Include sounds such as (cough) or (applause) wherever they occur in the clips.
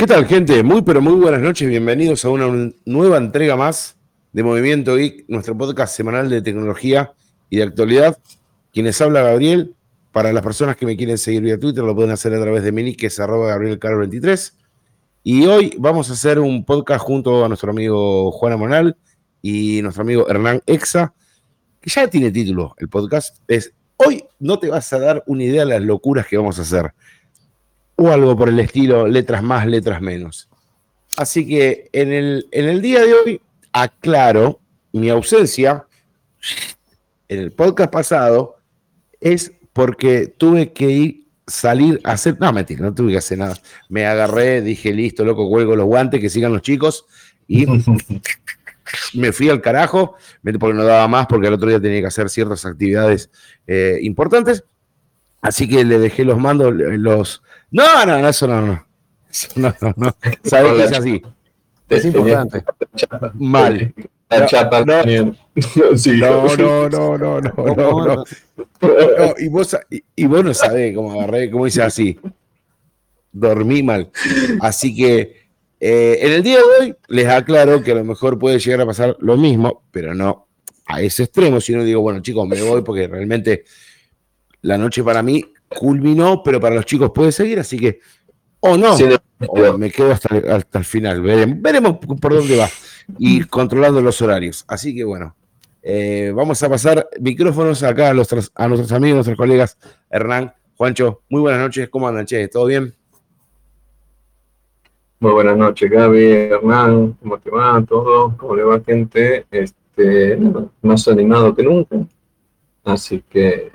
¿Qué tal, gente? Muy, pero muy buenas noches. Bienvenidos a una nueva entrega más de Movimiento Geek, nuestro podcast semanal de tecnología y de actualidad. Quienes habla Gabriel. Para las personas que me quieren seguir vía Twitter, lo pueden hacer a través de mi nick, que es arroba gabrielcaro23. Y hoy vamos a hacer un podcast junto a nuestro amigo Juan Amonal y nuestro amigo Hernán Exa, que ya tiene título. El podcast es Hoy no te vas a dar una idea de las locuras que vamos a hacer o algo por el estilo, letras más, letras menos. Así que en el, en el día de hoy aclaro mi ausencia en el podcast pasado es porque tuve que ir salir a hacer, no mentira, no tuve que hacer nada. Me agarré, dije, listo, loco, cuelgo los guantes, que sigan los chicos y (laughs) me fui al carajo, porque no daba más, porque el otro día tenía que hacer ciertas actividades eh, importantes. Así que le dejé los mandos, los, no, no, no, eso no, no. Eso no, no, no. Sabes que es así. Es importante. Mal. La chapa. (laughs) No, no, no, no, no, no, no. Y vos, y vos no sabés cómo agarré, cómo hice así. Dormí mal. Así que eh, en el día de hoy les aclaro que a lo mejor puede llegar a pasar lo mismo, pero no a ese extremo, Si no digo, bueno, chicos, me voy porque realmente la noche para mí culminó, pero para los chicos puede seguir, así que, o no, o me quedo hasta, hasta el final, veremos, veremos, por dónde va, y controlando los horarios. Así que bueno, eh, vamos a pasar micrófonos acá a, los, a nuestros amigos, nuestros colegas, Hernán, Juancho, muy buenas noches, ¿cómo andan, che? ¿Todo bien? Muy buenas noches, Gaby, Hernán, ¿cómo te va? ¿Todo? ¿Cómo le va, gente? Este, más animado que nunca. Así que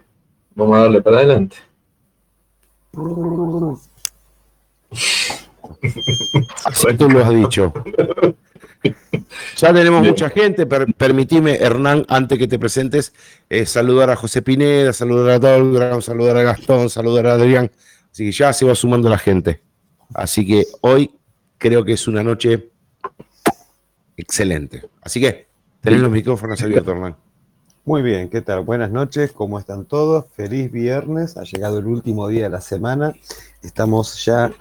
vamos a darle para adelante. Tú lo has dicho. Ya tenemos mucha gente. permitime, Hernán, antes que te presentes, eh, saludar a José Pineda, saludar a Dolgram, saludar a Gastón, saludar a Adrián. Así que ya se va sumando la gente. Así que hoy creo que es una noche excelente. Así que tenés los micrófonos abiertos, Hernán. Muy bien, ¿qué tal? Buenas noches, ¿cómo están todos? Feliz viernes, ha llegado el último día de la semana. Estamos ya,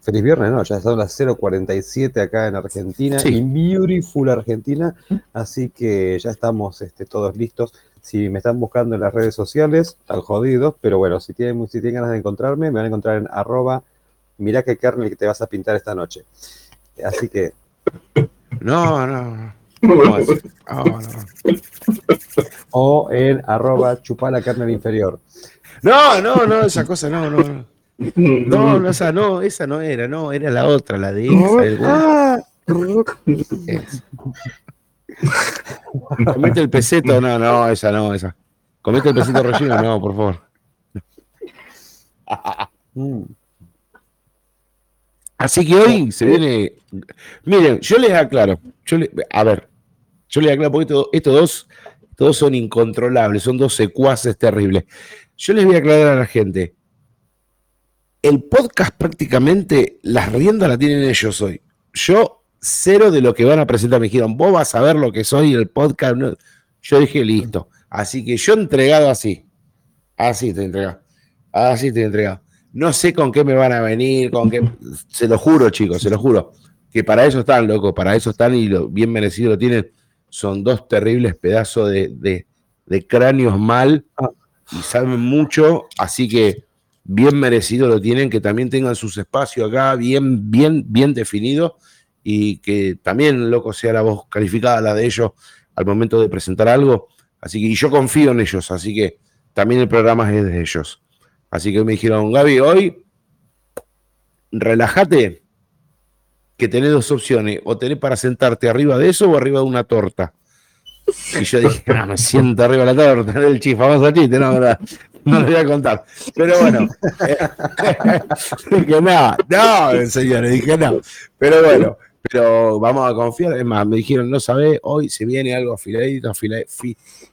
feliz viernes, ¿no? Ya son las 0.47 acá en Argentina, en Beautiful Argentina, así que ya estamos este, todos listos. Si me están buscando en las redes sociales, están jodidos, pero bueno, si tienen, si tienen ganas de encontrarme, me van a encontrar en arroba, mirá qué carne que te vas a pintar esta noche. Así que... No, no, o en arroba chupar la carne inferior. No, no, no, esa cosa no, no. No, no, esa no, esa no era, no, era la otra, la de esa. (laughs) Comete el peseto, no, no, esa no, esa. Comete el peseto relleno, no, por favor. (laughs) Así que hoy se viene. Miren, yo les aclaro. Yo a ver, yo les aclaro porque estos dos, todos son incontrolables, son dos secuaces terribles. Yo les voy a aclarar a la gente. El podcast prácticamente, las riendas las tienen ellos hoy. Yo, cero de lo que van a presentar. Me dijeron, vos vas a ver lo que soy el podcast. Yo dije, listo. Así que yo entregado así. Así te entregado. Así te entregado. No sé con qué me van a venir, con qué. Se lo juro, chicos, se lo juro. Que para eso están, loco, para eso están y lo bien merecido lo tienen. Son dos terribles pedazos de, cráneos mal y saben mucho, así que bien merecido lo tienen, que también tengan sus espacios acá bien, bien, bien definidos y que también, loco, sea la voz calificada la de ellos al momento de presentar algo. Así que yo confío en ellos, así que también el programa es de ellos. Así que me dijeron, Gaby, hoy relájate, que tenés dos opciones, o tenés para sentarte arriba de eso o arriba de una torta. Y yo dije, no, me siento arriba de la torta, el chiste, famoso chiste, no, no, no lo voy a contar. Pero bueno, (laughs) dije, no, no, señores, dije, no. Pero bueno, pero vamos a confiar. Es más, me dijeron, no sabés, hoy se viene algo afiladito, afiladito,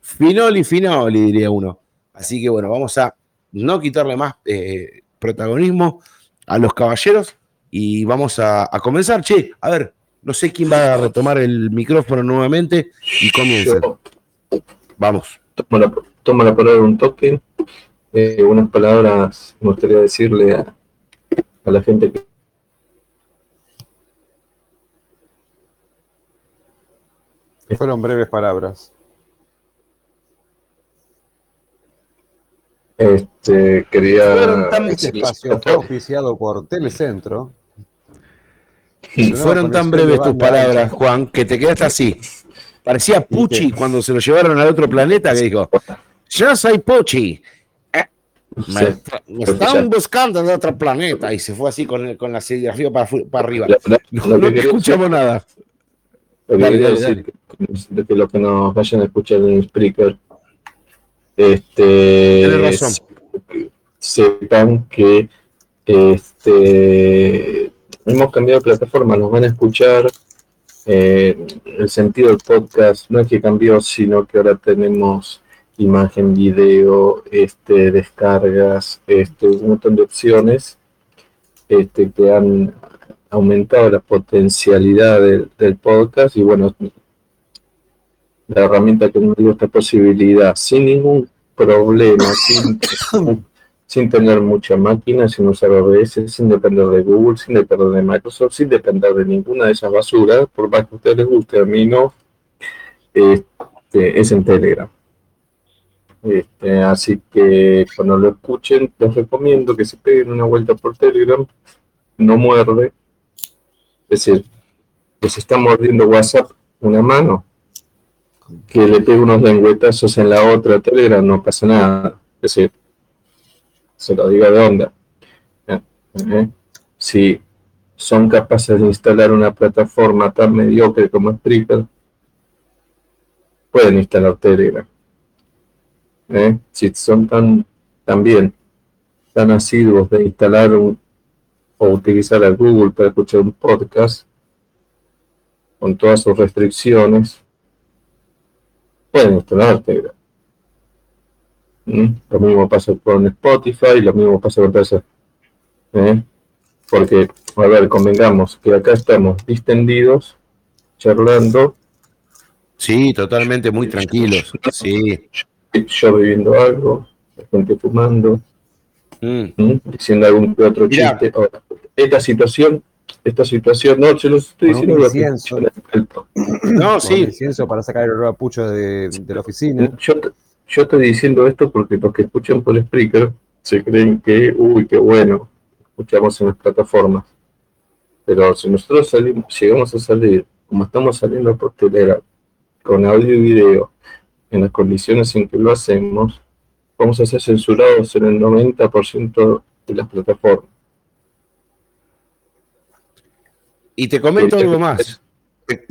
finoli, finoli, diría uno. Así que bueno, vamos a no quitarle más eh, protagonismo a los caballeros y vamos a, comenzar. Che, a ver, no sé quién va a retomar el micrófono nuevamente y comienza. Vamos. Toma la, la palabra un toque. Eh, unas palabras me gustaría decirle a la gente que Fueron breves palabras. Este, quería. Fueron tan- Este espacio fue auspiciado por Telecentro. Fueron tan breves tus palabras, Juan, que te quedaste así. Parecía Pucci cuando se lo llevaron al otro planeta que dijo, yo soy Pucci. Eh, me, Sí. me están buscando de otro planeta. Y se fue así con, el- con la serigrafía para, para arriba. No, escuchamos nada. Lo que Dale, dale, decir, que- que lo que nos vayan a escuchar en Spreaker, este, razón. sepan que este, hemos cambiado de plataforma, nos van a escuchar. eh, el sentido del podcast no es que cambió, sino que ahora tenemos imagen, video, este, descargas, este, un montón de opciones este, que han aumentado la potencialidad del, del podcast y bueno, la herramienta que nos dio esta posibilidad sin ningún problema, sin, (coughs) sin tener mucha máquina, sin usar OBS, sin depender de Google, sin depender de Microsoft, sin depender de ninguna de esas basuras, por más que a ustedes les guste, a mí no, este, es en Telegram. Este, así que cuando lo escuchen, les recomiendo que se peguen una vuelta por Telegram, no muerde, es decir, se está mordiendo WhatsApp una mano, que le pegue unos lengüetazos en la otra Telegram, no pasa nada. Es decir, se lo digo de onda. ¿Eh? Si son capaces de instalar una plataforma tan mediocre como Spreaker, pueden instalar Telegram. ¿Eh? Si son tan también tan asiduos de instalar un, o utilizar a Google para escuchar un podcast con todas sus restricciones, pueden instalar Telegram. ¿Mm? Lo mismo pasa con Spotify, lo mismo pasa con esas. ¿eh? Porque, a ver, convengamos que acá estamos distendidos, charlando, Sí, totalmente muy tranquilos. Sí. yo bebiendo algo, la gente fumando, Mm. ¿Mm? diciendo algún que otro Mirá. chiste. Ahora, esta situación, esta situación, no, yo lo estoy diciendo. No, Con sí. incienso para sacar el olor a pucho de, de la oficina. Yo, yo estoy diciendo esto porque los que escuchan por Spreaker se creen que, uy, qué bueno, escuchamos en las plataformas. Pero si nosotros salimos, llegamos a salir, como estamos saliendo por Telegram, con audio y video, en las condiciones en que lo hacemos, vamos a ser censurados en el 90% de las plataformas. Y te comento algo más.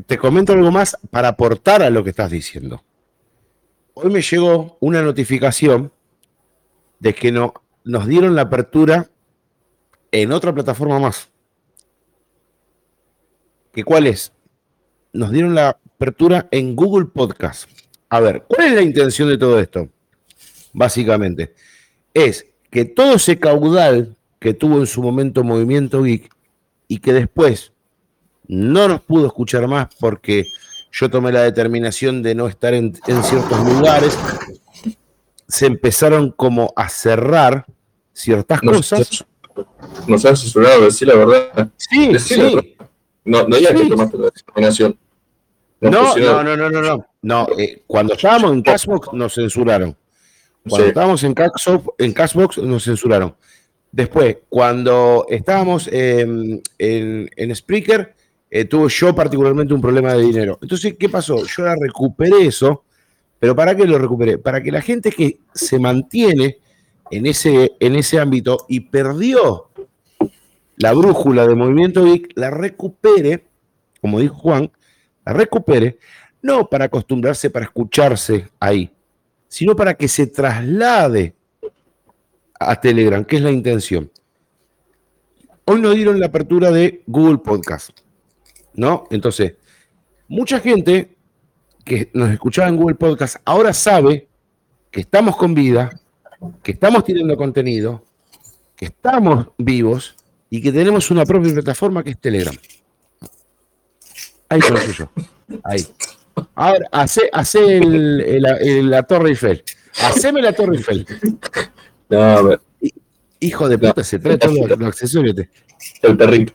Te, comento algo más para aportar a lo que estás diciendo. Hoy me llegó una notificación de que no, nos dieron la apertura en otra plataforma más. ¿Que cuál es? Nos dieron la apertura en Google Podcast. A ver, ¿cuál es la intención de todo esto? Básicamente, es que todo ese caudal que tuvo en su momento Movimiento Geek y que después no nos pudo escuchar más porque yo tomé la determinación de no estar en, en ciertos lugares, se empezaron como a cerrar ciertas Nos, cosas. nos han censurado, decir la verdad. Sí, decí la sí. verdad. No, no ya Sí. que tomaste la determinación. No, no, no, no, no, no. No, eh, cuando estábamos en Cashbox nos censuraron. Cuando Sí. estábamos en Cashbox, en Cashbox nos censuraron. Después, cuando estábamos en, en, en Spreaker, eh, tuve yo particularmente un problema de dinero. Entonces, ¿qué pasó? Yo ahora recuperé eso, pero ¿para qué lo recuperé? Para que la gente que se mantiene en ese, en ese ámbito y perdió la brújula de Movimiento Geek, la recupere, como dijo Juan, la recupere, no para acostumbrarse, para escucharse ahí, sino para que se traslade a Telegram, que es la intención. Hoy nos dieron la apertura de Google Podcast, ¿no? Entonces, mucha gente que nos escuchaba en Google Podcast ahora sabe que estamos con vida, que estamos teniendo contenido, que estamos vivos y que tenemos una propia plataforma que es Telegram. Ahí con lo tuyo. Ahí. Ahora, hace, hace el- el- el- la Torre Eiffel. Haceme la Torre Eiffel. No, a ver, Hijo de puta, se trae todos los, accesorios. el perrito.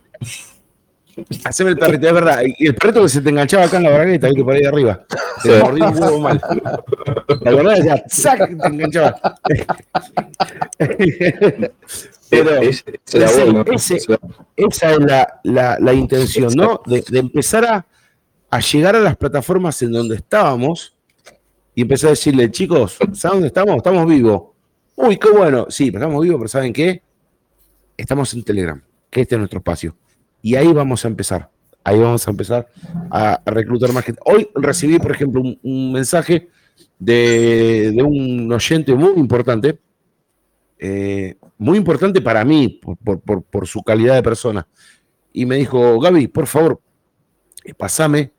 Haceme el perrito, es verdad. Y el perrito que se te enganchaba acá en la bragueta, viste, por ahí arriba. Se sí. mordía un huevo mal. La verdad, ya, ¡sac! Te enganchaba. Pero ese, ese, esa es la, la, la intención, ¿no? De, de empezar a, a, llegar a las plataformas en donde estábamos y empezar a decirle, chicos, ¿saben dónde estamos? Estamos vivos. Uy, qué bueno. Sí, estamos vivos, pero ¿saben qué? Estamos en Telegram, que este es nuestro espacio. Y ahí vamos a empezar. Ahí vamos a empezar a, reclutar más gente. Hoy recibí, por ejemplo, un, mensaje de, de, un oyente muy importante, eh, muy importante para mí, por, por, por, su calidad de persona. Y me dijo, Gaby, por favor, eh, pasame,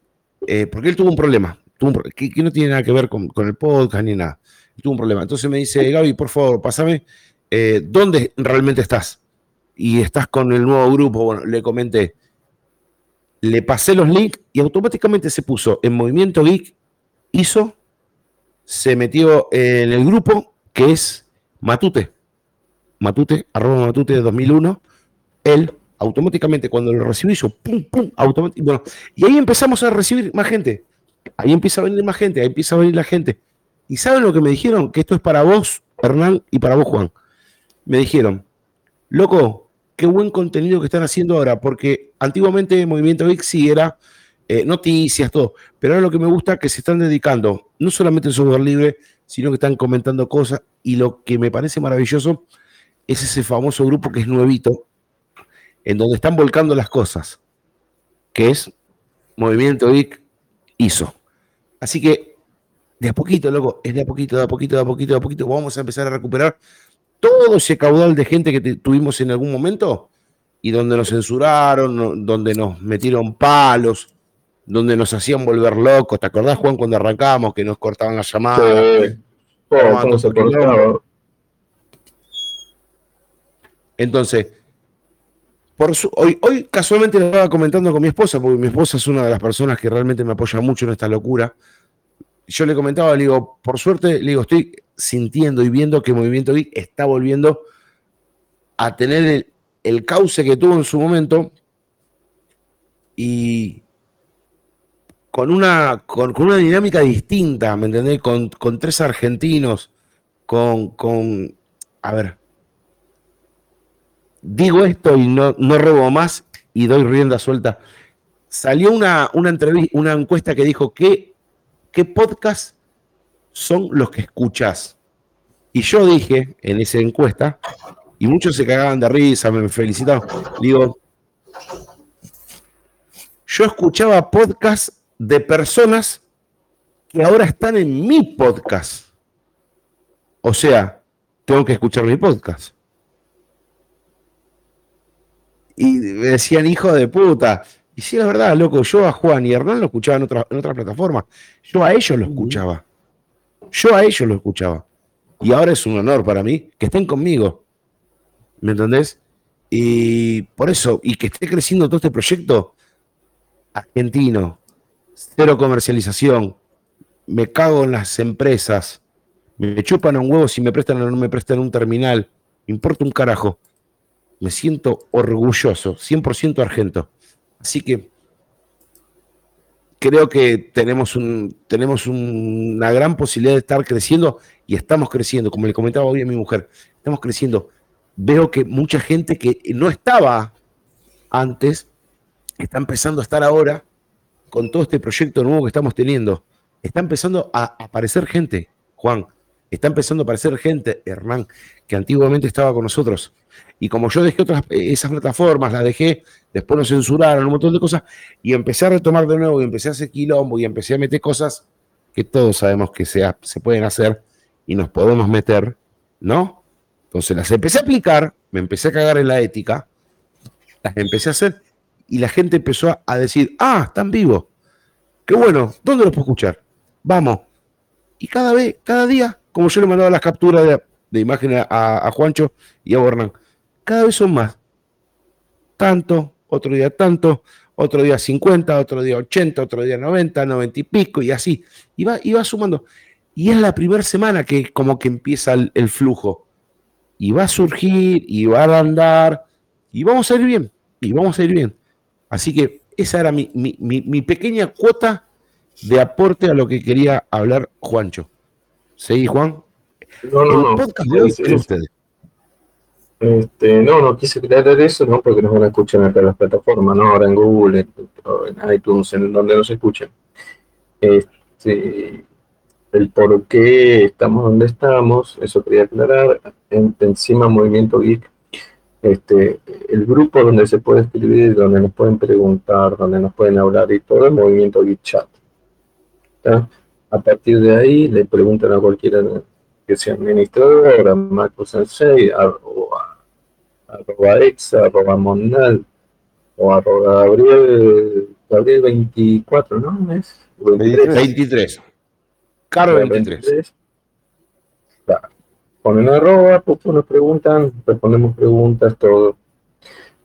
eh, porque él tuvo un problema, tuvo un, que, que, no tiene nada que ver con, con, el podcast ni nada. Tuvo un problema. Entonces me dice, Gaby, por favor, pasame, eh, ¿dónde realmente estás? Y estás con el nuevo grupo, bueno, le comenté, le pasé los links y automáticamente se puso en Movimiento Geek, hizo, se metió en el grupo que es Matute, Matute, arroba Matute de 2001, él automáticamente cuando lo recibió hizo pum, pum, automáticamente, y ahí empezamos a recibir más gente, ahí empieza a venir más gente, ahí empieza a venir la gente. ¿Y saben lo que me dijeron? Que esto es para vos, Hernán, y para vos, Juan. Me dijeron, loco, qué buen contenido que están haciendo ahora, porque antiguamente Movimiento Geek sí era eh, noticias, todo, pero ahora lo que me gusta es que se están dedicando no solamente en software libre, sino que están comentando cosas, y lo que me parece maravilloso es ese famoso grupo que es nuevito, en donde están volcando las cosas, que es Movimiento Geek ISO. Así que de a poquito, loco, es de a poquito, de a poquito, de a poquito, de a poquito, vamos a empezar a recuperar todo ese caudal de gente que tuvimos en algún momento y donde nos censuraron, donde nos metieron palos, donde nos hacían volver locos. ¿Te acordás, Juan, cuando arrancábamos que nos cortaban las llamadas? Sí. Se Entonces, por su, hoy, hoy casualmente lo estaba comentando con mi esposa, porque mi esposa es una de las personas que realmente me apoya mucho en esta locura yo le comentaba, le digo, por suerte, le digo, estoy sintiendo y viendo que Movimiento Geek está volviendo a tener el, cauce que tuvo en su momento y con una, con, una dinámica distinta, ¿me entendés? Con, con tres argentinos, con, con, a ver, digo esto y no, no robo más y doy rienda suelta. Salió una, una, entrevista, una encuesta que dijo ¿qué podcast son los que escuchas? Y yo dije en esa encuesta, y muchos se cagaban de risa, me felicitaban, digo, yo escuchaba podcast de personas que ahora están en mi podcast. O sea, tengo que escuchar mi podcast. Y me decían, hijo de puta, y sí, la verdad, loco, yo a Juan y a Hernán lo escuchaba en otra, en otra plataforma. Yo a ellos lo escuchaba. Yo a ellos lo escuchaba. Y ahora es un honor para mí que estén conmigo. ¿Me entendés? Y por eso, y que esté creciendo todo este proyecto argentino, cero comercialización, me cago en las empresas, me chupan un huevo si me prestan o no me prestan un terminal, me importa un carajo. Me siento orgulloso, 100% argento. Así que creo que tenemos, un, tenemos una gran posibilidad de estar creciendo y estamos creciendo, como le comentaba hoy a mi mujer, estamos creciendo. Veo que mucha gente que no estaba antes está empezando a estar ahora con todo este proyecto nuevo que estamos teniendo. Está empezando a aparecer gente, Juan, está empezando a aparecer gente, Hernán, que antiguamente estaba con nosotros. Y como yo dejé otras, esas plataformas, las dejé, después nos censuraron un montón de cosas, y empecé a retomar de nuevo, y empecé a hacer quilombo, y empecé a meter cosas que todos sabemos que se, se pueden hacer y nos podemos meter, ¿no? Entonces las empecé a aplicar, me empecé a cagar en la ética, las empecé a hacer, y la gente empezó a decir, ah, están vivos, qué bueno, ¿dónde los puedo escuchar? Vamos. Y cada vez, cada día, como yo le mandaba las capturas de, de imágenes a, Juancho y a Bornan, cada vez son más. Tanto, otro día tanto, otro día 50, otro día 80, otro día 90, 90 y pico, y así. Y va, y va sumando. Y es la primera semana que como que empieza el, el, flujo. Y va a surgir, y va a andar, y vamos a ir bien, y vamos a ir bien. Así que esa era mi, pequeña cuota de aporte a lo que quería hablar Juancho. ¿Seguí, Juan? No, no, no. podcast de hoy ustedes. Este, no, no quise aclarar eso, ¿no? Porque nos van a escuchar en las plataformas, ¿no? Ahora en Google, en, iTunes, en donde nos escuchen. Este, el por qué estamos donde estamos, eso quería aclarar. En, encima Movimiento Geek, este, el grupo donde se puede escribir, donde nos pueden preguntar, donde nos pueden hablar y todo, el Movimiento Geek Chat. A partir de ahí le preguntan a cualquiera que sea administrador, a Marco Sensei, o arroba exa, arroba monal, o arroba Gabriel, Gabriel 24, ¿no? Es 23. 23. Caro 23. Claro. Ponen arroba, pues, nos preguntan, respondemos preguntas, todo.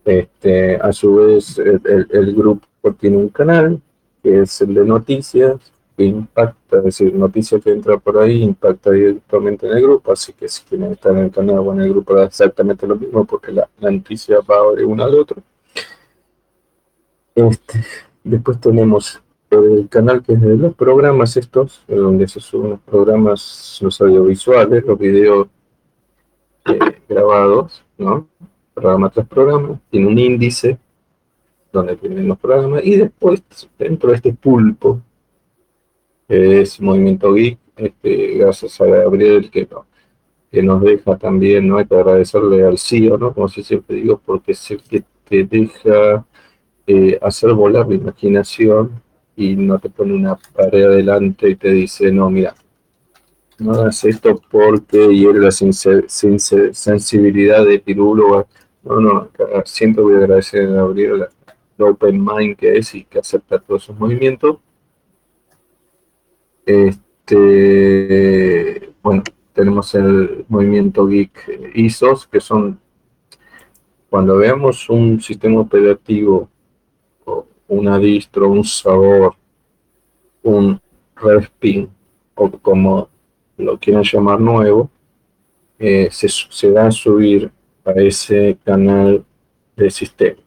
Este, a su vez, el, el grupo tiene un canal, que es el de noticias, que impacta, es decir, noticia que entra por ahí impacta directamente en el grupo, así que si quieren estar en el canal o en el grupo da exactamente lo mismo porque la, noticia va de uno al otro. Este, después tenemos el canal que es de los programas estos, donde se suben los programas, los audiovisuales, los videos eh, grabados, ¿no? Programa tras programa, tiene un índice donde tienen los programas y después dentro de este pulpo es Movimiento Geek, este, gracias a Gabriel que, que nos deja también, ¿no? Hay que agradecerle al CEO, ¿no? Como siempre digo, porque es el que te deja eh, hacer volar la imaginación y no te pone una pared adelante y te dice, no, mira, no hagas esto porque y la sensibilidad de pirulo. No, no, siempre voy a agradecer a Gabriel el open mind que es y que acepta todos esos movimientos este, bueno, tenemos el movimiento Geek ISOs, que son, cuando veamos un sistema operativo, una distro, un sabor, un respin, o como lo quieran llamar nuevo, eh, se, se a subir a ese canal de sistemas,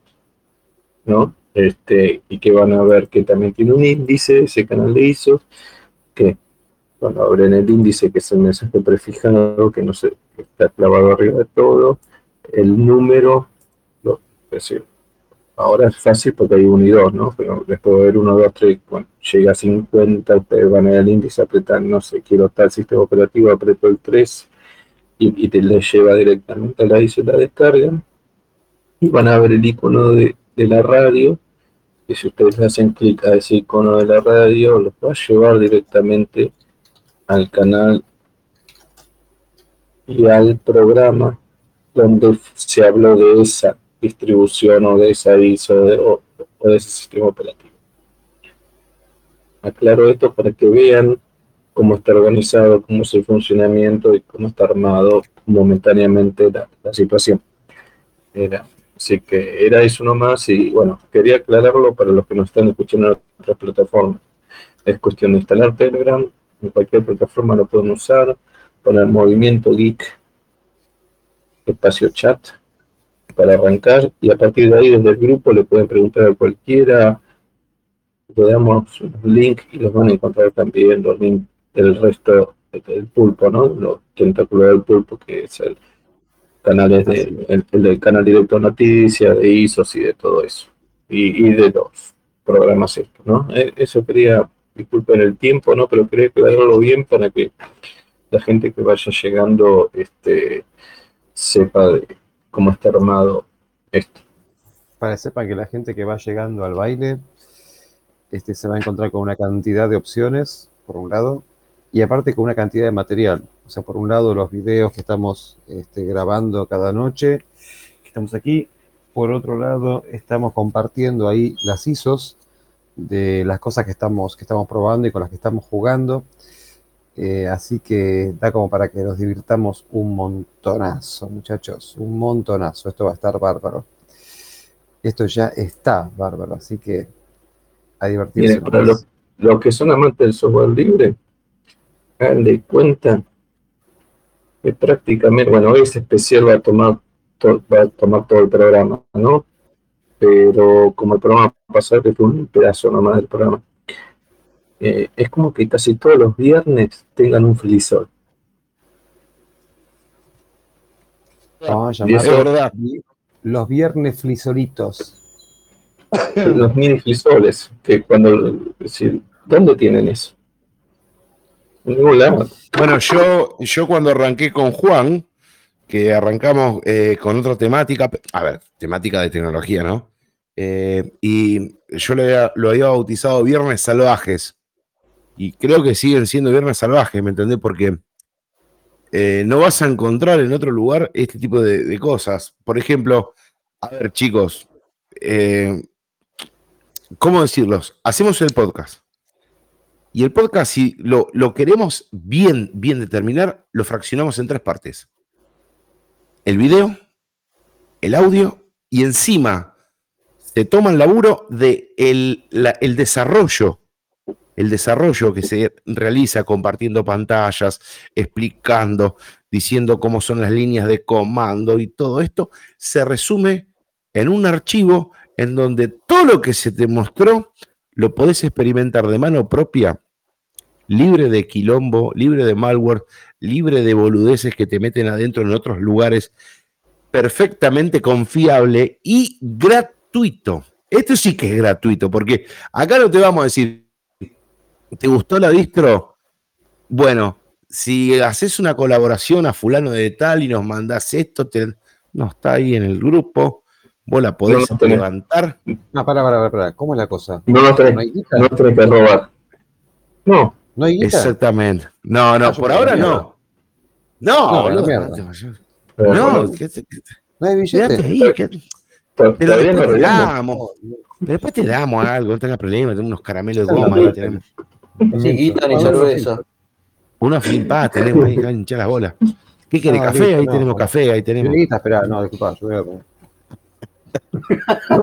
¿no? Este, y que van a ver que también tiene un índice, ese canal de ISOs, que cuando abren el índice, que es el mensaje prefijado, que no se está clavado arriba de todo, el número, lo, es decir, ahora es fácil porque hay uno y dos, ¿no? Pero después de ver uno, dos, tres, cuando llega a 50, ustedes van a ir al índice, apretan, no sé, quiero tal sistema operativo, aprieto el 3 y, te le lleva directamente a la ISO la descarga. Y van a ver el icono de, de la radio que si ustedes hacen clic a ese icono de la radio, los va a llevar directamente al canal y al programa donde se habló de esa distribución o de esa ISO o, de ese sistema operativo. Aclaro esto para que vean cómo está organizado, cómo es el funcionamiento y cómo está armado momentáneamente la, la situación. Era Así que era eso nomás y bueno, quería aclararlo para los que nos están escuchando en otras plataformas. Es cuestión de instalar Telegram, en cualquier plataforma lo pueden usar, poner movimiento geek, espacio chat para arrancar y a partir de ahí desde el grupo le pueden preguntar a cualquiera, le damos un link y los van a encontrar también los links resto del pulpo, ¿no? Los tentáculos del pulpo que es el canales de, el, del canal directo noticias, de ISOs y de todo eso. Y, de los programas estos, ¿no? Eh, eso quería, disculpen el tiempo, ¿no? Pero quería aclararlo bien para que la gente que vaya llegando este, sepa de cómo está armado esto. Para que sepa que la gente que va llegando al baile este, se va a encontrar con una cantidad de opciones, por un lado, y aparte con una cantidad de material. O sea, por un lado los videos que estamos este, grabando cada noche, que estamos aquí. Por otro lado, estamos compartiendo ahí las ISOs de las cosas que estamos, que estamos probando y con las que estamos jugando. Eh, así que da como para que nos divirtamos un montonazo, muchachos, un montonazo. Esto va a estar bárbaro. Esto ya está bárbaro, así que a divertirse. para los, los, que son amantes del software libre, hagan de cuenta que prácticamente, bueno, hoy es especial, va a tomar, va a tomar todo el programa, ¿no? pero como el programa pasado, que fue un pedazo nomás del programa, eh, es como que casi todos los viernes tengan un frisol. Vamos a Y eso llamarlo es verdad. los viernes flisolitos. Los mini frisoles, que cuando, ¿dónde tienen eso? Bueno, yo, yo cuando arranqué con Juan, que arrancamos eh, con otra temática, a ver, temática de tecnología, ¿no? Eh, y yo lo había, lo había bautizado Viernes Salvajes. Y creo que siguen siendo Viernes Salvajes, ¿me entendés? Porque eh, no vas a encontrar en otro lugar este tipo de, cosas. Por ejemplo, a ver, chicos, ¿cómo decirlos? Hacemos el podcast. Y el podcast, si lo, queremos bien, bien determinar, lo fraccionamos en tres partes. El video, el audio y encima se toma el laburo de el, el desarrollo, el desarrollo que se realiza compartiendo pantallas, explicando, diciendo cómo son las líneas de comando y todo esto, se resume en un archivo en donde todo lo que se te mostró lo podés experimentar de mano propia, libre de quilombo, libre de malware, libre de boludeces que te meten adentro en otros lugares, perfectamente confiable y gratuito. Esto sí que es gratuito, porque acá no te vamos a decir, ¿te gustó la distro? Bueno, si haces una colaboración a fulano de tal y nos mandás esto, te- no está ahí en el grupo, vos la podés No, no levantar. No, pará, pará, pará, pará. ¿Cómo es la cosa? No nos tenés, ¿No hay guita? no tenés que robar. No, ¿No hay guita? Exactamente. No, no, Ah, por ahora no. No, No, boludo, la mierda. no No, te- que- ¿No hay billete? ahí, que- pero después no te damos, pero después te damos algo, no tengas problema, tenemos unos caramelos de goma, ahí tenemos Ni guita ni Ah, cerveza. una flipada, tenemos ahí, hinchar las bolas. ¿Qué querés? No, ¿Café? ahí no, tenemos no. café, ahí ¿Tiene tenemos. guita? Esperá, no, disculpa, yo voy a comer.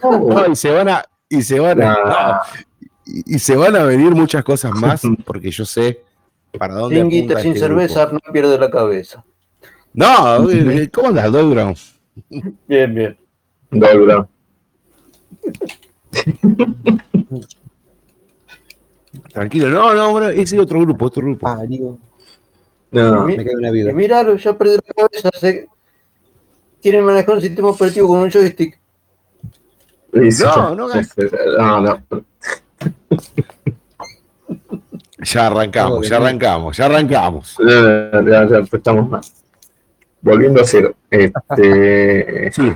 No, y se van a, y se van a, Nah. y, y se van a venir muchas cosas más, (laughs) porque yo sé para dónde Sin guita, apunta sin este cerveza, grupo. no pierde la cabeza. No, eh, ¿cómo andas, Doug Bien, bien. Dobra. Tranquilo, no, no, bueno, ese es otro grupo, otro grupo. Ah, digo, No, me cae una vida. miralo, ya perdió la cabeza. Se... Quieren manejar un sistema operativo con un joystick. No, no no, no. Ya arrancamos, ya arrancamos, ya arrancamos. Ya, ya, ya empezamos mal. Volviendo a cero. Este, Sí,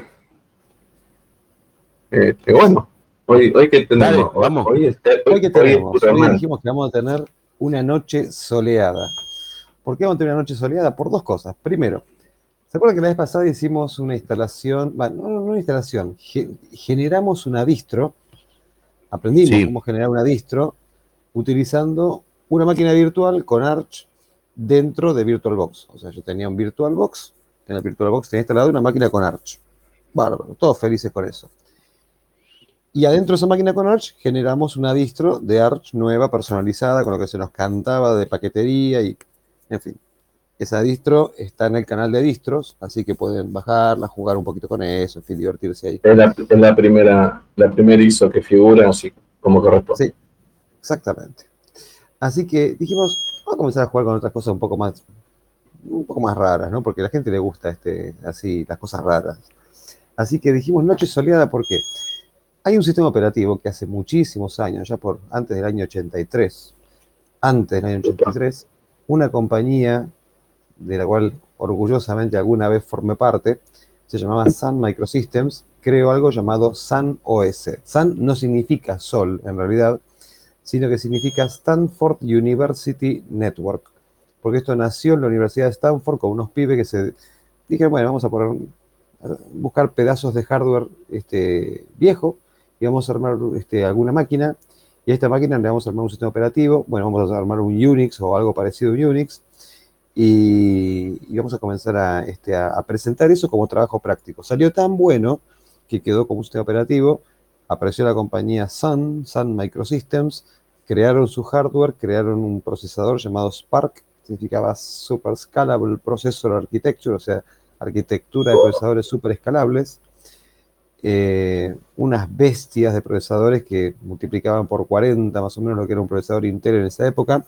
este, bueno, hoy, hoy que tenemos. Dale, vamos. Hoy, hoy- Hoy que hoy tenemos, hoy mano. dijimos que vamos a tener una noche soleada. ¿Por qué vamos a tener una noche soleada? Por dos cosas. Primero, ¿se acuerdan que la vez pasada hicimos una instalación? Bueno, no, no una instalación, ge- generamos una distro, aprendimos Sí. cómo generar una distro utilizando una máquina virtual con Arch dentro de VirtualBox. O sea, yo tenía un VirtualBox, en el VirtualBox tenía instalado una máquina con Arch. Bárbaro, todos felices con eso. Y adentro de esa máquina con Arch generamos una distro de Arch nueva, personalizada, con lo que se nos cantaba de paquetería y, en fin. Esa distro está en el canal de distros, así que pueden bajarla, jugar un poquito con eso, en fin, divertirse ahí. Es la, es la primera, la primera ISO que figura así como corresponde. Sí, exactamente. Así que dijimos, vamos a comenzar a jugar con otras cosas un poco más, un poco más raras, ¿no? Porque a la gente le gusta este, así, las cosas raras. Así que dijimos noche soleada porque hay un sistema operativo que hace muchísimos años, ya por antes del año 83, antes del año 83, una compañía de la cual orgullosamente alguna vez formé parte, se llamaba Sun Microsystems, creó algo llamado Sun OS. Sun no significa sol en realidad, sino que significa Stanford University Network, porque esto nació en la Universidad de Stanford con unos pibes que se dijeron, bueno, vamos a poner, buscar pedazos de hardware este, viejo y vamos a armar este, alguna máquina, y a esta máquina le vamos a armar un sistema operativo, bueno, vamos a armar un Unix o algo parecido a un Unix, y, vamos a comenzar a, este, a presentar eso como trabajo práctico. Salió tan bueno que quedó como un sistema operativo, apareció la compañía Sun, Sun Microsystems, crearon su hardware, crearon un procesador llamado Spark, significaba Super Scalable Processor Architecture, o sea, arquitectura de procesadores super escalables. eh, unas bestias de procesadores que multiplicaban por 40 más o menos lo que era un procesador Intel en esa época.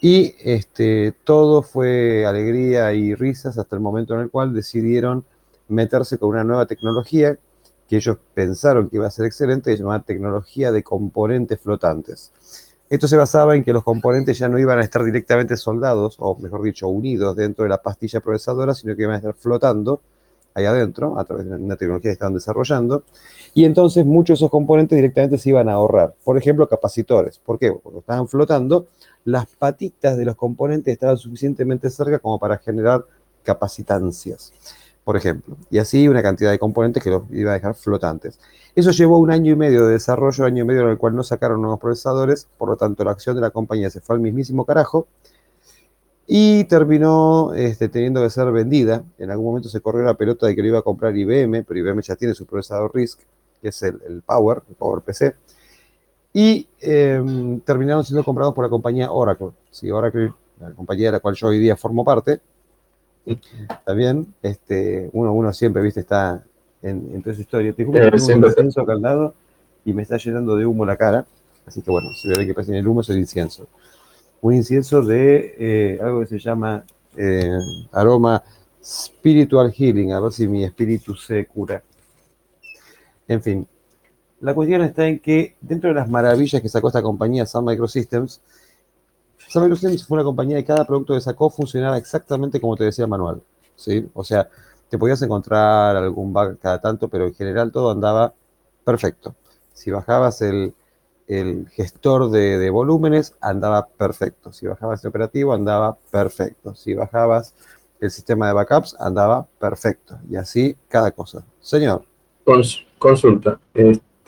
Y este, todo fue alegría y risas hasta el momento en el cual decidieron meterse con una nueva tecnología que ellos pensaron que iba a ser excelente, que se llamaba tecnología de componentes flotantes. Esto se basaba en que los componentes ya no iban a estar directamente soldados, o mejor dicho, unidos dentro de la pastilla procesadora, sino que iban a estar flotando ahí adentro, a través de una tecnología que estaban desarrollando, y entonces muchos de esos componentes directamente se iban a ahorrar. Por ejemplo, capacitores. ¿Por qué? Porque estaban flotando, las patitas de los componentes estaban suficientemente cerca como para generar capacitancias, por ejemplo. Y así una cantidad de componentes que los iba a dejar flotantes. Eso llevó un año y medio de desarrollo, año y medio en el cual no sacaron nuevos procesadores, por lo tanto la acción de la compañía se fue al mismísimo carajo y terminó este, teniendo que ser vendida. En algún momento se corrió la pelota de que lo iba a comprar IBM, pero IBM ya tiene su procesador RISC, que es el, Power, el Power PC. Y em, terminaron siendo comprados por la compañía Oracle. Sí, Oracle, la compañía de la cual yo hoy día formo parte. También, este, uno, uno siempre, viste, está en, en toda esa historia. Te juro que tengo un incienso caldado y me está llenando de humo la cara. Así que bueno, si ve que pasa en el humo es el incienso un incienso de eh, algo que se llama eh, aroma spiritual healing, a ver si mi espíritu se cura. En fin, la cuestión está en que dentro de las maravillas que sacó esta compañía, Sun Microsystems, Sun Microsystems fue una compañía y cada producto que sacó funcionaba exactamente como te decía el manual. ¿sí? O sea, te podías encontrar algún bug cada tanto, pero en general todo andaba perfecto. Si bajabas el, el gestor de, volúmenes andaba perfecto. Si bajabas el operativo, andaba perfecto. Si bajabas el sistema de backups, andaba perfecto. Y así cada cosa. Señor. consulta.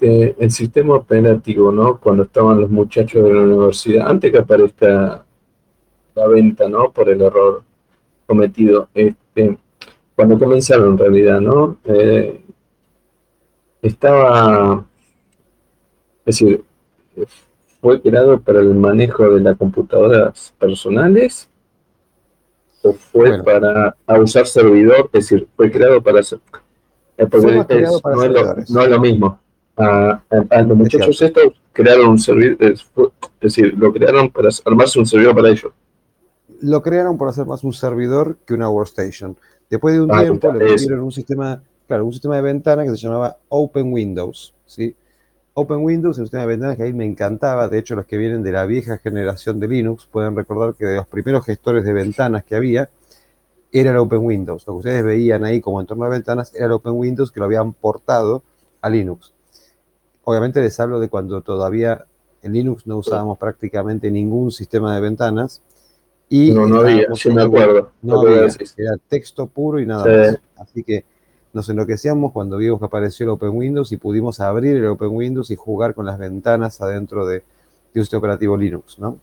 Este, el sistema operativo, ¿no? Cuando estaban los muchachos de la universidad, antes que aparezca la venta, ¿no? Por el error cometido. Este, cuando comenzaron en realidad, ¿no? Eh, estaba, es decir, fue creado para el manejo de las computadoras personales o fue para usar servidor, es decir, fue creado para hacer. Eh, no, es lo, mismo. A, los muchachos estos crearon un servidor, es, decir, lo crearon para armarse un servidor para ellos. Lo crearon para hacer más un servidor que una workstation. Después de un ah, tiempo le metieron un sistema, claro, un sistema de ventana que se llamaba Open Windows, ¿sí? Open Windows es un sistema de ventanas que a mí me encantaba. De hecho, los que vienen de la vieja generación de Linux pueden recordar que de los primeros gestores de ventanas que había era el Open Windows. Lo que ustedes veían ahí como entorno de ventanas era el Open Windows que lo habían portado a Linux. Obviamente les hablo de cuando todavía en Linux no usábamos prácticamente ningún sistema de ventanas. Y no, no había, sí me acuerdo. No había, era texto puro y nada más. Así que nos enloquecíamos cuando vimos que apareció el Open Windows y pudimos abrir el Open Windows y jugar con las ventanas adentro de, de un sistema operativo Linux, ¿no?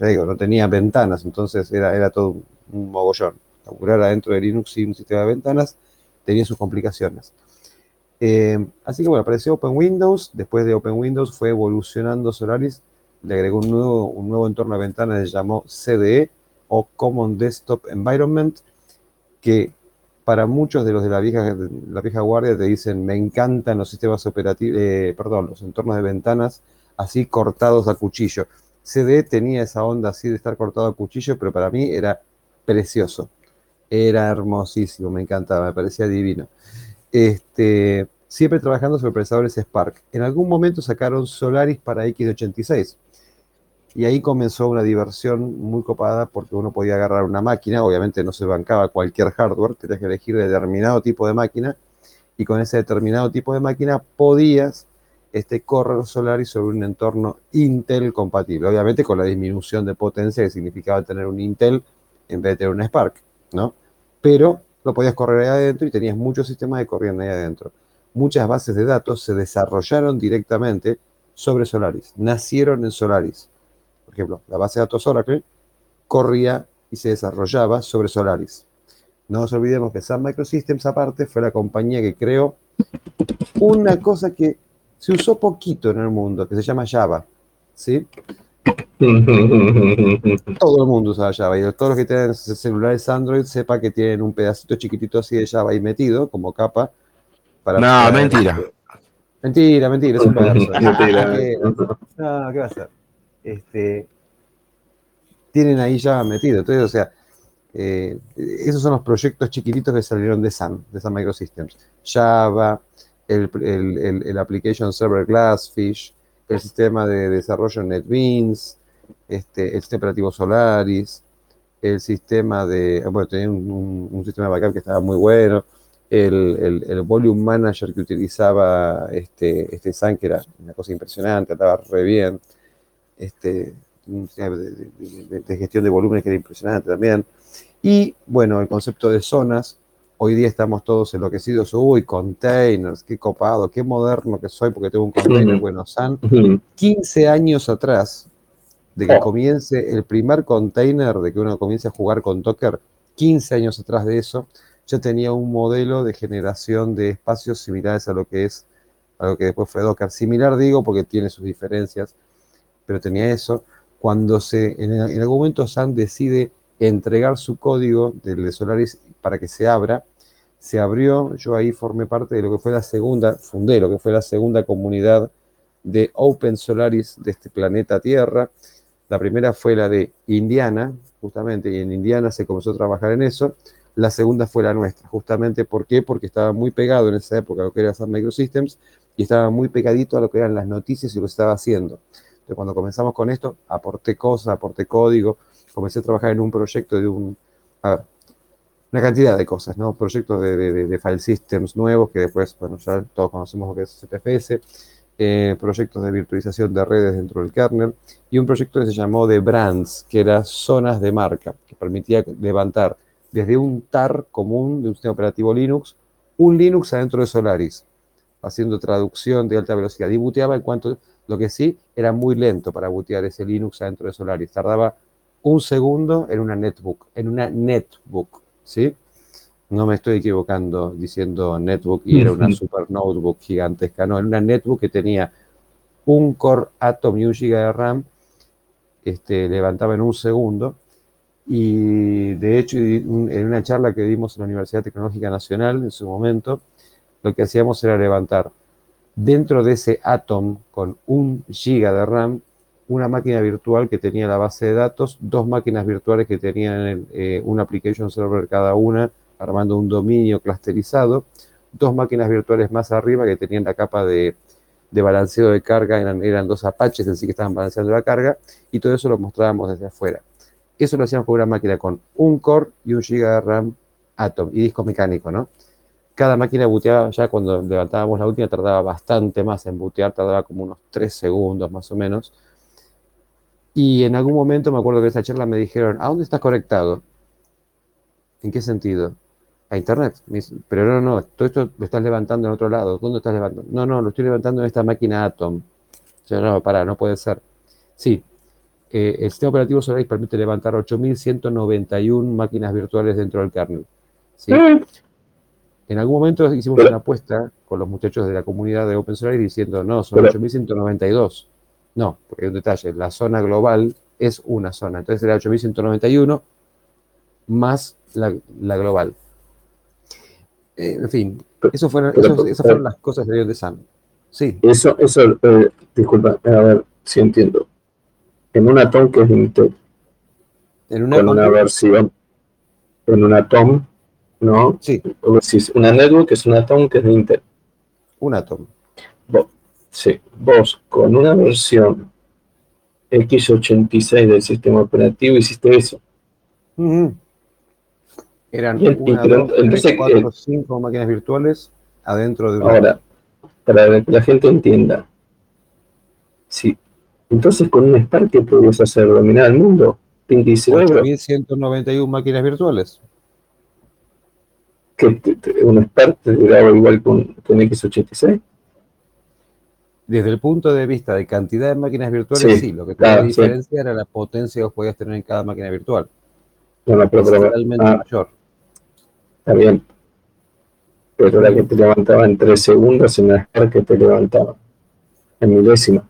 ya digo, no tenía ventanas, entonces era, era todo un mogollón. Laburar adentro de Linux sin un sistema de ventanas tenía sus complicaciones. Eh, así que bueno, apareció Open Windows, después de Open Windows fue evolucionando Solaris, le agregó un nuevo, un nuevo entorno de ventanas, se llamó CDE o Common Desktop Environment, que para muchos de los de la vieja, la vieja guardia te dicen, me encantan los sistemas operativos, eh, perdón, los entornos de ventanas así cortados a cuchillo. CD tenía esa onda así de estar cortado a cuchillo, pero para mí era precioso. Era hermosísimo, me encantaba, me parecía divino. Este, siempre trabajando sobre procesadores Spark. En algún momento sacaron Solaris para X86 y ahí comenzó una diversión muy copada porque uno podía agarrar una máquina, obviamente no se bancaba cualquier hardware, tenías que elegir determinado tipo de máquina y con ese determinado tipo de máquina podías este, correr Solaris sobre un entorno Intel compatible, obviamente con la disminución de potencia que significaba tener un Intel en vez de tener un Spark, ¿no? Pero podías correr ahí adentro y tenías muchos sistemas de corriente ahí adentro. Muchas bases de datos se desarrollaron directamente sobre Solaris, nacieron en Solaris por ejemplo, la base de datos Oracle corría y se desarrollaba sobre Solaris. No nos olvidemos que Sun Microsystems, aparte, fue la compañía que creó una cosa que se usó poquito en el mundo, que se llama Java. ¿Sí? (laughs) Todo el mundo usa Java. Y todos los que tienen celulares Android, sepa que tienen un pedacito chiquitito así de Java ahí metido, como capa, para... No, mentira. (laughs) Mentira, mentira, es un verso. (laughs) Mentira. No, ¿qué va a ser? Este, tienen ahí ya metido. Entonces, o sea, eh, esos son los proyectos chiquititos que salieron de Sun, de Sun Microsystems. Java, el, el, el, el Application Server Glassfish, el sistema de desarrollo NetBeans, este, el sistema operativo Solaris, el sistema de, bueno, tenía un, un- un sistema de backup que estaba muy bueno, el, el- el Volume Manager que utilizaba este, este Sun, que era una cosa impresionante, andaba re bien, este, un sistema de, de- de- gestión de volúmenes que era impresionante también, y bueno, el concepto de zonas, hoy día estamos todos enloquecidos, uy, containers, qué copado, qué moderno que soy porque tengo un container, Ujú. bueno, Sun, Ujú. 15 años atrás de que Oh. comience el primer container, de que uno comience a jugar con Docker, 15 años atrás de eso, ya tenía un modelo de generación de espacios similares a lo que es, a lo que después fue Docker. Similar digo porque tiene sus diferencias, pero tenía eso. Cuando se, en, en algún momento Sun decide entregar su código del de Solaris para que se abra, se abrió, yo ahí formé parte de lo que fue la segunda, fundé lo que fue la segunda comunidad de Open Solaris de este planeta Tierra. La primera fue la de Indiana, justamente, y en Indiana se comenzó a trabajar en eso. La segunda fue la nuestra, justamente. Porque estaba muy pegado en esa época a lo que era Sun Microsystems y estaba muy pegadito a lo que eran las noticias y lo que estaba haciendo. Entonces, cuando comenzamos con esto, aporté cosas, aporté código, comencé a trabajar en un proyecto de un, ver, una cantidad de cosas, ¿no? Proyectos de, file systems nuevos que después, bueno, ya todos conocemos lo que es ZFS, eh, proyectos de virtualización de redes dentro del kernel y un proyecto que se llamó de brands, que era zonas de marca, que permitía levantar desde un TAR común de un sistema operativo Linux, un Linux adentro de Solaris, haciendo traducción de alta velocidad. Y booteaba en cuanto, lo que sí, era muy lento para bootear ese Linux adentro de Solaris. Tardaba un segundo en una netbook, en una netbook, ¿sí? No me estoy equivocando diciendo netbook y era una super notebook gigantesca, no, era una netbook que tenía un Core Atom y un GB de RAM, este, levantaba en un segundo. Y de hecho, en una charla que dimos en la Universidad Tecnológica Nacional en su momento, lo que hacíamos era levantar dentro de ese Atom con un giga de RAM, una máquina virtual que tenía la base de datos, dos máquinas virtuales que tenían eh, un application server cada una, armando un dominio clusterizado, dos máquinas virtuales más arriba que tenían la capa de, balanceo de carga, eran, dos Apaches en sí que estaban balanceando la carga, y todo eso lo mostrábamos desde afuera. Eso lo hacíamos con una máquina con un core y un giga de RAM Atom y disco mecánico, ¿no? Cada máquina booteaba, ya cuando levantábamos la última, tardaba bastante más en bootear, tardaba como unos 3 segundos más o menos. Y en algún momento me acuerdo que en esa charla me dijeron, ¿a dónde estás conectado? ¿En qué sentido? A internet. Me dice, Pero no, no, todo esto lo estás levantando en otro lado. ¿Dónde estás levantando? No, no, lo estoy levantando en esta máquina Atom. Yo, no, pará, no puede ser. Sí, eh, el sistema operativo Solaris permite levantar 8.191 máquinas virtuales dentro del kernel. ¿sí? En algún momento hicimos una apuesta con los muchachos de la comunidad de Open Solaris diciendo, no, son Pero- 8.192. No, porque hay un detalle, la zona global es una zona, entonces era 8.191 más la, la global. Eh, en fin, eso fueron, Pero- esos- esas fueron las cosas de Sam. Sí, Eso, eso, eh, disculpa, a ver si entiendo. En una TOM que es Intel, en una, con una versión, en una TOM, ¿no? sí, una network es una TOM que es de Intel. un átomo. Vos, sí, vos con una versión x86 del sistema operativo hiciste eso. Ujú. Eran y una, dos, tres, cuatro, cinco máquinas virtuales adentro de una. Ahora, para que la gente entienda, sí, entonces con un Spark ¿qué podías hacer? ¿Dominar el mundo? ¿Pinky cerebro? 8.191 máquinas virtuales. ¿Que un Spark te duraba igual con, con x86? Desde el punto de vista de cantidad de máquinas virtuales, Sí, sí, lo que tenía claro, sí. diferencia era la potencia que podías tener en cada máquina virtual. No, no, pero, pero- realmente ah, mayor. Está bien. Pero la que te levantaba en 3 segundos en la que te levantaba en milésima.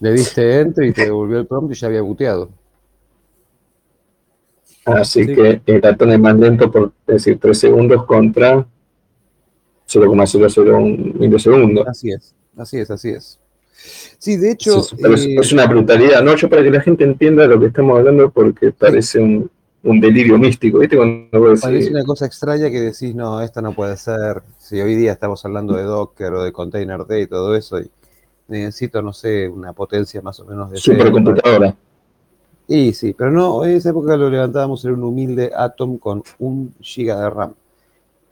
Le diste enter y te devolvió el prompt y ya había buteado. Así Sí. que el ratón es más lento por decir 3 segundos contra 0,001 milisegundos. Así es, así es, así es. Sí, de hecho. Es, eh, es, una brutalidad, ¿no? Yo para que la gente entienda lo que estamos hablando, porque parece un, un delirio místico, ¿viste? Cuando Parece una cosa extraña que decís, no, esto no puede ser. Si hoy día estamos hablando de Docker o de Container Day y todo eso, y necesito, no sé, una potencia más o menos de... Supercomputadora. Y sí, pero no, en esa época lo levantábamos en un humilde Atom con un giga de RAM.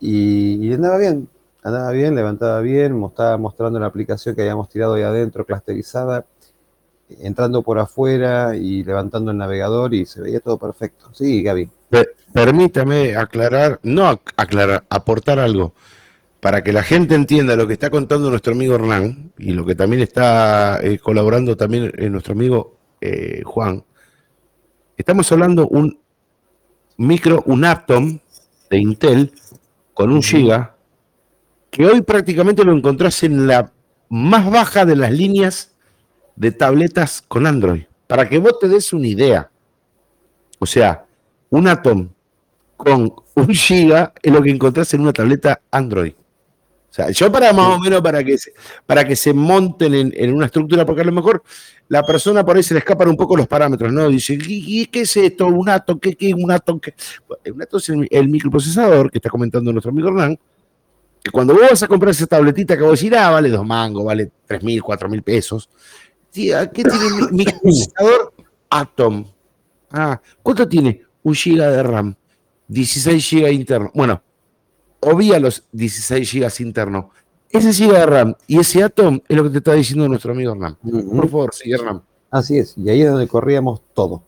Y, y andaba bien, andaba bien, levantaba bien, estaba mostrando la aplicación que habíamos tirado ahí adentro, clusterizada, entrando por afuera y levantando el navegador y se veía todo perfecto. Sí, Gaby. Permítame aclarar, no aclarar, aportar algo para que la gente entienda lo que está contando nuestro amigo Hernán y lo que también está eh, colaborando también eh, nuestro amigo eh, Juan. Estamos hablando un micro, un Atom de Intel con un giga que hoy prácticamente lo encontrás en la más baja de las líneas de tabletas con Android. Para que vos te des una idea. O sea, un Atom con un giga es lo que encontrás en una tableta Android. O sea, yo para más o menos para que se, para que se monten en, una estructura, porque a lo mejor la persona por ahí se le escapan un poco los parámetros, ¿no? Dice, ¿y, qué es esto? ¿Un Atom? ¿Qué, es un Atom? ¿Qué? un Atom es el, microprocesador que está comentando nuestro amigo Hernán, que cuando vos vas a comprar esa tabletita que vos decís, ah, vale dos mangos, vale tres mil, cuatro mil pesos, ¿Qué tiene mi procesador Atom? Ah, ¿cuánto tiene? Un giga de RAM, 16 gigas interno. Bueno, obvia los 16 gigas internos. Ese giga de RAM y ese Atom es lo que te está diciendo nuestro amigo Hernán. Por favor, sigue Hernán. Así es, y ahí es donde corríamos todo.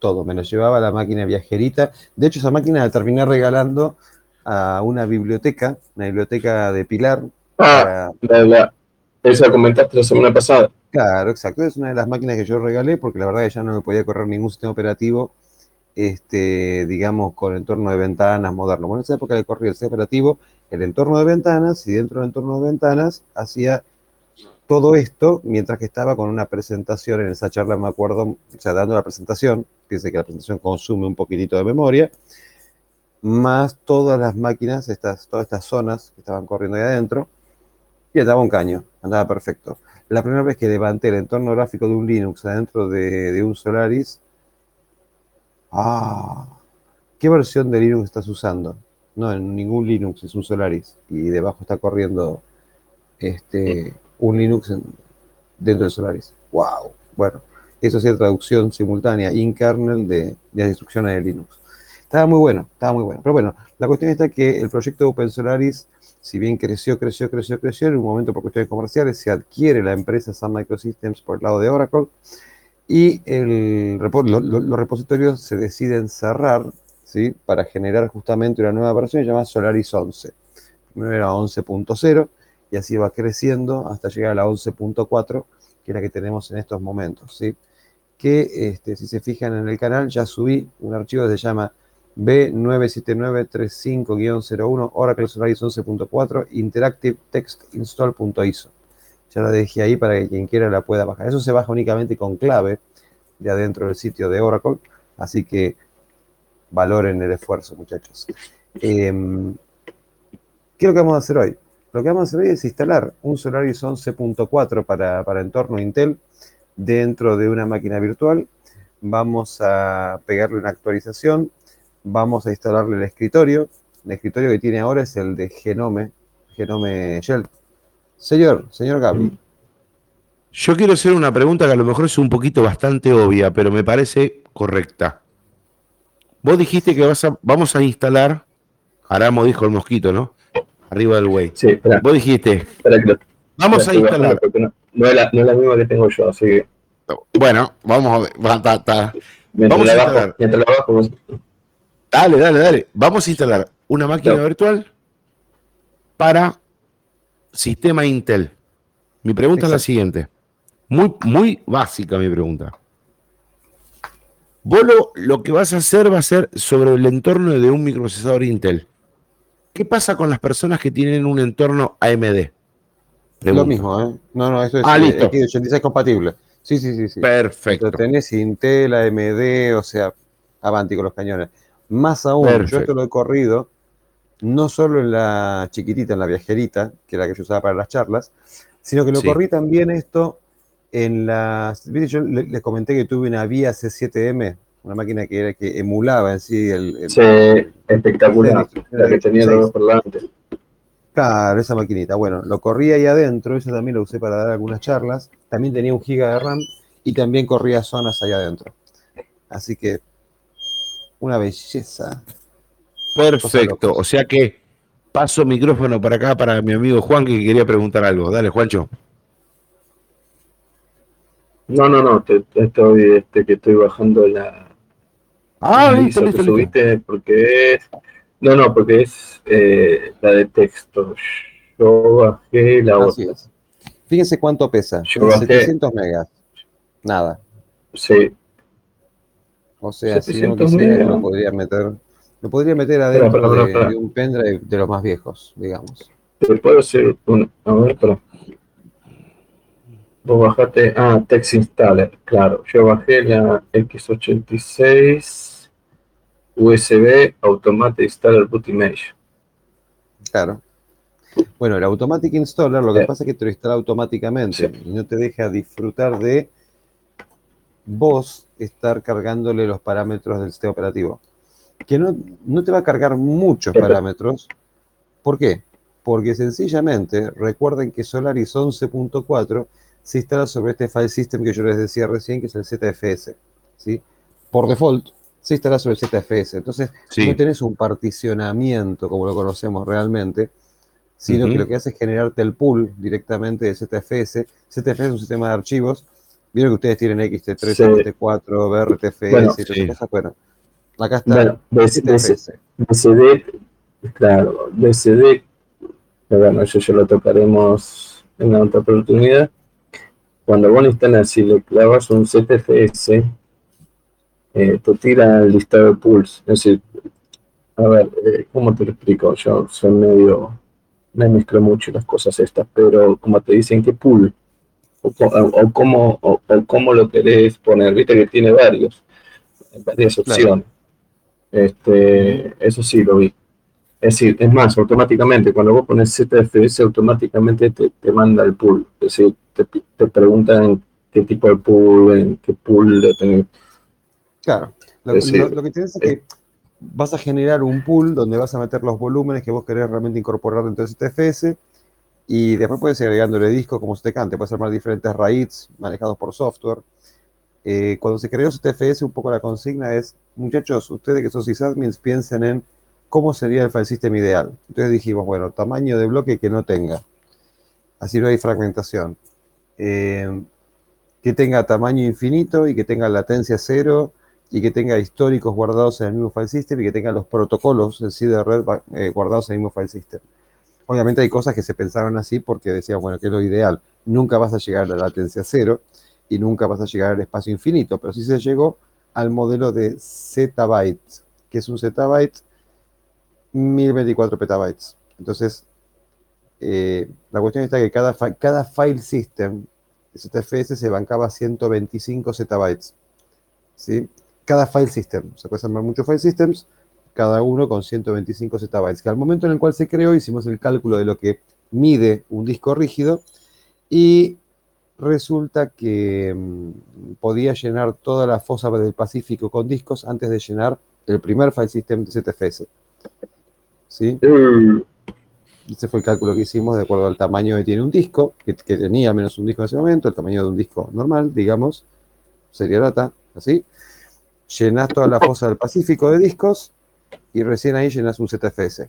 Todo. Me lo llevaba la máquina viajerita. De hecho, esa máquina la terminé regalando a una biblioteca, una biblioteca de Pilar. Ah, la, esa comentaste la semana pasada. Claro, exacto. Es una de las máquinas que yo regalé porque la verdad que ya no me podía correr ningún sistema operativo, este, digamos, con entorno de ventanas moderno. Bueno, en esa época le corría el sistema operativo, el entorno de ventanas, y dentro del entorno de ventanas hacía todo esto mientras que estaba con una presentación en esa charla, me acuerdo, o sea, dando la presentación, fíjense que la presentación consume un poquitito de memoria, más todas las máquinas, estas, todas estas zonas que estaban corriendo ahí adentro, y andaba un caño, andaba perfecto. La primera vez que levanté el entorno gráfico de un Linux adentro de, un Solaris, ah, ¿qué versión de Linux estás usando? No, en ningún Linux es un Solaris y debajo está corriendo este, un Linux dentro del Solaris. ¡Wow! Bueno, eso es traducción simultánea in kernel de, las instrucciones de Linux. Estaba muy bueno, estaba muy bueno. Pero bueno, la cuestión está que el proyecto de Open Solaris si bien creció, creció, creció, creció, en un momento por cuestiones comerciales se adquiere la empresa Sun Microsystems por el lado de Oracle y el, los repositorios se deciden cerrar ¿sí? para generar justamente una nueva versión llamada Solaris 11. Primero era 11.0 y así va creciendo hasta llegar a la 11.4, que es la que tenemos en estos momentos. ¿sí? Que este, si se fijan en el canal ya subí un archivo que se llama B97935-01 Oracle Solaris 11.4 Interactive Text Install.iso. Ya la dejé ahí para que quien quiera la pueda bajar. Eso se baja únicamente con clave de adentro del sitio de Oracle, así que valoren el esfuerzo, muchachos. Em, ¿Qué es lo que vamos a hacer hoy? Lo que vamos a hacer hoy es instalar un Solaris 11.4 para, para entorno Intel dentro de una máquina virtual. Vamos a pegarle una actualización vamos a instalarle el escritorio. El escritorio que tiene ahora es el de Genome, Genome Shell. Señor, señor Gaby. Yo quiero hacer una pregunta que a lo mejor es un poquito bastante obvia, pero me parece correcta. Vos dijiste que vas a, vamos a instalar, Aramo dijo el mosquito, ¿no? Arriba del güey. Sí, espera. Vos dijiste, vamos a instalar. No, es la, misma que tengo yo, así que. Bueno, vamos a ver. vamos a instalar. mientras la bajo, Dale, dale, dale. Vamos a instalar una máquina virtual para sistema Intel. Mi pregunta es la siguiente. Muy, muy básica mi pregunta. Vos lo, que vas a hacer va a ser sobre el entorno de un microprocesador Intel. ¿Qué pasa con las personas que tienen un entorno AMD? Lo mismo, ¿eh? No, no, eso es, ah, listo. es compatible. Sí, sí, sí, sí. Perfecto. tenés Intel, AMD, o sea, avanti con los cañones. Más aún, yo esto lo he corrido no solo en la chiquitita, en la viajerita, que era la que yo usaba para las charlas, sino que lo corrí también esto en las... Yo les comenté que tuve una Vía C7M, una máquina que, era, que emulaba en sí el... sí, espectacular, la que tenía los parlantes. Claro, esa maquinita. Bueno, lo corría ahí adentro, eso también lo usé para dar algunas charlas. También tenía un giga de RAM y también corría zonas ahí adentro. Así que, una belleza. Perfecto, o sea que paso micrófono para acá para mi amigo Juan que quería preguntar algo. Dale, Juancho. No, no, no, te, estoy, este, que estoy bajando la. Ah, listo, listo, subiste porque es. No, no, porque es eh, la de texto. Yo bajé la otra. Fíjense cuánto pesa. Yo bajé... 700 megas. Nada. Sí. O sea, si no quisiera, lo podría meter. Lo podría meter adentro de, un pendrive de los más viejos, digamos. Te puedo hacer una. A ver, espera. Vos bajaste, ah, Text Installer, claro. Yo bajé la X86 USB Automatic Installer Boot Image. Claro. Bueno, el Automatic Installer lo que pasa es que te lo instala automáticamente y no te deja disfrutar de vos estar cargándole los parámetros del sistema operativo. Que no, no te va a cargar muchos parámetros. ¿Por qué? Porque sencillamente recuerden que Solaris 11.4 se instala sobre este file system que yo les decía recién, que es el ZFS. ¿sí? Por default, se instala sobre el ZFS. Entonces, no tenés un particionamiento como lo conocemos realmente, sino que lo que hace es generarte el pool directamente de ZFS. ZFS es un sistema de archivos. Vieron que ustedes tienen XT3, XT4, BRTFS bueno, cosas. Bueno, acá está bueno. BCD, claro, BCD, bueno, eso ya lo tocaremos en la otra oportunidad cuando vos instalas y le clavas un ZFS, eh, te tira el listado de pools. Es decir, a ver, eh, ¿cómo te lo explico? Yo soy medio, me mezclo mucho las cosas estas, pero como te dicen qué pool, o, cómo, o, cómo lo querés poner, viste que tiene varios, varias opciones. Este, eso sí lo vi. Es decir, es más, automáticamente, cuando vos pones ZFS, automáticamente te, te manda el pool. Es decir, te, te, preguntan qué tipo de pool, en qué pool de tener. Claro, lo, que tienes es que vas a generar un pool donde vas a meter los volúmenes que vos querés realmente incorporar dentro de ZFS y después puedes ir agregándole disco como te cante, puedes armar diferentes RAIDs manejados por software. Eh, cuando se creó ZFS, un poco la consigna es, muchachos, ustedes que son sysadmins, piensen en cómo sería el file system ideal. Entonces dijimos, bueno, tamaño de bloque que no tenga. Así no hay fragmentación. Eh, que tenga tamaño infinito y que tenga latencia cero y que tenga históricos guardados en el mismo file system y que tenga los protocolos en sí de red eh, guardados en el mismo file system. Obviamente hay cosas que se pensaron así porque decían, bueno, que es lo ideal. Nunca vas a llegar a la latencia cero y nunca vas a llegar al espacio infinito, pero sí se llegó al modelo de zettabyte, que es un zettabyte 1024 petabytes. Entonces, eh, la cuestión está que cada, cada file system ZFS se bancaba 125 zettabytes. ¿sí? Cada file system. Se puede armar muchos file systems, cada uno con 125 zettabytes. Que al momento en el cual se creó, hicimos el cálculo de lo que mide un disco rígido y resulta que mm, podía llenar toda la fosa del Pacífico con discos antes de llenar el primer file system de ZFS. ¿sí? Mm. Ese fue el cálculo que hicimos de acuerdo al tamaño que tiene un disco, que, tenía al menos un disco en ese momento, el tamaño de un disco normal, digamos, sería data, así. Llenas toda la fosa del Pacífico de discos y recién ahí llenas un ZFS.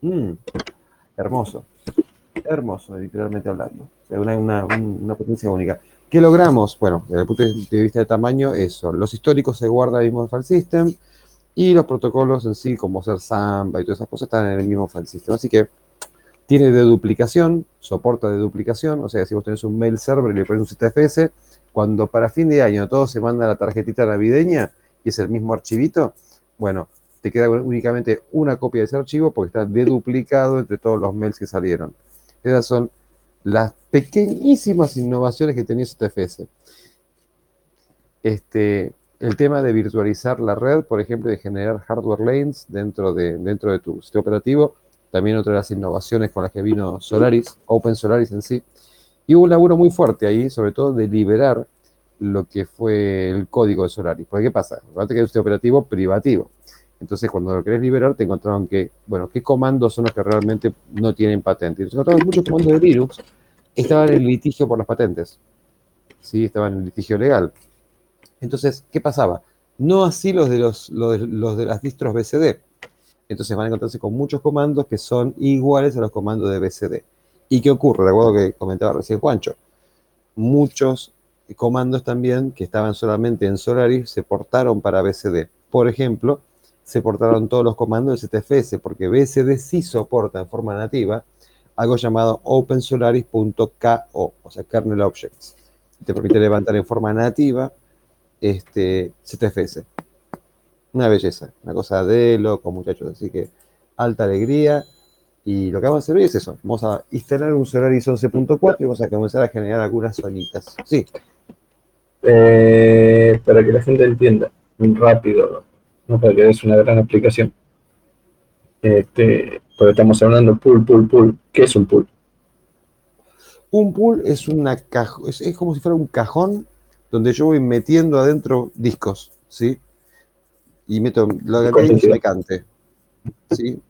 Mm, hermoso, hermoso, literalmente hablando. una, una, potencia única. ¿Qué logramos? Bueno, desde el punto de vista de tamaño, eso. Los históricos se guardan en el mismo file system y los protocolos en sí, como ser Samba y todas esas cosas, están en el mismo file system. Así que tiene de duplicación, soporta de duplicación. O sea, si vos tenés un mail server y le pones un ZFS, cuando para fin de año todo se manda la tarjetita navideña y es el mismo archivito, bueno, te queda únicamente una copia de ese archivo porque está deduplicado entre todos los mails que salieron. Esas son las pequeñísimas innovaciones que tenía ZFS. Este, el tema de virtualizar la red, por ejemplo, de generar hardware lanes dentro de, dentro de tu sistema operativo. También otra de las innovaciones con las que vino Solaris, Open Solaris en sí. Y hubo un laburo muy fuerte ahí, sobre todo de liberar lo que fue el código de Solaris. Porque, ¿qué pasa? Fíjate que es un sistema operativo privativo. Entonces, cuando lo querés liberar, te encontraron que, bueno, ¿qué comandos son los que realmente no tienen patente? Entonces, encontraron muchos comandos de Linux estaban en litigio por las patentes. ¿Sí? Estaban en litigio legal. Entonces, ¿qué pasaba? No así los de, los, los, de las distros BCD. Entonces van a encontrarse con muchos comandos que son iguales a los comandos de BCD. ¿Y qué ocurre? De acuerdo que comentaba recién Juancho. Muchos comandos también que estaban solamente en Solaris se portaron para BCD. Por ejemplo, se portaron todos los comandos de STFS porque BCD sí soporta en forma nativa algo llamado OpenSolaris.ko, o sea, kernel objects. Te permite levantar en forma nativa este, ZFS. Una belleza, una cosa de loco, muchachos. Así que alta alegría. Y lo que vamos a hacer hoy es eso. Vamos a instalar un Solaris 11.4 y vamos a comenzar a generar algunas zonitas. Sí. Eh, para que la gente entienda, rápido, no para que es una gran aplicación. Este, porque estamos hablando pool, pool, pool. ¿Qué es un pool? Un pool es una caja, es, es como si fuera un cajón donde yo voy metiendo adentro discos, ¿sí? Y meto lo que hay me cante, ¿sí?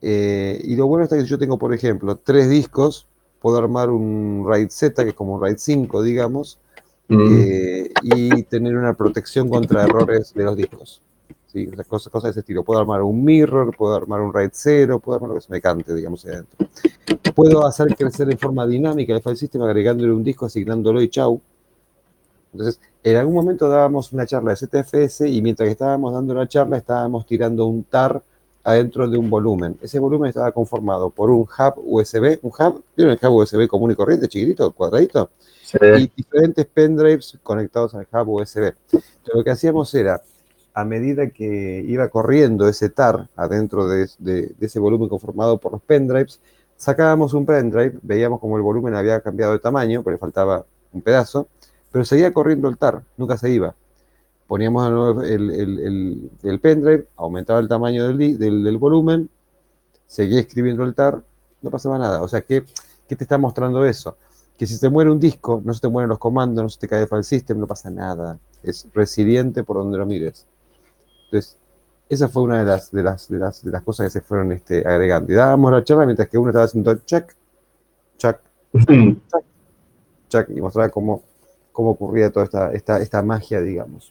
Eh, y lo bueno está que yo tengo, por ejemplo, tres discos, puedo armar un RAID Z, que es como un RAID 5, digamos, mm. eh, y tener una protección contra errores de los discos. ¿Sí? cosas, cosas de ese estilo. Puedo armar un mirror, puedo armar un RAID 0, puedo armar lo que se me cante, digamos, adentro. Puedo hacer crecer en forma dinámica el file system agregándole un disco, asignándolo y chau. Entonces, en algún momento dábamos una charla de ZFS y mientras estábamos dando la charla estábamos tirando un TAR adentro de un volumen. Ese volumen estaba conformado por un hub USB, un hub, ¿vieron el hub USB común y corriente, chiquitito, cuadradito? Y diferentes pendrives conectados al hub USB. Entonces, lo que hacíamos era, a medida que iba corriendo ese TAR adentro de, ese volumen conformado por los pendrives, sacábamos un pendrive, veíamos como el volumen había cambiado de tamaño, porque faltaba un pedazo, pero seguía corriendo el TAR, nunca se iba. Poníamos el, pendrive, aumentaba el tamaño del, volumen, seguía escribiendo el TAR, no pasaba nada. O sea, ¿qué, ¿qué te está mostrando eso? Que si te muere un disco, no se te mueren los comandos, no se te cae el file system, no pasa nada. Es resiliente por donde lo mires. Entonces, esa fue una de las, de las, de las, de las cosas que se fueron este, agregando. Y dábamos la charla mientras que uno estaba haciendo check, check, check, check, y mostraba cómo cómo ocurría toda esta, esta, esta magia, digamos.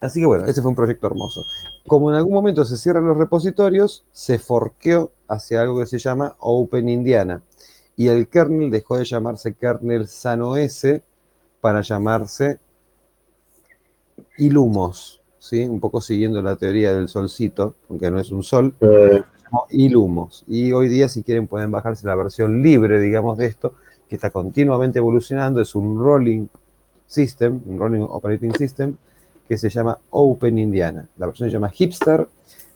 Así que bueno, ese fue un proyecto hermoso. Como en algún momento se cierran los repositorios, se forqueó hacia algo que se llama Open Indiana. Y el kernel dejó de llamarse kernel Sano S para llamarse Ilumos, ¿sí? un poco siguiendo la teoría del solcito, aunque no es un sol, eh. Ilumos. Y hoy día, si quieren, pueden bajarse la versión libre, digamos, de esto, que está continuamente evolucionando, es un rolling system, un rolling operating system, que se llama Open Indiana. La versión se llama Hipster,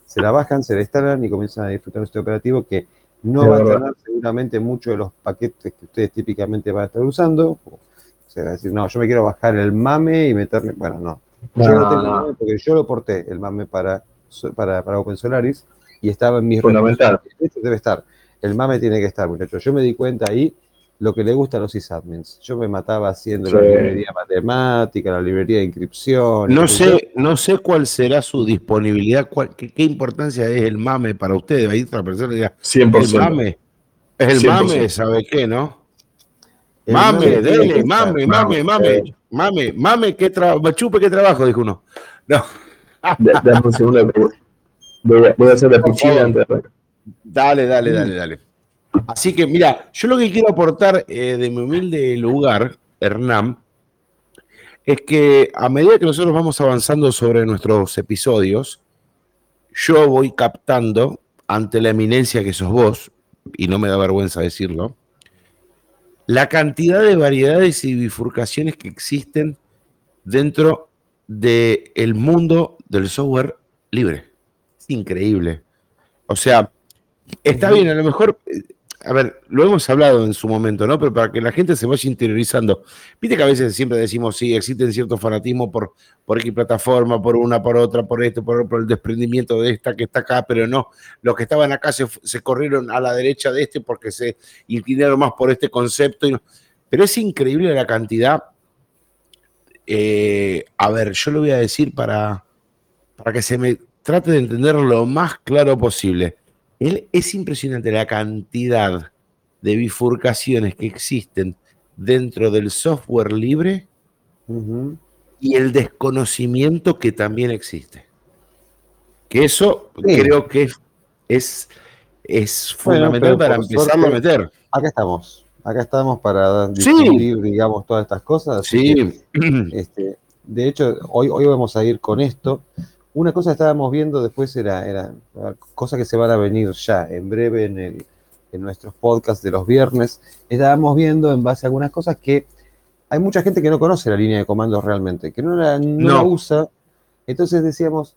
se la bajan, se la instalan y comienzan a disfrutar de este operativo que no va a tener seguramente muchos de los paquetes que ustedes típicamente van a estar usando. O sea, decir, no, yo me quiero bajar el MAME y meterme. Bueno, no. Yo no, tengo MAME porque yo lo porté el MAME para, para, para Open Solaris y estaba en mis Fundamental. Debe estar. El MAME tiene que estar, muchachos. Yo me di cuenta ahí lo que le gusta a los sysadmins. Yo me mataba haciendo la librería matemática, la librería de inscripción. No sé, no sé cuál será su disponibilidad, qué, importancia es el mame para ustedes. Ahí otra persona diga, 100%. El mame. Es el mame, ¿sabe qué, no? mame, dele, mame, mame, mame, mame, mame, qué trabajo, chupe qué trabajo, dijo uno. No. Dame un segundo, voy a, voy a hacer la pichina antes Dale, dale, dale, dale. Así que, mira, yo lo que quiero aportar eh, de mi humilde lugar, Hernán, es que a medida que nosotros vamos avanzando sobre nuestros episodios, yo voy captando, ante la eminencia que sos vos, y no me da vergüenza decirlo, la cantidad de variedades y bifurcaciones que existen dentro del mundo del software libre. Es increíble. O sea, está bien, a lo mejor a ver, lo hemos hablado en su momento, ¿no? Pero para que la gente se vaya interiorizando. Viste que a veces siempre decimos, sí, existen cierto fanatismo por, por X plataforma, por una, por otra, por esto, por, por el desprendimiento de esta que está acá, pero no. Los que estaban acá se, se corrieron a la derecha de este porque se inclinaron más por este concepto. Pero es increíble la cantidad. Eh, a ver, yo lo voy a decir para, para que se me trate de entender lo más claro posible es impresionante la cantidad de bifurcaciones que existen dentro del software libre y el desconocimiento que también existe. Que eso creo que es, es, fundamental para empezar a meter. Acá estamos. Acá estamos para discutir, digamos, todas estas cosas. Sí. este, de hecho, hoy, hoy vamos a ir con esto. Una cosa que estábamos viendo después era, era cosas que se van a venir ya en breve en, el, en nuestros podcasts de los viernes. Estábamos viendo en base a algunas cosas que hay mucha gente que no conoce la línea de comandos realmente, que no la, no usa. Entonces decíamos,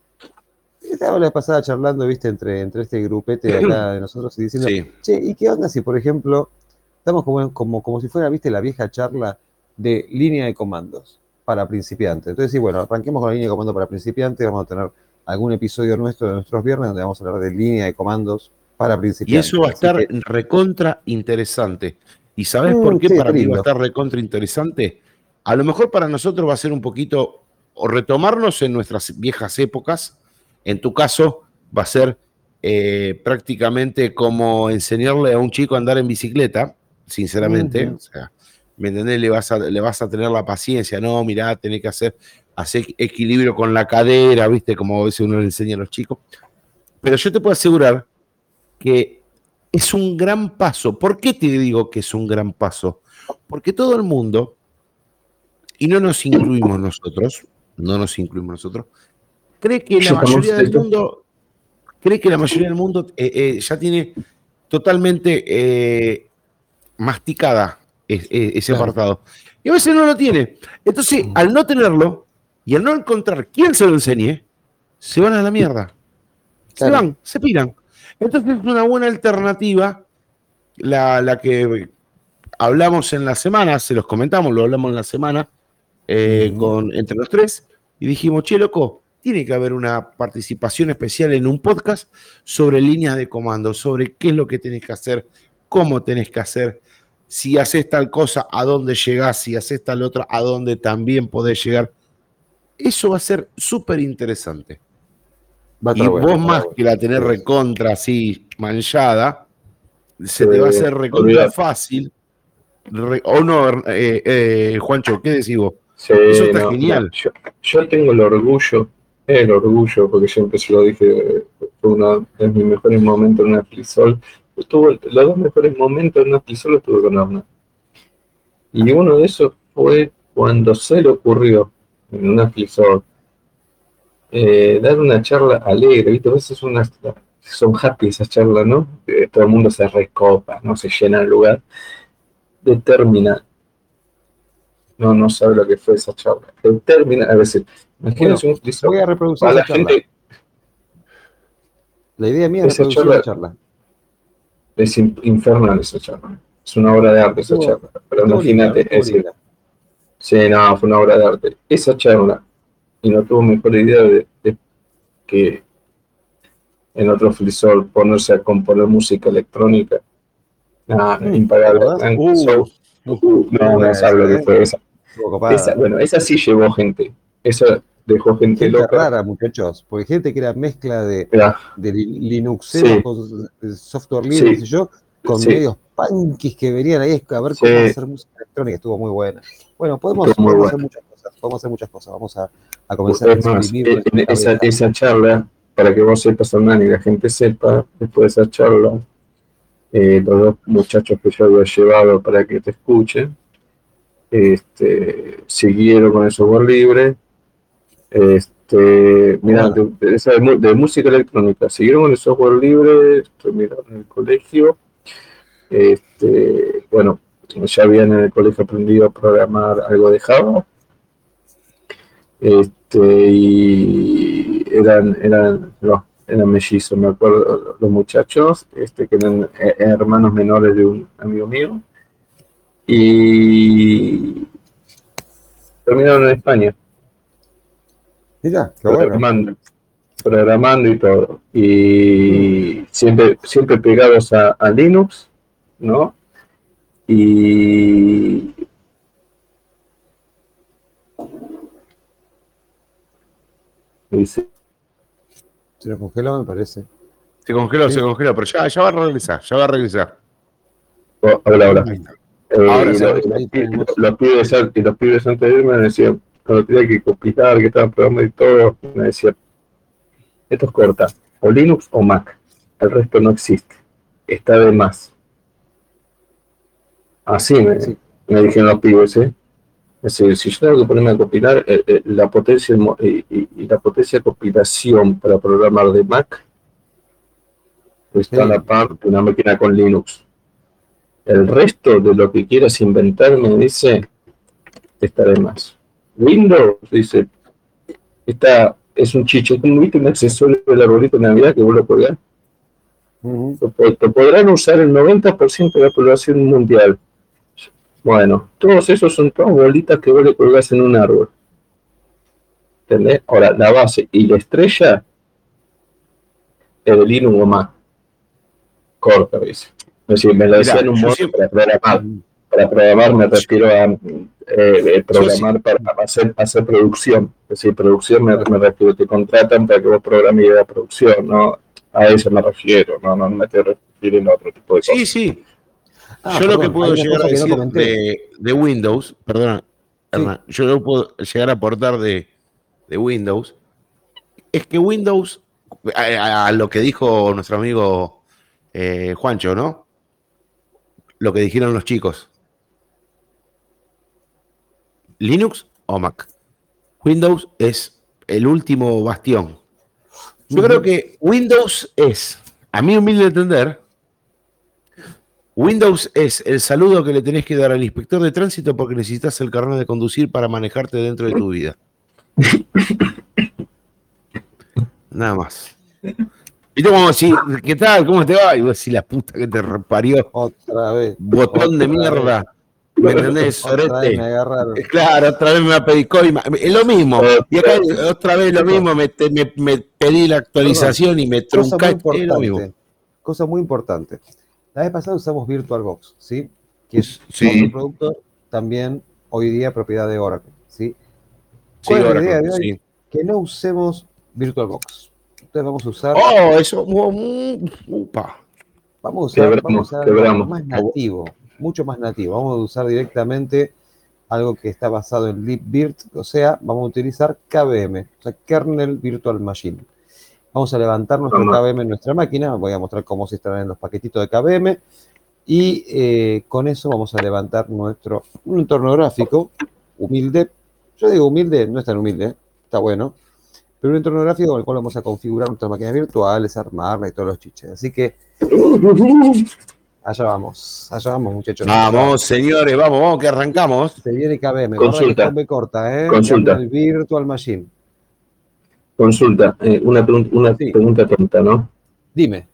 estaba la pasada charlando, viste, entre, entre este grupete de acá de nosotros y diciendo, che, ¿y qué onda si, por ejemplo, estamos como, como, como si fuera, viste, la vieja charla de línea de comandos? Para principiantes. Entonces, sí, bueno, arranquemos con la línea de comando para principiantes. Vamos a tener algún episodio nuestro de nuestros viernes donde vamos a hablar de línea de comandos para principiantes. Y eso va a estar recontra interesante. ¿Y sabes por mm, qué para mí va a estar recontra interesante? A lo mejor para nosotros va a ser un poquito o retomarnos en nuestras viejas épocas. En tu caso, va a ser eh, prácticamente como enseñarle a un chico a andar en bicicleta, sinceramente. O sea, ¿me entendés? Le vas a, le vas a tener la paciencia, no, mirá, tenés que hacer, hacer equilibrio con la cadera, ¿viste? Como a veces uno le enseña a los chicos. Pero yo te puedo asegurar que es un gran paso. ¿Por qué te digo que es un gran paso? Porque todo el mundo, y no nos incluimos nosotros, no nos incluimos nosotros, cree que la mayoría del mundo, cree que la mayoría del mundo eh, eh, ya tiene totalmente eh, masticada ese apartado. Y a veces no lo tiene. Entonces, mm. al no tenerlo y al no encontrar quién se lo enseñe, se van a la mierda. Se van, se piran. Entonces es una buena alternativa la, que hablamos en la semana, se los comentamos, lo hablamos en la semana eh, mm. con, entre los tres y dijimos, che, loco, tiene que haber una participación especial en un podcast sobre líneas de comando, sobre qué es lo que tenés que hacer, cómo tenés que hacer, si haces tal cosa, a dónde llegás, si haces tal otra, a dónde también podés llegar. Eso va a ser súper interesante. y vos más que la tener recontra así manchada, se te va a hacer recontra fácil. o no, eh, eh, Juancho, ¿qué decís vos? Eso está genial. yo, tengo el orgullo, el orgullo, porque siempre se lo dije, fue uno de mis mejores momentos en una Flisol, estuvo, los dos mejores momentos en un solo estuve con Arna. Y uno de esos fue cuando se le ocurrió en una Flisol eh, dar una charla alegre, ¿viste? A veces una, son happy esas charlas, ¿no? todo el mundo se recopa, no se llena el lugar. Determina. No, no sabe lo que fue esa charla. Determina, a veces, imagínense un Flisol. Voy a reproducir la gente. La idea mía es reproducir la charla es infernal esa charla. Es una obra de arte esa charla. Pero imagínate, es sí, no, fue una obra de arte. Esa charla, y no tuvo mejor idea de, que en otro frisol ponerse a componer música electrónica. Nada, mm, impagable. Uh, uh, no, no sabe lo que fue esa. esa. Bueno, esa sí llevó gente. Esa dejó gente, loca. rara, muchachos, porque gente que era mezcla de, de Linux, con software libre, yo, con medios punkis que venían ahí a ver cómo hacer música electrónica, estuvo muy buena. Bueno, podemos, hacer muchas cosas, podemos hacer muchas cosas, vamos a, a comenzar a esa, esa, charla, para que vos sepas, Hernán, y la gente sepa, después de esa charla, eh, los dos muchachos que yo había llevado para que te escuchen, este, siguieron con el software libre, este, mira, de, música electrónica, siguieron con el software libre, terminaron en el colegio. Este, bueno, ya habían en el colegio aprendido a programar algo de Java. Este, y eran, eran eran mellizos, me acuerdo, los muchachos, este, que eran eh, hermanos menores de un amigo mío, y terminaron en España. Mira, qué bueno. programando, y todo. Y siempre, siempre pegados a, a Linux, ¿no? Y dice, Se lo congeló, me parece. Se congeló, se congeló, pero ya, ya va a regresar, ya va a regresar. oh, ahora, ahora. Eh, Ahora y sí, los, los pibes, y los pibes antes de irme me decían, cuando tenía que compilar, que estaban programando y todo, me decían, esto es corta, o Linux o Mac, el resto no existe, está de más. Así me, Sí. me dijeron los pibes, ¿eh? Es decir, si yo tengo que ponerme a compilar, eh, eh, la potencia y, y- y la potencia de compilación para programar de Mac está a la par de una máquina con Linux. El resto de lo que quieras inventar, me dice, está de más. Windows, dice, está, es un chicho, viste un accesorio del arbolito de Navidad que. Ujú. Lo, po- lo podrán usar el 90% de la población mundial. Bueno, todos esos son todas bolitas que vos le colgás en un árbol. ¿Entendés? Ahora, la base y la estrella es de Linux o Mac. Corta, dice. Es decir, me lo Mirá, decía en un modo siempre- para programar. Para programar me refiero a eh, eh, programar para hacer, hacer producción. Es decir, producción me, me refiero, te contratan para que vos programes la producción, ¿no? A eso me refiero, no, no me estoy refiriendo a otro tipo de cosas. Sí, sí. Ah, yo lo que puedo llegar a no decir de, de Windows, perdona, Hernán, yo lo puedo llegar a aportar de, de Windows, es que Windows, a lo que dijo nuestro amigo eh, Juancho, ¿no? Lo que dijeron los chicos. Linux o Mac. Windows es el último bastión. Yo creo que Windows es, a mi humilde entender, Windows es el saludo que le tenés que dar al inspector de tránsito porque necesitas el carnet de conducir para manejarte dentro de tu vida. Nada más. Y tú como decir, ¿qué tal? ¿Cómo te va? Y vos decís, la puta que te reparió, Otra vez. botón de mierda. Me agarraron. Claro, otra vez me pedí coima. Es lo mismo. Y acá otra vez lo mismo. Me, te- me- me pedí la actualización y me Cosa muy truncaste. Es lo mismo. importante. Cosa muy importante. La vez pasada usamos VirtualBox, ¿sí? Que es Sí. otro producto también hoy día propiedad de Oracle, ¿sí? Sí, ¿Cuál es la Oracle, idea de hoy? sí. Que no usemos VirtualBox. Entonces vamos a usar, Oh, eso. upa. vamos a usar, Quebramos, vamos a usar quebramos. algo más nativo, mucho más nativo. Vamos a usar directamente algo que está basado en libvirt, o sea, vamos a utilizar KVM, o sea, Kernel Virtual Machine. Vamos a levantar nuestro. KVM en nuestra máquina, voy a mostrar cómo se instalan los paquetitos de KVM y eh, con eso vamos a levantar nuestro un entorno gráfico humilde. Yo digo humilde, no es tan humilde, está bueno, pero un entorno gráfico con el cual vamos a configurar nuestras máquinas virtuales, armarla y todos los chiches. Así que allá vamos, allá vamos muchachos. Vamos, señores, vamos, vamos, que arrancamos. Se viene Consulta. guarda que es corta, ¿eh? Consulta. Kernel Virtual Machine. Consulta, eh, una, una Sí. pregunta tonta, ¿no? Dime,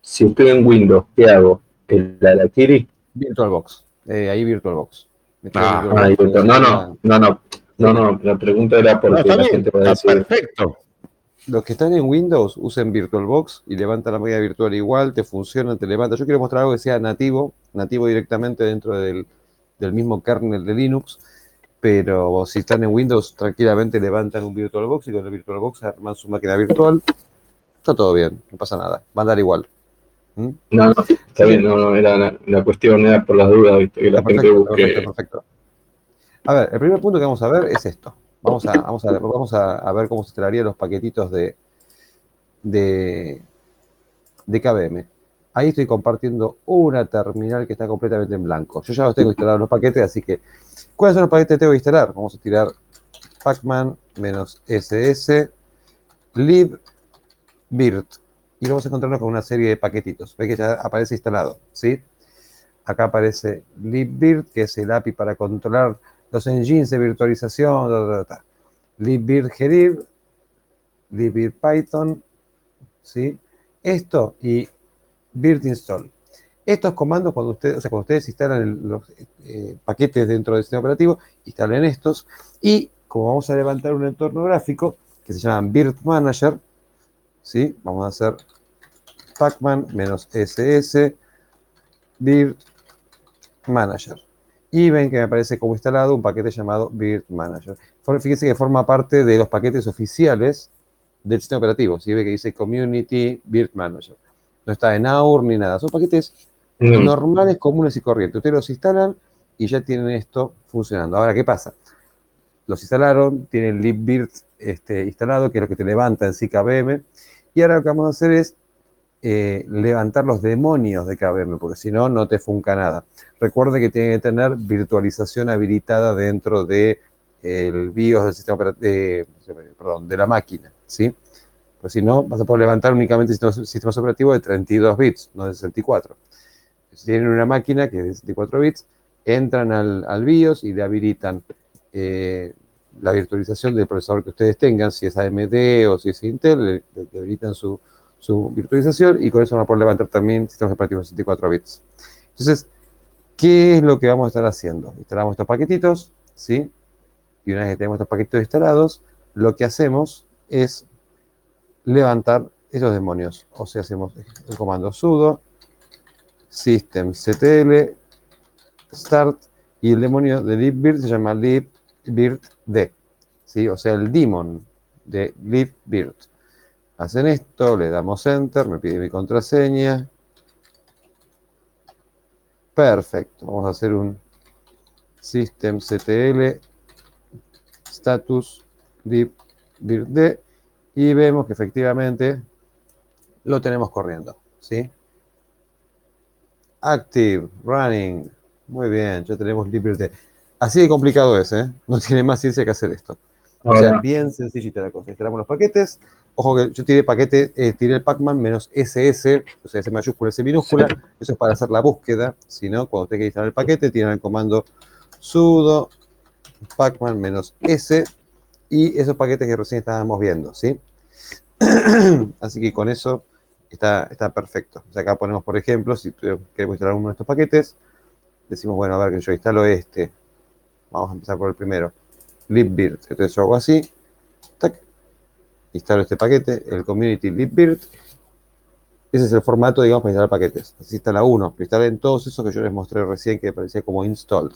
Si estoy en Windows, ¿qué hago? ¿El Arakiri? VirtualBox. Eh, ahí VirtualBox. Me Ah, porque no, no, no, no, no, no, la pregunta era No, está la gente va a decir, perfecto. Los que están en Windows usen VirtualBox y levantan la máquina virtual igual, te funciona, te levanta. Yo quiero mostrar algo que sea nativo, nativo directamente dentro del, del mismo kernel de Linux, pero si están en Windows, tranquilamente levantan un VirtualBox y con el VirtualBox arman su máquina virtual. Está todo bien, no pasa nada, va a andar igual. ¿Mm? no, no, está bien, no, no, era la, la cuestión era por las dudas, ¿viste? que la Está gente perfecto, busque. perfecto, perfecto. A ver, el primer punto que vamos a ver es esto. Vamos a, vamos a, vamos a, ver cómo se traerían los paquetitos de, de, de KVM. Ahí estoy compartiendo una terminal que está completamente en blanco. Yo ya los tengo instalados los paquetes, así que, ¿cuáles son los paquetes que tengo que instalar? Vamos a tirar pacman-ss libvirt y vamos a encontrarnos con una serie de paquetitos. Ve que ya aparece instalado, ¿sí? Acá aparece libvirt, que es el API para controlar los engines de virtualización, ta, ta, ta. libvirt Gerib, libvirt Python, ¿sí? Esto y virt install. Estos comandos, cuando ustedes, o sea, cuando ustedes instalan los eh, paquetes dentro del sistema operativo, instalen estos y como vamos a levantar un entorno gráfico que se llama Virt Manager, ¿sí? Vamos a hacer pacman menos ss virt manager. Y ven que me aparece como instalado un paquete llamado virt manager. Fíjense que forma parte de los paquetes oficiales del sistema operativo. Si ve que dice community virt manager. No está en AUR ni nada. Son paquetes mm. normales, comunes y corrientes. Ustedes los instalan y ya tienen esto funcionando. Ahora, ¿qué pasa? Los instalaron, tienen libvirt este, instalado, que es lo que te levanta en KVM. Y ahora lo que vamos a hacer es eh, levantar los demonios de KVM, porque si no, no te funca nada. Recuerde que tiene que tener virtualización habilitada dentro de, BIOS del sistema de, perdón, de la máquina, ¿sí? Pues si no, vas a poder levantar únicamente sistemas, operativos de 32 bits, no de 64. Si tienen una máquina que es de 64 bits, entran al, BIOS y le habilitan eh, la virtualización del procesador que ustedes tengan, si es AMD o si es Intel, le habilitan su, su virtualización y con eso van a poder levantar también sistemas operativos 64 bits. Entonces, ¿qué es lo que vamos a estar haciendo? Instalamos estos paquetitos, ¿sí? Y una vez que tenemos estos paquetitos instalados, lo que hacemos es levantar esos demonios. O sea, hacemos el comando sudo systemctl start y el demonio de libvirt se llama libvirt-d, ¿sí? O sea, el daemon de libvirt. Hacen esto, le damos enter, me pide mi contraseña. Perfecto, vamos a hacer un systemctl status deep y vemos que efectivamente lo tenemos corriendo, ¿sí? Active, running, muy bien, ya tenemos libvirt. Así de complicado es, ¿eh? No tiene más ciencia que hacer esto. O sea, bien sencillita la cosa. Instalamos los paquetes, Ojo que yo tiré paquete, eh, tiré el Pacman menos SS, o sea, S mayúscula, S minúscula. Eso es para hacer la búsqueda. Si no, cuando usted quiere instalar el paquete, tiran el comando sudo pacman menos S y esos paquetes que recién estábamos viendo, ¿sí? (clears throat) Así que con eso está, está perfecto. O sea, acá ponemos, por ejemplo, si queremos instalar uno de estos paquetes, decimos, bueno, a ver, que yo instalo este. Vamos a empezar por el primero. libvirt. Entonces yo hago así, instalo este paquete, el community libvirt. Ese es el formato, digamos, para instalar paquetes. Así instala uno, instalen todos esos que yo les mostré recién que parecía como installed.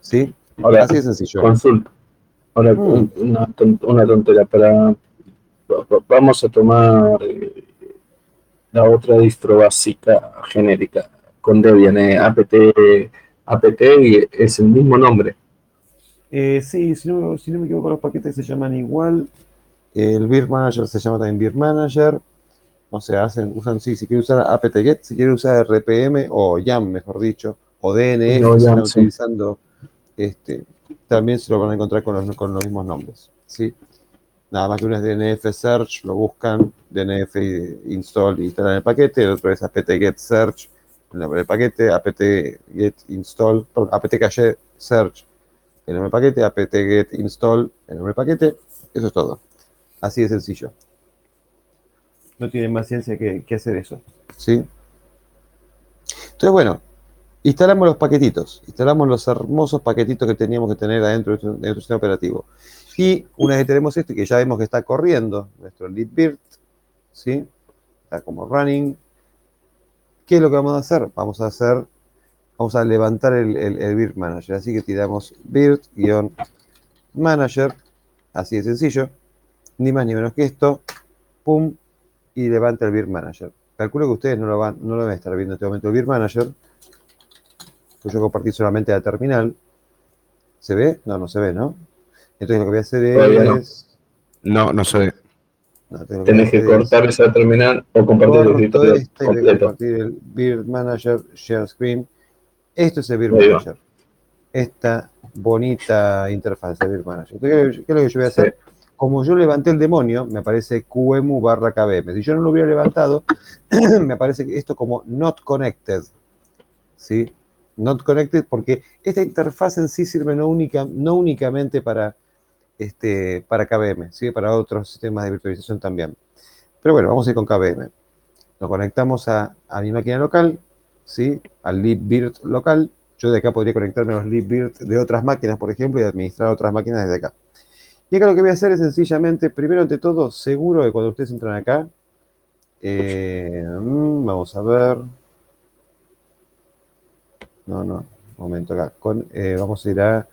¿Sí? Así de sencillo. Consulta. Ahora, mm. una, una, tontería para... Vamos a tomar eh, la otra distro básica genérica con Debian, eh, apt, apt y es el mismo nombre. Eh, sí, si no, si no me equivoco, los paquetes se llaman igual. El Beer Manager se llama también Beer Manager. O sea, hacen, usan, sí, si quieren usar apt-get, si quieren usar RPM o YAM, mejor dicho, o DNF, si están utilizando, este, también se lo van a encontrar con los, con los mismos nombres. ¿sí? Nada más que uno es DNF Search, lo buscan, DNF install y instalan el paquete, el otro es apt-get search, el nombre del paquete, apt-get install, apt-cache search, el nombre del paquete, apt-get install, el nombre del paquete, eso es todo. Así de sencillo. No tiene más ciencia que, hacer eso. ¿Sí? Entonces, bueno, instalamos los paquetitos, instalamos los hermosos paquetitos que teníamos que tener adentro de nuestro, sistema operativo. Y una vez que tenemos esto y que ya vemos que está corriendo nuestro libvirt, ¿sí? Está como running. ¿Qué es lo que vamos a hacer? Vamos a hacer, vamos a levantar el, el, manager. Así que tiramos virt-manager, así de sencillo ni más ni menos que esto, pum, y levanta el Beer Manager. Calculo que ustedes no lo van, no lo van a estar viendo en este momento el Beer Manager, pues yo compartí solamente la terminal. ¿Se ve? No, no se ve, ¿no? Entonces lo que voy a hacer es... No, no, se ve. No, Tenés que, cortar esa terminal o compartir el escritorio este, completo. Compartir el Beer Manager, Share Screen. Esto es el Beer Manager. Esta bonita interfaz de Beer Manager. Entonces, ¿qué es lo que yo voy a hacer? Como yo levanté el demonio, me aparece QEMU barra KBM. Si yo no lo hubiera levantado, (clears throat) me aparece esto como not connected. ¿Sí? Not connected porque esta interfaz en sí sirve no, única, no únicamente para, este, para KBM, ¿sí? para otros sistemas de virtualización también. Pero bueno, vamos a ir con KVM. Nos conectamos a, a mi máquina local, ¿sí? al libvirt local. Yo de acá podría conectarme a los libvirt de otras máquinas, por ejemplo, y administrar otras máquinas desde acá. Y acá lo que voy a hacer es sencillamente, primero ante todo, seguro que cuando ustedes entran acá, eh, mm, vamos a ver. No, no, un momento acá. Eh, vamos a ir a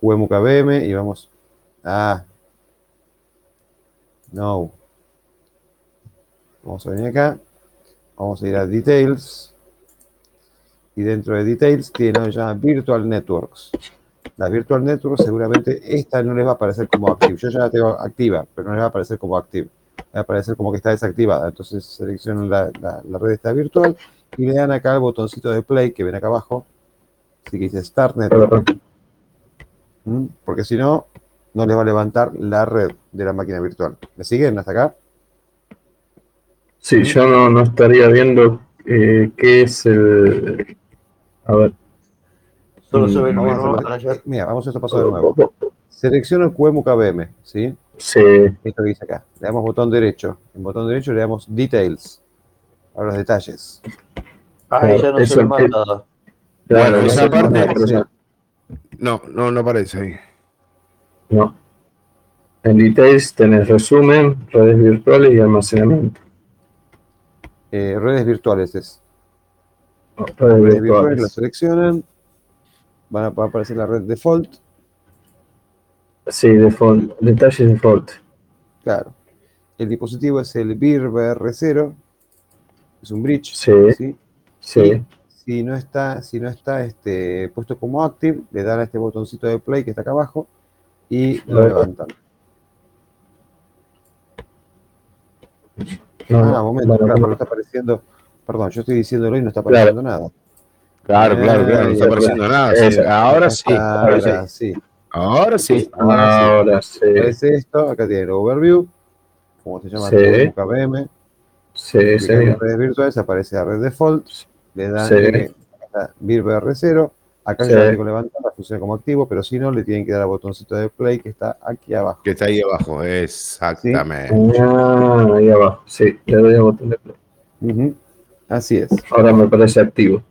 QEMUKBM y vamos a... No. Vamos a venir acá. Vamos a ir a Details. Y dentro de Details tiene lo Virtual Networks. La Virtual Networks seguramente esta no les va a aparecer como activa. Yo ya la tengo activa, pero no les va a aparecer como activa. Va a aparecer como que está desactivada. Entonces seleccionan la, la, la red esta virtual y le dan acá el botoncito de play que ven acá abajo. Así que dice Start Network. ¿Mm? Porque si no, no les va a levantar la red de la máquina virtual. ¿Me siguen hasta acá? Sí, yo no, no estaría viendo eh, qué es el. A ver. Solo se ve el Vamos a menú hacer- para allá. Mira, vamos a esto paso de nuevo. Selecciono el QEMU-KBM, ¿sí? Sí, Esto que dice acá. Le damos botón derecho. En botón derecho le damos Details. A los detalles. Ahí ya no Eso se nada. claro, Bueno, esa parte- No, no, no aparece ahí. No. En details tenés resumen, redes virtuales y almacenamiento. Eh, redes virtuales es. Redes Redes virtuales la virtuales. seleccionan. Van a va a aparecer la red default. Sí, default, detalles default. Claro. El dispositivo es el BIR-BR0. Es un bridge. Sí. ¿sí? Sí, Si no está, si no está este, puesto como active, le dan a este botoncito de play que está acá abajo y lo levantan. no, ah, no, momento, bueno, claro, pero está apareciendo. Perdón, yo estoy diciéndolo y no está apareciendo nada. Claro, claro, claro, no está apareciendo nada. sí. Eso. Ahora sí, Ahora ahora sí. ahora sí. Ahora sí, Aparece esto, acá tiene el overview, como se llama el KBM, sí, sí. en redes virtuales, aparece la red default, le dan Sí. eh, acá, BIR-BR0, acá Sí. ya la tengo levantada, funciona como activo, pero si no, le tienen que dar al botoncito de play que está aquí abajo. Que está ahí abajo, exactamente. Ah, ahí abajo, sí, le doy a botón de play. Ujú. Así es. Ahora me parece activo.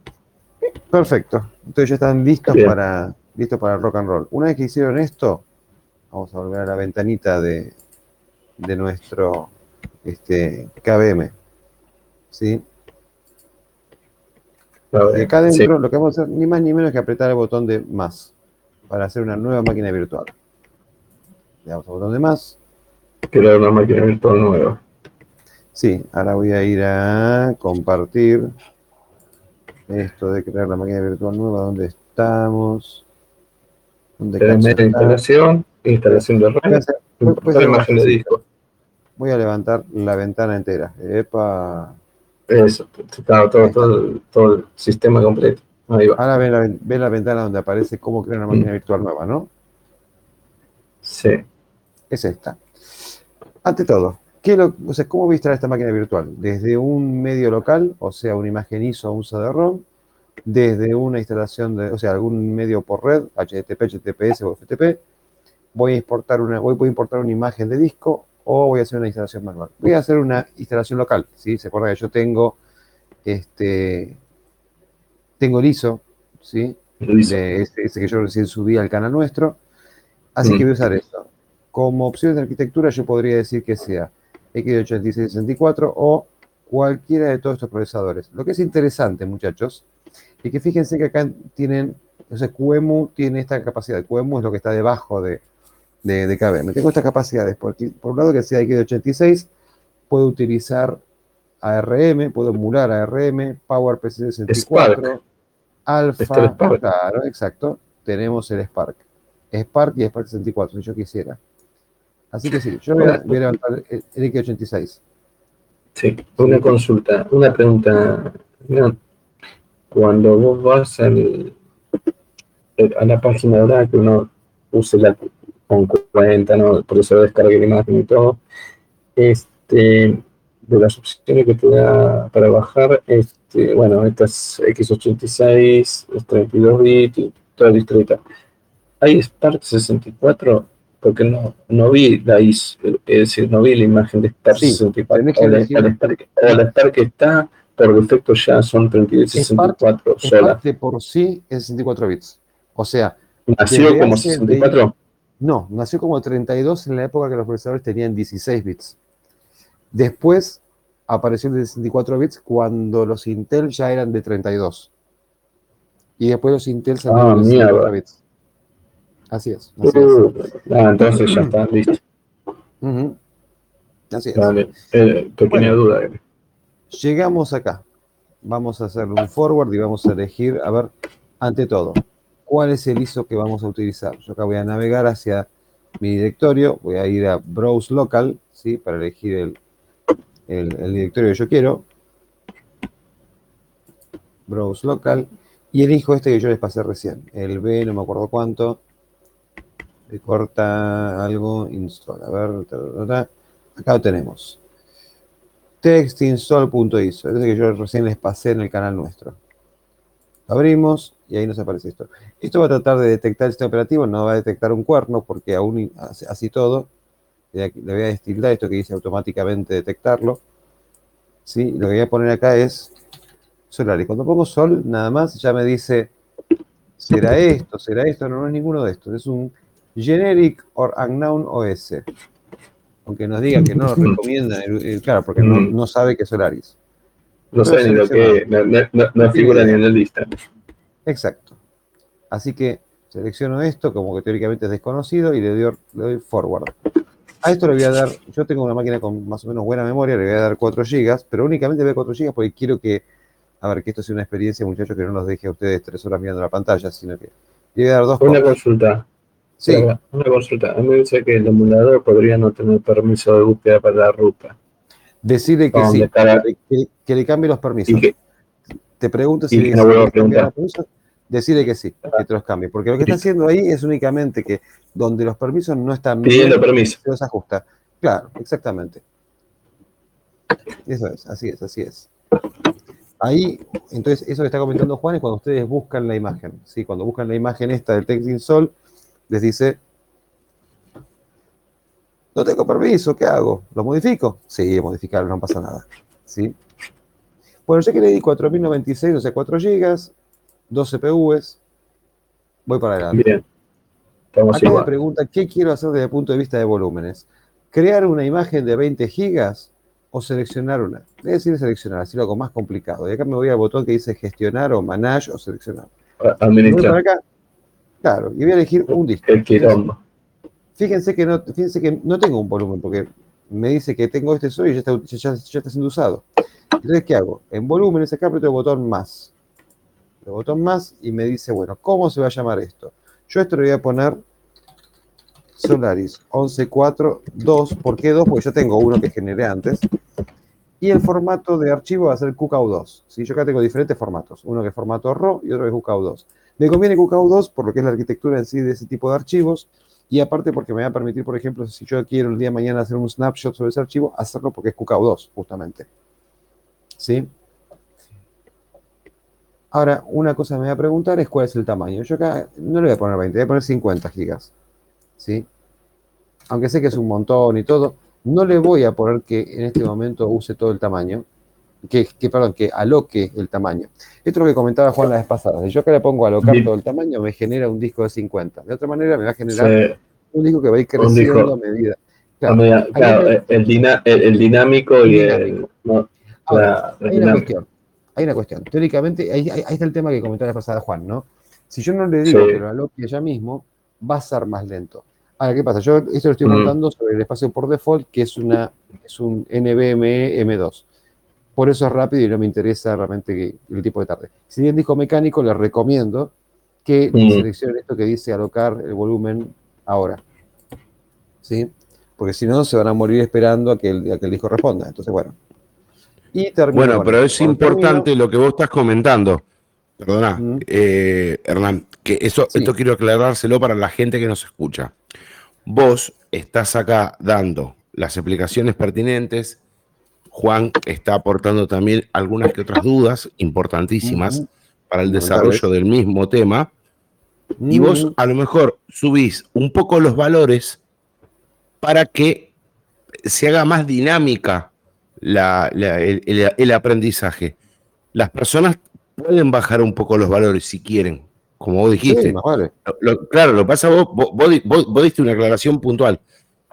Perfecto. Entonces ya están listos Bien. para, listos para el rock and roll. Una vez que hicieron esto, vamos a volver a la ventanita de, de nuestro este, KBM. ¿Sí? A ver, Y acá sí. adentro lo que vamos a hacer, ni más ni menos que apretar el botón de más para hacer una nueva máquina virtual. Le damos al botón de más. crear una máquina virtual nueva. Sí, ahora voy a ir a compartir esto de crear la máquina virtual nueva. ¿Dónde estamos? ¿Dónde instalación, instalación de una imagen de disco. Voy a levantar la ventana entera. Epa. Eso, todo, todo, todo el sistema completo. Ahí va. Ahora ven la, ven la ventana donde aparece cómo crear una máquina virtual nueva, ¿no? Sí. Es esta. Ante todo, ¿qué lo, o sea, ¿cómo voy a instalar esta máquina virtual? Desde un medio local, o sea, una imagen ISO o un CD-ROM, desde una instalación de, o sea, algún medio por red, HTTP, HTTPS o FTP, voy a importar una, voy, voy a importar una imagen de disco o voy a hacer una instalación manual. Voy a hacer una instalación local, ¿sí? Se acuerda que yo tengo este tengo el ISO, ¿sí? De ese, ese que yo recién subí al canal nuestro. Así Mm. que voy a usar esto. Como opciones de arquitectura, yo podría decir que sea x86-64 o cualquiera de todos estos procesadores. Lo que es interesante, muchachos, es que fíjense que acá tienen, o sea, QEMU tiene esta capacidad. QEMU es lo que está debajo de, de, de KVM. Tengo estas capacidades. Por, un lado, que sea x86, puedo utilizar ARM, puedo emular ARM, PowerPC 64, Alpha, claro, exacto. Tenemos el Spark. Spark y Spark 64, si yo quisiera. Así que sí, yo voy a, voy a levantar el, el X86. Sí, una consulta, una pregunta. Cuando vos vas al, a la página de que uno use la con cuenta, ¿no? por eso descarga la imagen y todo, este, de las opciones que te da para bajar, este, bueno, esta es x86, es 32 bits toda la historieta. ¿Hay Spark 64? Porque no, no vi la IS, es decir, no vi la imagen de Spark Sí, 64. tenés que O la, elegir- o la Spark que está, por defecto ya son 32 y 64 sola. Spark de por sí es 64 bits. O sea, ¿Nació como hace 64? no, nació como 32 en la época que los procesadores tenían 16 bits. Después apareció el de 64 bits cuando los Intel ya eran de 32. Y después los Intel salieron Ah, de 64 mierda. bits. Así es. Así es. Uh, ah, entonces ya está, listo. Ujú. Así es. Dale, eh, pequeña Bueno. duda. Llegamos acá. Vamos a hacer un forward y vamos a elegir, a ver, ante todo, cuál es el ISO que vamos a utilizar. Yo acá voy a navegar hacia mi directorio, voy a ir a Browse Local, ¿sí? Para elegir el, el- el directorio que yo quiero. Browse Local. Y elijo este que yo les pasé recién. El B, no me acuerdo cuánto. Le corta algo, install. A ver, ta, ta, ta. acá lo tenemos textinstall.iso, es el que yo recién les pasé en el canal nuestro. Abrimos y ahí nos aparece esto. Esto va a tratar de detectar el sistema operativo, no va a detectar un cuerno porque aún así todo, le voy a destildar esto que dice automáticamente detectarlo. ¿Sí? Lo que voy a poner acá es Solar. Y cuando pongo Sol, nada más, ya me dice, ¿será esto? ¿Será esto? No, no es ninguno de estos. Es un Generic or Unknown OS. Aunque nos diga que no (laughs) lo recomiendan, eh, claro, porque no, Mm. no sabe que es Solaris. No sé ni lo que no, figura ni en la lista. Exacto. Así que selecciono esto como que teóricamente es desconocido y le doy, le doy forward. A esto le voy a dar, yo tengo una máquina con más o menos buena memoria, le voy a dar 4 GB, pero únicamente voy a 4 GB porque quiero que, a ver, que esto sea una experiencia, muchachos, que no los deje a ustedes tres horas mirando la pantalla, sino que le voy a dar dos Una cosas. consulta. Sí, Una consulta. A mí me dice que el emulador podría no tener permiso de búsqueda para la ruta. decirle que ¿Dónde sí, que, que le cambie los permisos. Que, te pregunto si no a preguntar. los permisos, decirle que sí, que te los cambie. Porque lo que está haciendo ahí es únicamente que donde los permisos no están pidiendo permiso. se los ajusta. Claro, exactamente. Eso es, así es, así es. Ahí, entonces, eso que está comentando Juan es cuando ustedes buscan la imagen. ¿sí? Cuando buscan la imagen esta del Texting Sol, les dice, no tengo permiso, ¿qué hago? ¿Lo modifico? Sí, modificarlo, no pasa nada. ¿sí? Bueno, ya que le di 4096, o sea, 4 GB, 2 CPUs, voy para adelante. Bien. Estamos Acá me pregunta, ¿qué quiero hacer desde el punto de vista de volúmenes? ¿Crear una imagen de 20 gigas o seleccionar una? A decir seleccionar, así lo hago más complicado. Y acá me voy al botón que dice gestionar o manage o seleccionar. Para Administrar. acá, claro, y voy a elegir un disco. El quilombo. Fíjense que no, fíjense que no tengo un volumen, porque me dice que tengo este solo y ya está, ya, ya- ya está siendo usado. Entonces, ¿qué hago? En volúmenes acá aprieto el botón más. El botón más y me dice, bueno, ¿cómo se va a llamar esto? Yo esto le voy a poner Solaris 11.4.2. ¿Por qué 2? Porque yo tengo uno que generé antes. Y el formato de archivo va a ser QKU2. ¿sí? Yo acá tengo diferentes formatos. Uno que es formato RAW y otro que es QKU2. Me conviene QKU2 por lo que es la arquitectura en sí de ese tipo de archivos. Y aparte porque me va a permitir, por ejemplo, si yo quiero el día de mañana hacer un snapshot sobre ese archivo, hacerlo porque es QKU2, justamente. ¿Sí? Ahora, una cosa que me va a preguntar es cuál es el tamaño. Yo acá no le voy a poner 20, le voy a poner 50 gigas. ¿Sí? Aunque sé que es un montón y todo, no le voy a poner que en este momento use todo el tamaño. Que, que, perdón, que aloque el tamaño. Esto es lo que comentaba Juan la vez pasada. Si yo acá le pongo alocar Bien. todo el tamaño, me genera un disco de 50. De otra manera, me va a generar un disco que va a ir creciendo a medida. a Claro, medida- el, el dina- el- el dinámico y el. Dinámico. no, Ahora, la- el hay una cuestión. Hay una cuestión. Teóricamente, ahí, está el tema que comentaba la vez pasada Juan, ¿no? Si yo no le digo Sí. que lo aloque ya mismo, va a ser más lento. Ahora, ¿qué pasa? Yo esto lo estoy Mm. montando sobre el espacio por default, que es, una, es un NVMe M2. Por eso es rápido y no me interesa realmente el tipo de tarde. Si bien disco mecánico, les recomiendo que Mm. seleccionen esto que dice alocar el volumen ahora. ¿Sí? Porque si no, se van a morir esperando a que el, a que el disco responda. Entonces, bueno. Y termino Bueno, pero es importante lo que vos estás comentando. Perdona, eh, Hernán, que eso, Sí. esto quiero aclarárselo para la gente que nos escucha. Vos estás acá dando las explicaciones pertinentes. Juan está aportando también algunas que otras dudas importantísimas para el desarrollo del mismo tema. Y vos a lo mejor subís un poco los valores para que se haga más dinámica la- la- el, el- el aprendizaje. Las personas pueden bajar un poco los valores si quieren, como vos dijiste. Sí, más vale. Lo- lo- claro, lo pasa vos, vos, vos- vos diste una aclaración puntual.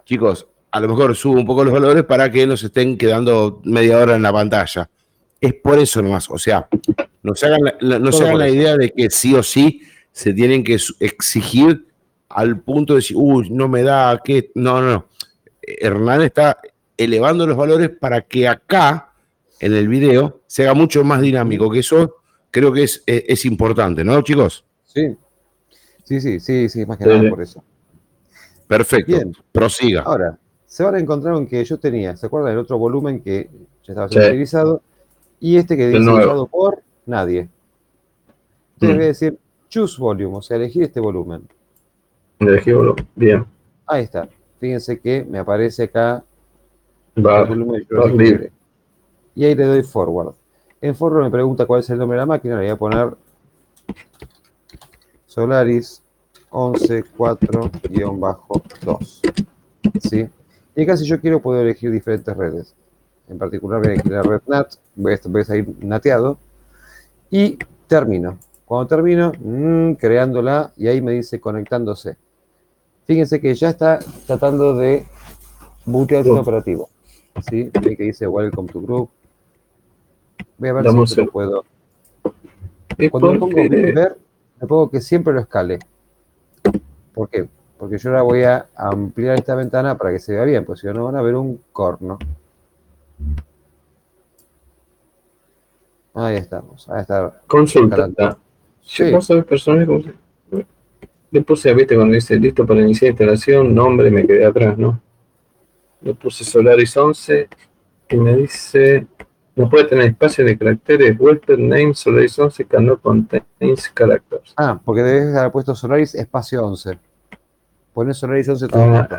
Chicos, a lo mejor subo un poco los valores para que no se estén quedando media hora en la pantalla. Es por eso nomás. O sea, no se hagan la, la- no se Todo hagan la idea de que sí o sí se tienen que exigir al punto de decir, uy, no me da, que No, no, no. Hernán está elevando los valores para que acá, en el video, se haga mucho más dinámico, que eso creo que es, es- es importante, ¿no, chicos? Sí. Sí, sí, sí, sí, más que Sí, nada por eso. Perfecto. Bien. Prosiga. Ahora, se van a encontrar con que yo tenía, ¿se acuerdan del otro volumen que ya estaba siendo Sí. utilizado? Y este que El dice usado por nadie. Entonces Mm. voy a decir choose volume, o sea, elegir este volumen. Elegí uno. Bien. Ahí está. Fíjense que me aparece acá Va. el volumen de. Libre. Y ahí le doy forward. En forward me pregunta cuál es el nombre de la máquina, le voy a poner Solaris 114-2. ¿Sí? Y acá si yo quiero puedo elegir diferentes redes. En particular voy a elegir la red NAT, voy a, voy a salir nateado y termino. Cuando termino, mm, creándola y ahí me dice conectándose. Fíjense que ya está tratando de bootear sistema operativo. ¿Sí? Ve que dice Welcome to Group. Voy a ver Dame un si lo puedo. Cuando le pongo ver, le pongo que siempre lo escale. ¿Por qué? Porque yo ahora voy a ampliar esta ventana para que se vea bien, pues si no, van a ver un corno. Ahí estamos, ahí está. Consulta. Sí. Vos sabés personas como le puse, viste, cuando dice listo para iniciar instalación, nombre, me quedé atrás, ¿no? Le puse Solaris 11 y me dice, no puede tener espacio de caracteres, Welter Name Solaris 11 cannot contains characters. Ah, porque debes haber puesto Solaris espacio 11. Pones Solaris 11 todo Ah, junto.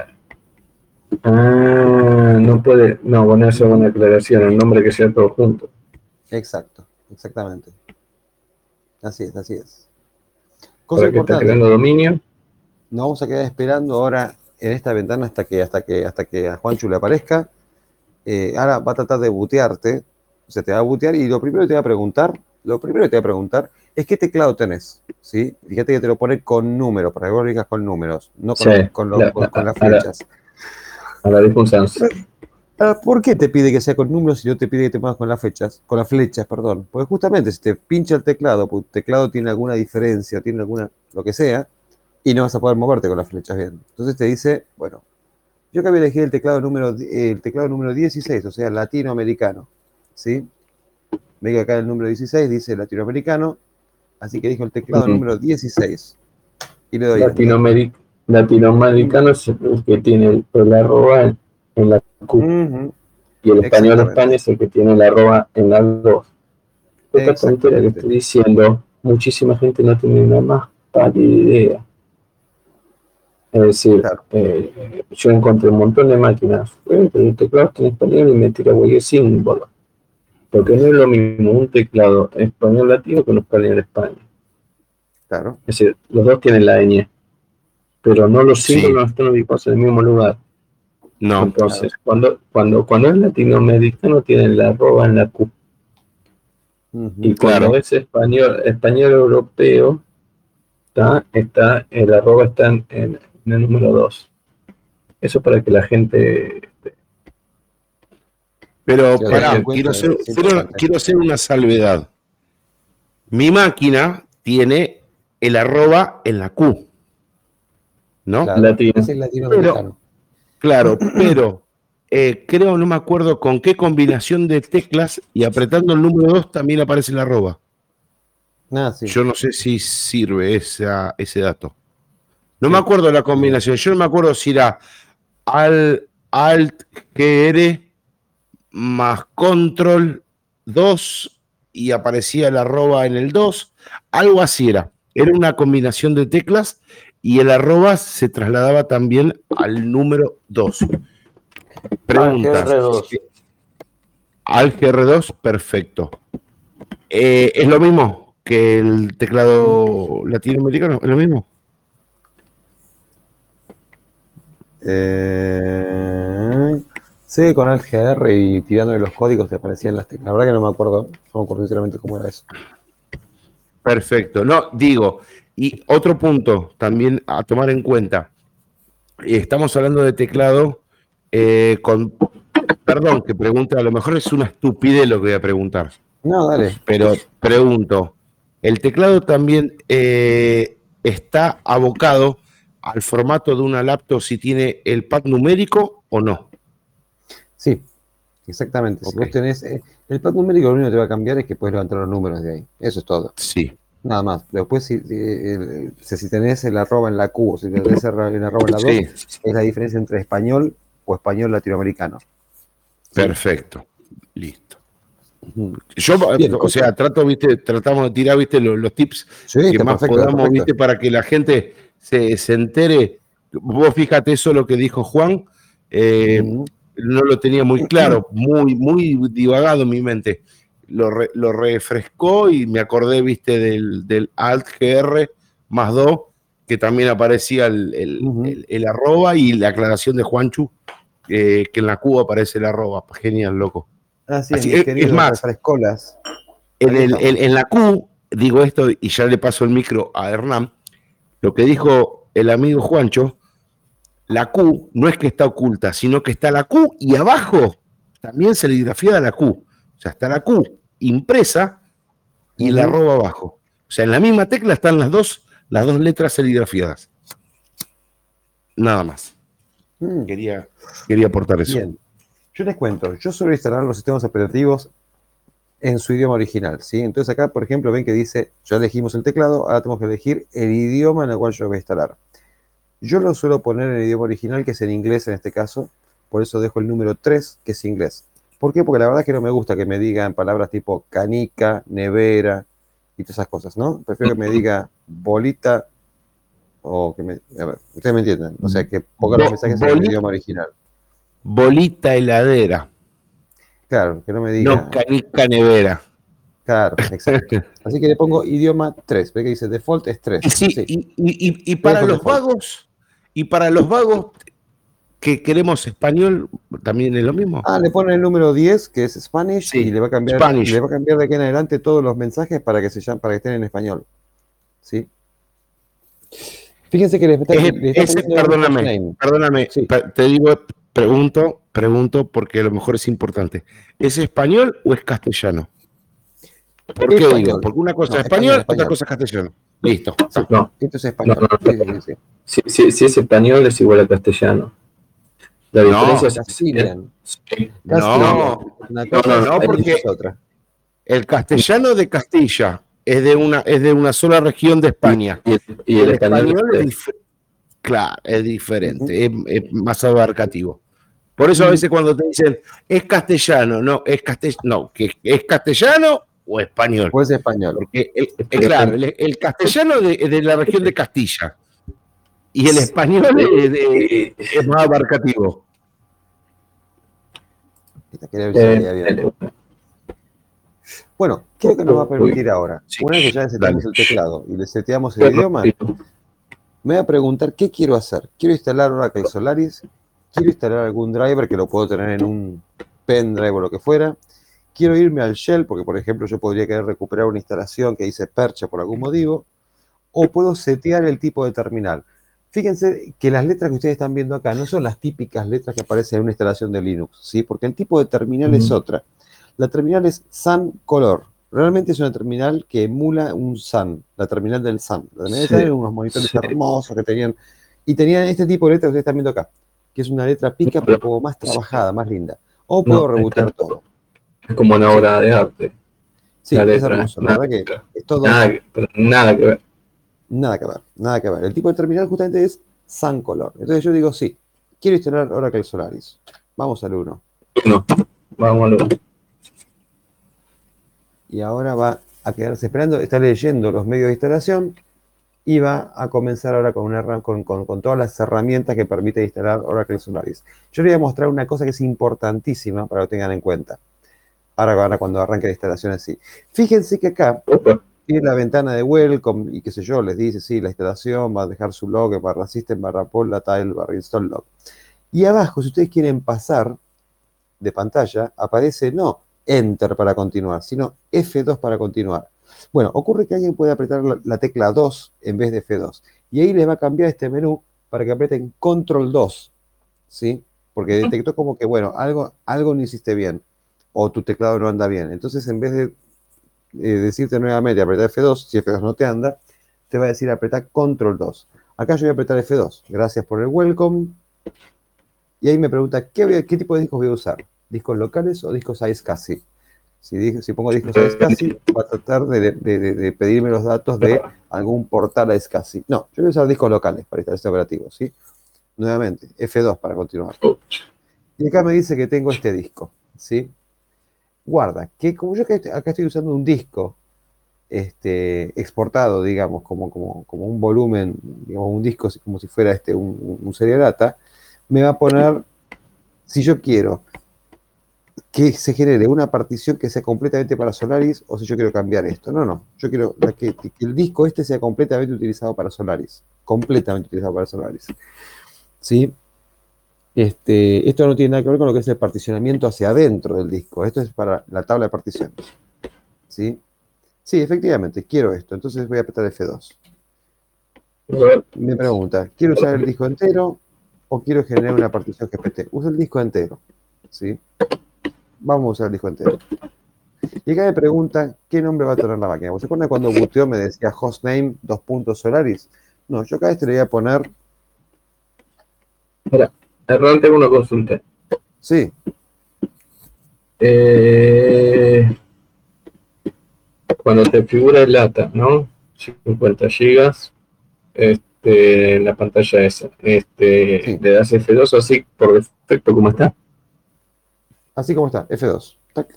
ah, no puede, no, bueno, eso es una aclaración, el nombre que sea todo junto. Exacto, exactamente. Así es, así es. Cosa Para que está importante. creando dominio. Nos vamos a quedar esperando ahora en esta ventana hasta que, hasta que, hasta que a Juanchu le aparezca. Eh, ahora va a tratar de butearte. O sea, te va a butear y lo primero que te va a preguntar, lo primero que te va a preguntar es qué teclado tenés. ¿sí? Fíjate que te lo pone con números, para que vos lo digas con números, no con, Sí, con, los- la- con- la- con las flechas. A la disfunción. Ah, ¿Por qué te pide que sea con números y no te pide que te pongas con las flechas? Con las flechas, perdón. Porque justamente si te pincha el teclado, porque el teclado tiene alguna diferencia, tiene alguna, lo que sea, y no vas a poder moverte con las flechas bien. Entonces te dice, bueno, yo acabo de elegir el teclado número, di- el teclado número 16, o sea, latinoamericano. ¿Sí? Ve que acá el número 16 dice latinoamericano, así que elijo el teclado número 16. Y le doy enter. Latinoameric- latinoamericano es el que tiene el, el arroba en la Q y el español. España es el que tiene el arroba en la 2. Esta tontería que estoy diciendo, muchísima gente no tiene la más pálida idea. Es decir, Claro. eh, yo encontré un montón de máquinas, pero el teclado está en español y me tira güey símbolo. Porque no es lo mismo un teclado español latino que un español España. Claro. Es decir, los dos tienen la ñ, pero no los Sí. símbolos no están ubicados en el mismo lugar. No, Entonces, cuando, cuando, cuando es latinoamericano tienen la arroba en la Q. Y cuando Claro. es español, español europeo, está, está, el arroba está en, en- en el número 2. Eso para que la gente... pero Sí, pará, quiero hacer, quiero- quiero hacer una salvedad. Mi máquina tiene el arroba en la Q. ¿No? Claro. Latino. Latinoamericano. Claro, pero eh, creo, no me acuerdo con qué combinación de teclas y apretando el número 2 también aparece el arroba. Ah, sí. Yo no sé si sirve esa, ese dato. No me acuerdo la combinación. Yo no me acuerdo si era al, Alt GR más Control 2 y aparecía el arroba en el 2. Algo así era. Era una combinación de teclas y el arroba se trasladaba también al número 2. Pregunta. GR2. Al GR2, perfecto. Eh, ¿Es lo mismo que el teclado latinoamericano? ¿Es lo mismo? Eh, sí, con el GR y tirándole los códigos te aparecían las teclas. La verdad que no me acuerdo, no me acuerdo sinceramente cómo era eso. Perfecto. No, digo, y otro punto también a tomar en cuenta. Estamos hablando de teclado eh, con. Perdón, que pregunte, a lo mejor es una estupidez lo que voy a preguntar. No, dale. Pero pregunto, ¿el teclado también eh, está abocado al formato de una laptop si tiene el pad numérico o no? Exactamente. Si Ok. vos tenés. eh, el pad numérico lo único que te va a cambiar es que puedes levantar los números de ahí. Eso es todo. Sí. Nada más. Después, si, si, eh, si- si tenés el arroba en la Q o si tenés el arroba en la 2, Sí, es la diferencia entre español o español latinoamericano. perfecto. Listo. Yo, Bien, o sea, trato, viste, tratamos de tirar, viste, los, los tips Sí, que más perfecto, podamos, perfecto. viste, para que la gente se, se entere. Vos fíjate eso lo que dijo Juan, eh. No lo tenía muy claro, muy, muy divagado en mi mente. Lo, re- lo refrescó y me acordé, viste, del, del Alt GR más 2, que también aparecía el, el- Ujú. el- el arroba y la aclaración de Juanchu, eh, que en la Cuba aparece el arroba. Genial, loco. Sí, Así es- querido es más, refrescolas. En, el- en la Q, digo esto y ya le paso el micro a Hernán, lo que dijo el amigo Juancho, la Q no es que está oculta, sino que está la Q y abajo también serigrafiada la Q. O sea, está la Q impresa y la arroba abajo. O sea, en la misma tecla están las dos, las dos letras serigrafiadas. Nada más. Mm, Quería, quería aportar eso. Bien. Yo les cuento, yo suelo instalar los sistemas operativos en su idioma original, ¿sí? Entonces acá, por ejemplo, ven que dice, ya elegimos el teclado, ahora tenemos que elegir el idioma en el cual yo voy a instalar. Yo lo suelo poner en el idioma original, que es en inglés en este caso, por eso dejo el número 3, que es inglés. ¿Por qué? Porque la verdad es que no me gusta que me digan palabras tipo canica, nevera y todas esas cosas, ¿no? Prefiero que me diga bolita o que me... A ver, ustedes me entienden. O sea, que ponga los mensajes en el idioma original. Bolita heladera, Claro, que no me diga... no canica nevera. Claro, exacto. (laughs) Así que le pongo idioma 3. Ve que dice default es 3. Y, sí, Sí. y, y- y- y para los default. vagos, y para los vagos que queremos español, también es lo mismo. Ah, le pone el número 10, que es Spanish, Sí, y le va a cambiar, Spanish. le va a cambiar de aquí en adelante todos los mensajes para que se llamen, para que estén en español. ¿Sí? Fíjense que le está, ese- un perdóname, perdóname, Sí. te digo, pregunto, pregunto porque a lo mejor es importante. ¿Es español o es castellano? ¿Por qué Español. digo? Porque una cosa No, es español, otra cosa es castellano. Listo. No, Esto es español. No, no, Sí, sí, sí. si, si- si es español es igual a castellano. La No, diferencia es Castilian. Sí. No, Castilian. No, no, porque- es otra. El castellano de Castilla es de una, es de una sola región de España. Y, y el, español, es es- dif- claro, es diferente, es, es más abarcativo. Por eso a veces cuando te dicen es castellano, no, es castellano, no, que es castellano o español. Pues es español. Porque el, el- claro, el, el castellano de, de la región de Castilla y el español es, de- es más abarcativo. Eh. Bueno, ¿qué es lo que nos va a permitir ahora? Sí, Una vez que ya seteamos dale. el teclado y le seteamos el idioma, me voy a preguntar qué quiero hacer. ¿Quiero instalar Oracle Solaris? ¿Quiero instalar algún driver que lo puedo tener en un pendrive o lo que fuera? Quiero irme al shell porque, por ejemplo, yo podría querer recuperar una instalación que dice percha por algún motivo. O puedo setear el tipo de terminal. Fíjense que las letras que ustedes están viendo acá no son las típicas letras que aparecen en una instalación de Linux, ¿sí? Porque el tipo de terminal es otra. La terminal es Sun Color. Realmente es una terminal que emula un Sun, la terminal del Sun. La terminal Sí. Eran unos monitores Sí. hermosos que tenían. Y tenían este tipo de letras que ustedes están viendo acá, que es una letra pica, pero como más trabajada, más linda. O puedo No, rebotear está- todo. Es como una obra de arte. Sí, la es letra, hermoso. La nada, verdad que es todo nada, que- pero nada que ver. Nada que ver, nada que ver. El tipo de terminal justamente es Sun Color. Entonces yo digo, sí, quiero instalar Oracle Solaris. Vamos al 1. No, vamos a lo Y ahora va a quedarse esperando, está leyendo los medios de instalación y va a comenzar ahora con, una, con, con- con todas las herramientas que permite instalar Oracle Solaris. Yo les voy a mostrar una cosa que es importantísima para que lo tengan en cuenta. Ahora, ahora cuando arranque la instalación así. Fíjense que acá tiene la ventana de welcome y qué sé yo, les dice, sí, la instalación va a dejar su log barra system barra pol la tile barra install log. Y abajo, si ustedes quieren pasar de pantalla, aparece no enter para continuar, sino F2 para continuar. Bueno, ocurre que alguien puede apretar la, la tecla 2 en vez de F2. Y ahí les va a cambiar este menú para que aprieten control 2, ¿sí? Porque detectó como que, bueno, algo, algo no hiciste bien o tu teclado no anda bien. Entonces, en vez de eh, decirte nuevamente apretar F2, si F2 no te anda, te va a decir apretar control 2. Acá yo voy a apretar F2. Gracias por el welcome. Y ahí me pregunta, ¿qué, qué tipo de discos voy a usar? ¿Discos locales o discos iSCSI? Si, si pongo discos iSCSI, va a tratar de, de, de, pedirme los datos de algún portal iSCSI. No, yo voy a usar discos locales para instalar este operativo, ¿sí? Nuevamente, F2 para continuar. Y acá me dice que tengo este disco, ¿sí? Guarda, que como yo acá estoy usando un disco este, exportado, digamos, como, como, como un volumen, digamos, un disco como si fuera este, un, un serie data, me va a poner, si yo quiero que se genere una partición que sea completamente para Solaris o si yo quiero cambiar esto. No, no, yo quiero que el disco este sea completamente utilizado para Solaris, completamente utilizado para Solaris. ¿Sí? Este, esto no tiene nada que ver con lo que es el particionamiento hacia adentro del disco. Esto es para la tabla de particiones. ¿Sí? Sí, efectivamente, quiero esto. Entonces voy a apretar F2. Me pregunta, ¿quiero usar el disco entero o quiero generar una partición GPT? Usa el disco entero. ¿Sí? Vamos a usar el disco entero. Y acá me pregunta qué nombre va a tener la máquina. ¿Se acuerdan cuando booteó me decía hostname dos puntos Solaris? No, yo acá este le voy a poner. Espera, Error, tengo una consulta. Sí. Eh, cuando te figura el data, ¿no? 50 gigas, este, la pantalla esa, este, Sí. le das F2 así por defecto, ¿cómo está? Así como está, F2. Tac.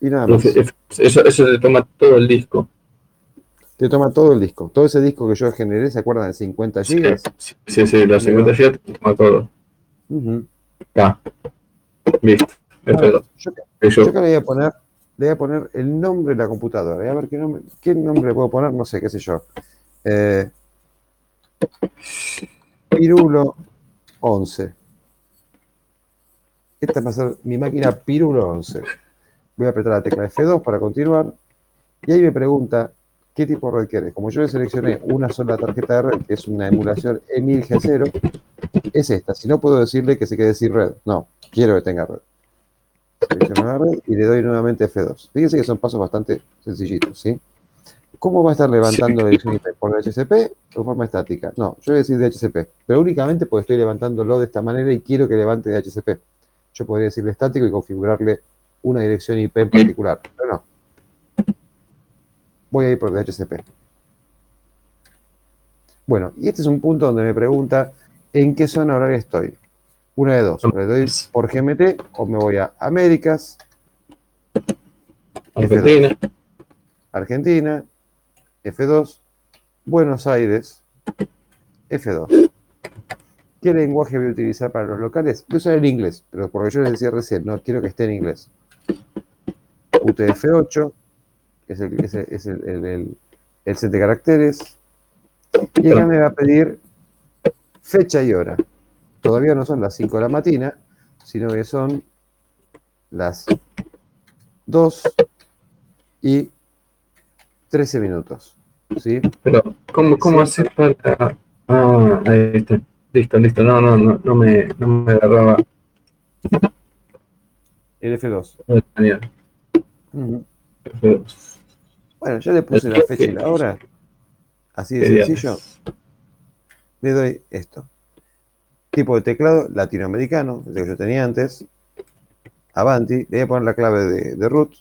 Y nada más. Eso, eso te toma todo el disco. Te toma todo el disco. Todo ese disco que yo generé, ¿se acuerdan de 50 Sí, gigas? sí, sí, los 50 gigas te toma todo. Ujú. Ya. Listo. F2. Yo, yo le voy a poner, le voy a poner el nombre de la computadora. Voy a ver qué nombre, qué nombre le puedo poner, no sé, qué sé yo. Eh, Pirulo 11. Esta va a ser mi máquina Pirulo 11. Voy a apretar la tecla F2 para continuar. Y ahí me pregunta qué tipo de red quieres. Como yo le seleccioné una sola tarjeta de red, que es una emulación E E1000 G0, es esta. Si no puedo decirle que se quede sin red. No, quiero que tenga red. Selecciono la red y le doy nuevamente F2. Fíjense que son pasos bastante sencillitos, ¿sí? ¿Cómo va a estar levantando la dirección IP? ¿Por DHCP o forma estática? No, yo voy a decir DHCP, pero únicamente porque estoy levantándolo de esta manera y quiero que levante DHCP. Yo podría decirle estático y configurarle una dirección IP en particular, pero no. Voy a ir por DHCP. Bueno, y este es un punto donde me pregunta en qué zona horaria estoy. Una de dos, le doy por GMT o me voy a Américas, Argentina. Argentina, F2, Buenos Aires, F2. ¿Qué lenguaje voy a utilizar para los locales? Voy a usar el inglés, pero porque yo les decía recién, no quiero que esté en inglés. UTF-8, que es el, es el, es el, el- el- el set de caracteres. Y acá me va a pedir fecha y hora. Todavía no son las 5 de la mañana, sino que son las 2 y 13 minutos. ¿Sí? Pero, ¿cómo, cómo Sí. para.? Ah, ahí está. Listo, listo. No, no, no, no me, no me agarraba. El F2. No tenía Ujú. F2. Bueno, ya le puse la fecha y la hora. Así de sencillo. Le doy esto. Tipo de teclado latinoamericano, el que yo tenía antes. Avanti. Le voy a poner la clave de, de root.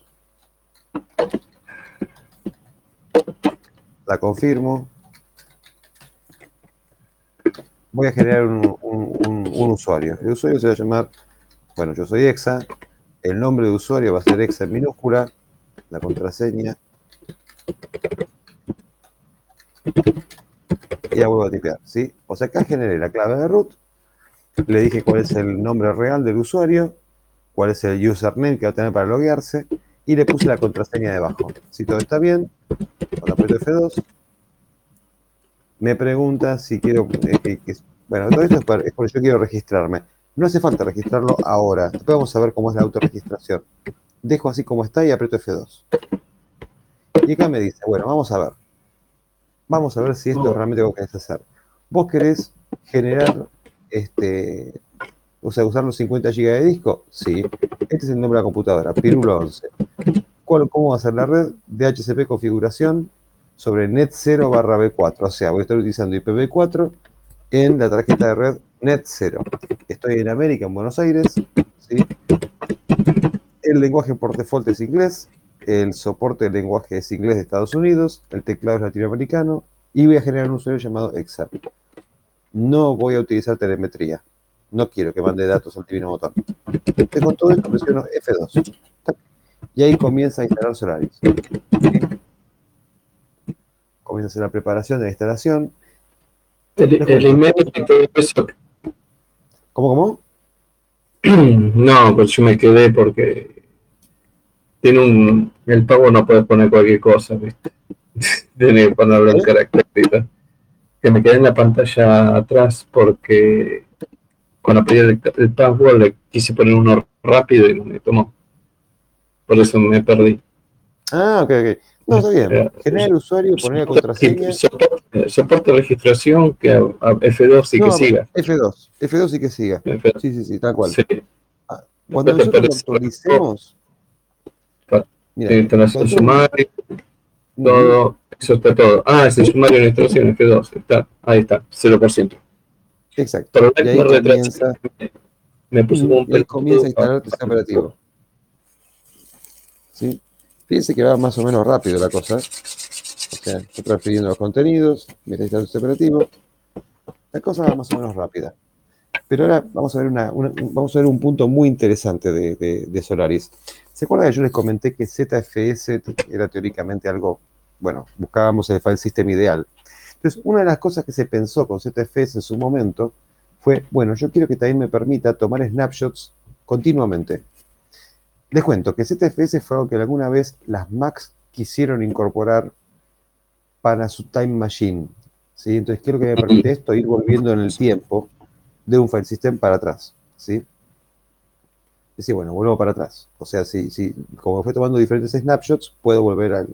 La confirmo. Voy a generar un, un- un- un usuario. El usuario se va a llamar, bueno, yo soy Exa. El nombre de usuario va a ser Exa en minúscula. La contraseña. Y ya vuelvo a tipear, ¿sí? O sea, acá generé la clave de root, le dije cuál es el nombre real del usuario, cuál es el username que va a tener para loguearse, y le puse la contraseña debajo. Si todo está bien, cuando aprieto F2, me pregunta si quiero... Eh, bueno, todo esto es, es porque yo quiero registrarme. No hace falta registrarlo ahora. Después vamos a ver cómo es la autorregistración. Dejo así como está y aprieto F2. Y acá me dice, bueno, vamos a ver. Vamos a ver si esto realmente lo querés hacer. Vos querés generar, este, o sea, usar los 50 GB de disco. Sí. Este es el nombre de la computadora, Pirulo 11. ¿Cómo va a ser la red? DHCP configuración sobre net0 barra B4. O sea, voy a estar utilizando IPv4 en la tarjeta de red net0. Estoy en América, en Buenos Aires. El lenguaje por default es inglés. El soporte del lenguaje es inglés de Estados Unidos. El teclado es latinoamericano. Y voy a generar un usuario llamado Excel. No voy a utilizar telemetría. No quiero que mande datos al divino botón. Tengo todo esto, presiono F2. Y ahí comienza a instalar Solaris. Comienza a hacer la preparación de la instalación. El, email ¿Cómo, cómo? (clears throat) No, pues yo me quedé porque tiene un. El pago no puedes poner cualquier cosa, ¿viste? (laughs) Tiene que ponerlo en carácter. Que me quedé en la pantalla atrás porque cuando pedí el, el password le quise poner uno rápido y no me tomó. Por eso me perdí. Ah, ok, ok. No, está bien. Generar el usuario, poner la contraseña. Soporte, de registración que a, F2 sí que siga. F2, F2 sí que siga. Sí, sí, sí, tal cual. Ah, cuando nosotros actualicemos. Mira, instalación sumario, todo, eso está todo. Ah, es el sumario de instalación F2, está, ahí está, 0%. Exacto. y ahí comienza, me un y ahí comienza a instalar el sistema operativo. ¿Sí? Fíjense que va más o menos rápido la cosa. O sea, estoy transfiriendo los contenidos, me está el operativo. La cosa va más o menos rápida. Pero ahora vamos a ver, una, vamos a ver un punto muy interesante de, de, Solaris. ¿Se acuerdan que yo les comenté que ZFS era teóricamente algo, bueno, buscábamos el file system ideal? Entonces, una de las cosas que se pensó con ZFS en su momento fue, bueno, yo quiero que también me permita tomar snapshots continuamente. Les cuento que ZFS fue algo que alguna vez las Macs quisieron incorporar para su Time Machine. ¿sí? Entonces, quiero que me permite esto ir volviendo en el tiempo de un file system para atrás. ¿sí? Es decir, bueno, vuelvo para atrás. O sea, si, si como fue tomando diferentes snapshots, puedo volver al,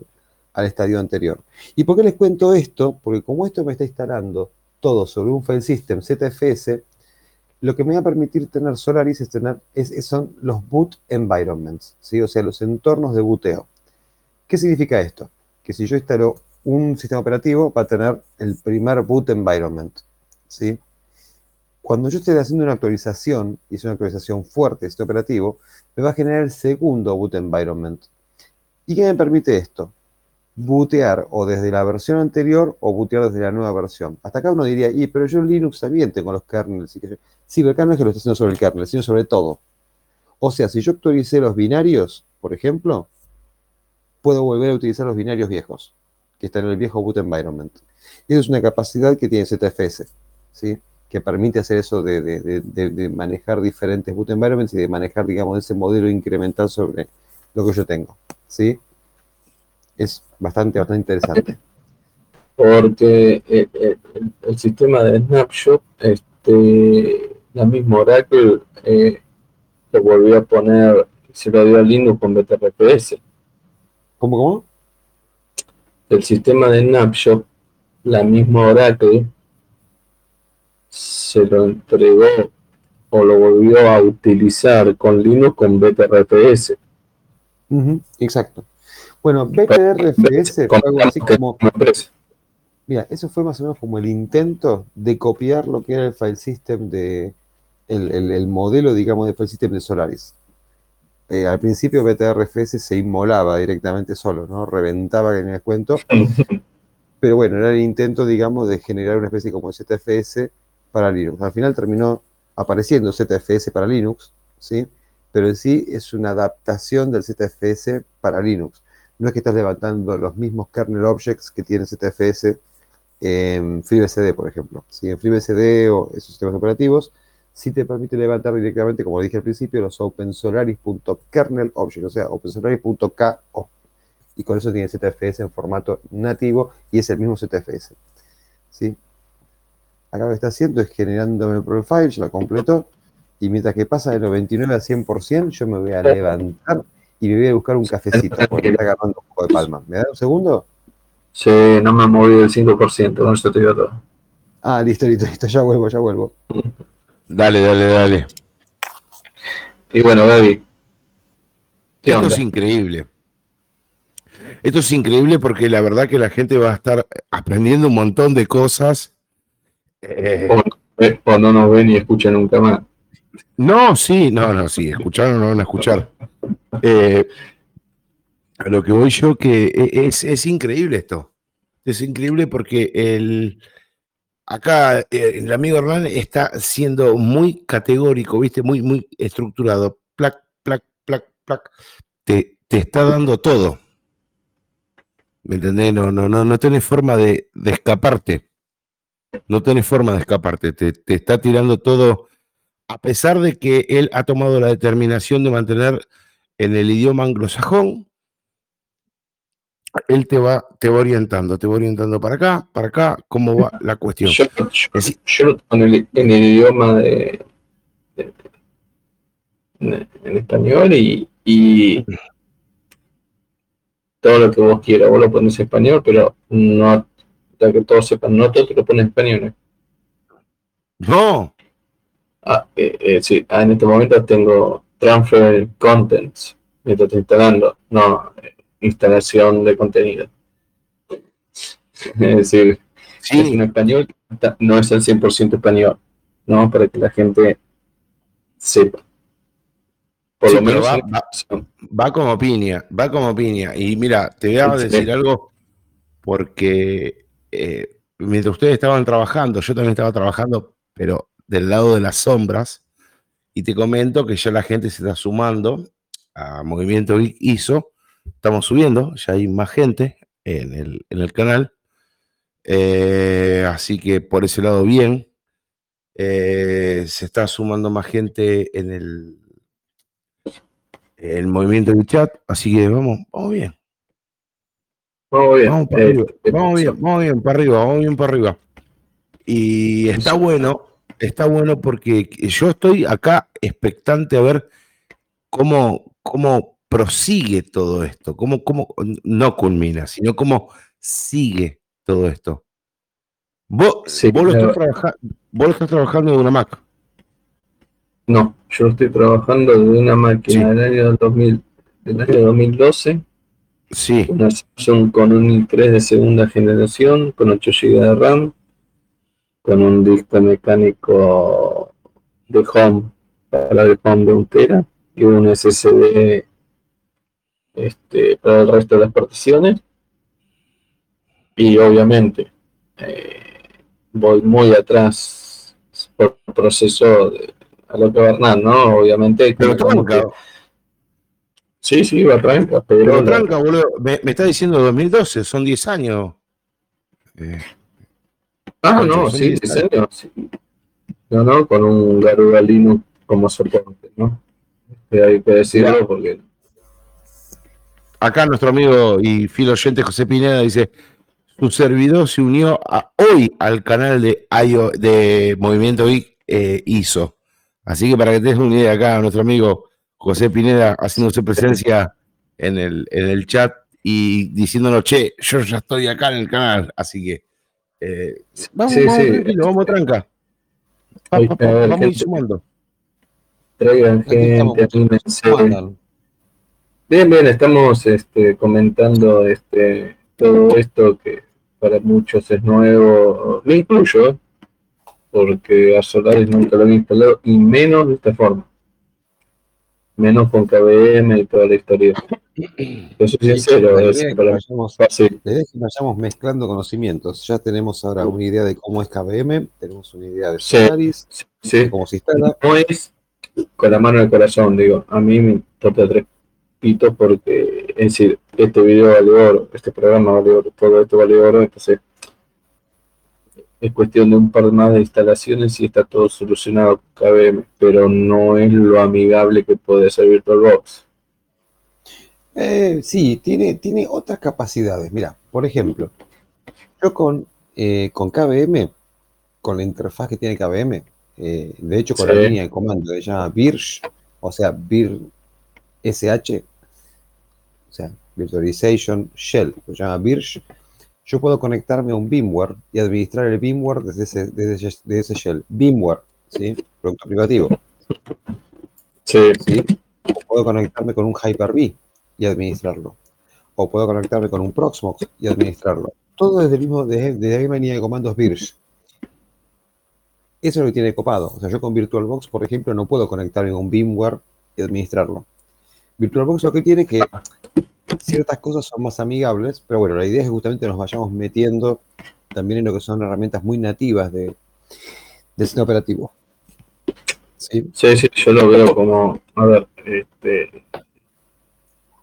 al estadio anterior. ¿Y por qué les cuento esto? Porque como esto me está instalando todo sobre un file system ZFS, lo que me va a permitir tener Solaris es tener, son los boot environments, ¿sí? o sea, los entornos de booteo. ¿Qué significa esto? Que si yo instalo un sistema operativo, va a tener el primer boot environment. ¿sí? Cuando yo esté haciendo una actualización, y es una actualización fuerte este operativo, me va a generar el segundo boot environment. ¿Y qué me permite esto? bootear o desde la versión anterior o bootear desde la nueva versión. Hasta acá uno diría, y pero yo en Linux también tengo los kernels. sí, pero el kernel es que lo estoy haciendo sobre el kernel, sino sobre todo. O sea, si yo actualicé los binarios, por ejemplo, puedo volver a utilizar los binarios viejos, que están en el viejo boot environment. Esa es una capacidad que tiene ZFS, ¿sí? Que permite hacer eso de, de manejar diferentes boot environments y de manejar, digamos, ese modelo incremental sobre lo que yo tengo. ¿sí? es bastante, bastante interesante. Porque eh, eh, el, sistema de Snapshot, este, la misma Oracle eh, lo volvió a poner, se lo dio a Linux con BTRFS. ¿Cómo, cómo? El sistema de Snapshot, la misma Oracle, se lo entregó o lo volvió a utilizar con Linux con BTRFS. exacto. Bueno, BTRFS fue algo así como. Mira, eso fue más o menos como el intento de copiar lo que era el file system de. El, modelo, digamos, de file system de Solaris. Eh, al principio BTRFS se inmolaba directamente solo, ¿no? Reventaba en el cuento. (laughs) Pero bueno, era el intento, digamos, de generar una especie como ZFS para Linux. Al final terminó apareciendo ZFS para Linux, ¿sí? Pero en sí es una adaptación del ZFS para Linux no es que estás levantando los mismos kernel objects que tiene ZFS en FreeBSD, por ejemplo. Si en FreeBSD o esos sistemas operativos sí te permite levantar directamente, como dije al principio, los OpenSolaris.kernel object, o sea, OpenSolaris.ko. Y con eso tiene ZFS en formato nativo y es el mismo ZFS. ¿sí? Acá lo que está haciendo es generándome el profile, yo lo completo, y mientras que pasa de 99 a 100%, yo me voy a levantar y me voy a buscar un cafecito, porque está agarrando un poco de palma. ¿Me da un segundo? Sí, no me ha movido el 5%, con eso te digo todo. Ah, listo, listo, listo, ya vuelvo, ya vuelvo. Dale, dale, dale. Y bueno, Gaby. ¿Qué Esto onda? es increíble. Esto es increíble porque la verdad que la gente va a estar aprendiendo un montón de cosas. Eh, O, o no nos ven ni escuchan nunca más. no, sí, no, no, sí, escucharon o no van a escuchar. Eh, a lo que voy yo que e- es, es increíble esto. Es increíble porque el acá eh, el amigo Hernán está siendo muy categórico, viste, muy, muy estructurado. Plac, plac, plac, plac. Te, te está dando todo. ¿Me entendés? No, no, no, no tenés forma de, de escaparte. No tenés forma de escaparte. Te, te está tirando todo, a pesar de que él ha tomado la determinación de mantener en el idioma anglosajón, él te va, te va orientando, te va orientando para acá, para acá, cómo va la cuestión. Yo, yo, yo en el, en el idioma de, de- en, en español y, y todo lo que vos quieras, vos lo pones en español, pero no, para que todos sepan, no todo te lo pones en español. No, Ah, eh, eh, sí, ah, en este momento tengo transfer contents mientras estoy instalando, no eh, instalación de contenido. Es decir, es sí, en español, no es el 100% español, ¿no? Para que la gente sepa. Por Sí, lo menos va- va- va como piña, va como piña. Y mira, te voy a decir algo porque eh, mientras ustedes estaban trabajando, yo también estaba trabajando, pero del lado de las sombras. Y te comento que ya la gente se está sumando a Movimiento Geek ISO. Estamos subiendo, ya hay más gente en el, en el canal. Eh, así que por ese lado, bien. Eh, se está sumando más gente en el, el movimiento del chat. Así que vamos, vamos bien. Vamos bien. Vamos para eh, arriba, eh, vamos bien, vamos bien para arriba, vamos bien para arriba. Y está bueno, está bueno porque yo estoy acá expectante a ver cómo, cómo prosigue todo esto, cómo, cómo no culmina, sino cómo sigue todo esto. Vos, Sí, vos, lo, claro. estás trabaja- vos lo estás trabajando de una Mac. No, yo estoy trabajando de una máquina Sí. del año 2000, del año 2012, Sí, una Samsung con un i3 de segunda generación, con 8 GB de RAM, con un disco mecánico de home para el home de un tera y un SSD este, para el resto de las particiones. Y obviamente eh, voy muy atrás por proceso de- a lo que Hernán, ¿no? Obviamente. pero Sí, sí, va tranca, pero, pero la- tranca, boludo. Me, me está diciendo 2012, son 10 años. Eh, Ah, Ocho, no, sí, 10 diseño, sí. No, no, con un Garuda Linux como soporte, ¿no? Que hay que decirlo porque Acá nuestro amigo y fiel oyente José Pineda dice, su servidor se unió a- hoy al canal de, IO de Movimiento Geek eh, ISO. Así que para que te des una idea acá, nuestro amigo José Pineda haciéndose presencia en el, en el chat y diciéndonos, che, yo ya estoy acá en el canal. Así que eh, vamos, Sí, vamos sí. tranquilo, vamos tranca. Pa, pa, pa, vamos a ir sumando. traigan gente, anímense. Bien, bien, estamos este, comentando este, todo esto que para muchos es nuevo, me incluyo, porque a Solaris nunca lo había instalado, y menos de esta forma. Menos con KVM y toda la historia. (clears throat) Yo soy sincero, es que vayamos- es que vayamos mezclando conocimientos. Ya tenemos ahora una idea de cómo es KVM, tenemos una idea de Sí. Solaris, Sí, de cómo se instala. no es con la mano en el corazón, digo, a mí me importa tres pitos porque, es decir, este video vale oro, este programa vale oro, todo esto vale oro, entonces es cuestión de un par más de instalaciones y está todo solucionado con KVM, pero no es lo amigable que puede ser VirtualBox. Eh, sí, tiene, tiene otras capacidades. Mira, por ejemplo, yo con, eh, con KVM, con la interfaz que tiene KVM, eh, de hecho con la línea de comando que se llama Virsh, o sea, Vir SH, o sea, Virtualization Shell, se llama Virsh, yo puedo conectarme a un VMware y administrar el VMware desde ese, desde ese, de ese shell. VMware, ¿sí? Producto privativo. Sí, ¿sí? O puedo conectarme con un Hyper-V y administrarlo. O puedo conectarme con un Proxmox y administrarlo. Todo desde, el mismo, desde, desde la misma línea de comandos Virch. Eso es lo que tiene copado. O sea, yo con VirtualBox, por ejemplo, no puedo conectarme con un VMware y administrarlo. VirtualBox lo que tiene es que ciertas cosas son más amigables, pero bueno, la idea es que justamente nos vayamos metiendo también en lo que son herramientas muy nativas de, del sistema operativo. ¿Sí? sí, yo lo veo como, a ver, este,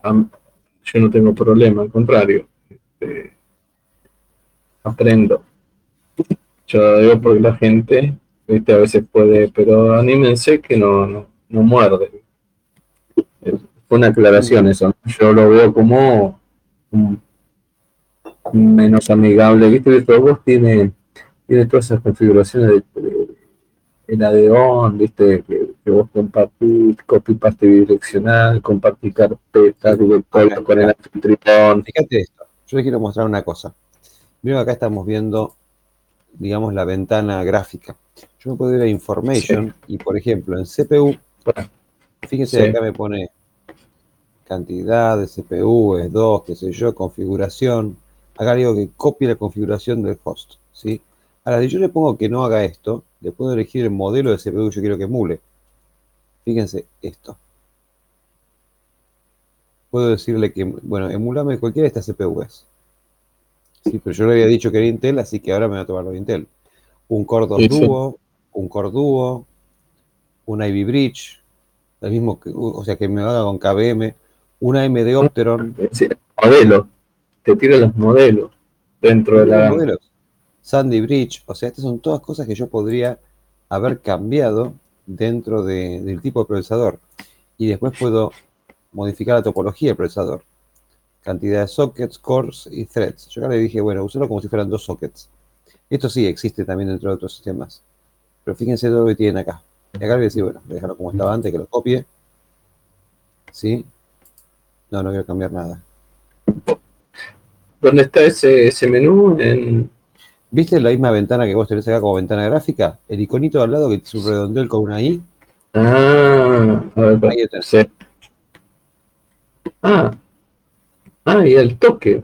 yo no tengo problema, al contrario, este, aprendo. Yo lo digo porque la gente, viste, a veces puede, pero anímense que no, no, no muerde. Fue una aclaración eso, ¿no? yo lo veo como menos amigable, viste, VirtualBox tiene, tiene todas esas configuraciones de, de- el ADON, viste, que, que vos compartís, copy paste bidireccional, compartís carpetas, directorio con el anfitrión. Fíjate esto, yo les quiero mostrar una cosa. Primero acá estamos viendo, digamos, la ventana gráfica. Yo me puedo ir a Information y, por ejemplo, en CPU, Bueno, fíjense Sí. acá me pone cantidad de CPU, es 2, qué sé yo, configuración. Acá le digo que copie la configuración del host, ¿sí? Ahora, si yo le pongo que no haga esto, le puedo elegir el modelo de CPU que yo quiero que emule. Fíjense esto. Puedo decirle que, bueno, emulame cualquiera de estas CPUs. Sí, pero yo le había dicho que era Intel, así que ahora me voy a tomar lo de Intel. Un Core 2 Sí, sí. Duo, un Core Duo, un Ivy Bridge, el mismo que, o sea, que me haga con KVM, una AMD Opteron, sí, modelo, te tira los modelos dentro de la... modelos. Sandy Bridge, o sea, estas son todas cosas que yo podría haber cambiado dentro de- del tipo de procesador. Y después puedo modificar la topología del procesador. Cantidad de sockets, cores y threads. Yo acá le dije, bueno, usarlo como si fueran dos sockets. Esto sí existe también dentro de otros sistemas. Pero fíjense todo lo que tienen acá. Y acá le voy a decir, bueno, voy a dejarlo como estaba antes, que lo copie. ¿Sí? No, no quiero cambiar nada. ¿Dónde está ese, ese menú? En... ¿Viste la misma ventana que vos tenés acá como ventana gráfica? El iconito al lado que es un redondel con una I. Ah, a ver, Ahí está. sí. Ah, ah, y el toque.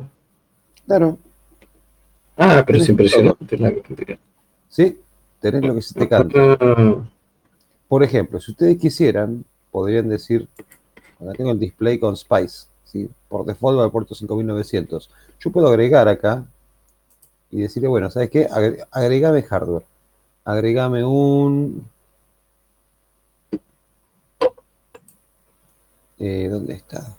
Claro, Ah, pero es impresionante la. ¿sí? Tenés lo que se te canta. Ah, Por ejemplo, si ustedes quisieran, podrían decir, cuando tengo el display con Spice, ¿sí? por default va al puerto 5900. Yo puedo agregar acá y decirle, bueno, ¿sabes qué? Agre- Agregame hardware. Agregame un... Eh, ¿Dónde está?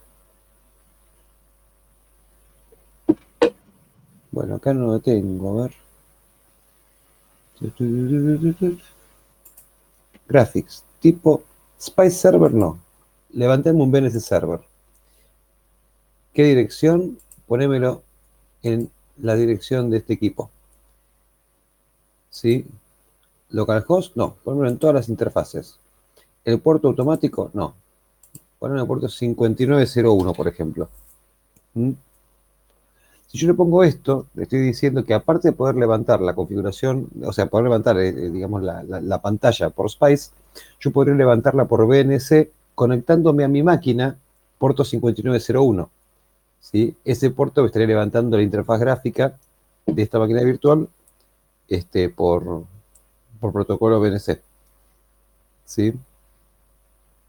Bueno, acá no lo tengo, a ver. Graphics, tipo Spice Server no. Levantemos un BNC Server. ¿Qué dirección? Ponémelo en la dirección de este equipo. ¿Sí? Localhost, no. Ponémelo en todas las interfaces. El puerto automático, no. Ponémelo en el puerto 5901, por ejemplo. ¿Mm? Si yo le pongo esto, le estoy diciendo que aparte de poder levantar la configuración, o sea, poder levantar, eh, eh, digamos, la, la- la pantalla por Spice, yo podría levantarla por BNC conectándome a mi máquina, puerto 5901. ¿sí? Ese puerto me estaría levantando la interfaz gráfica de esta máquina virtual este, por, por protocolo BNC. ¿Sí?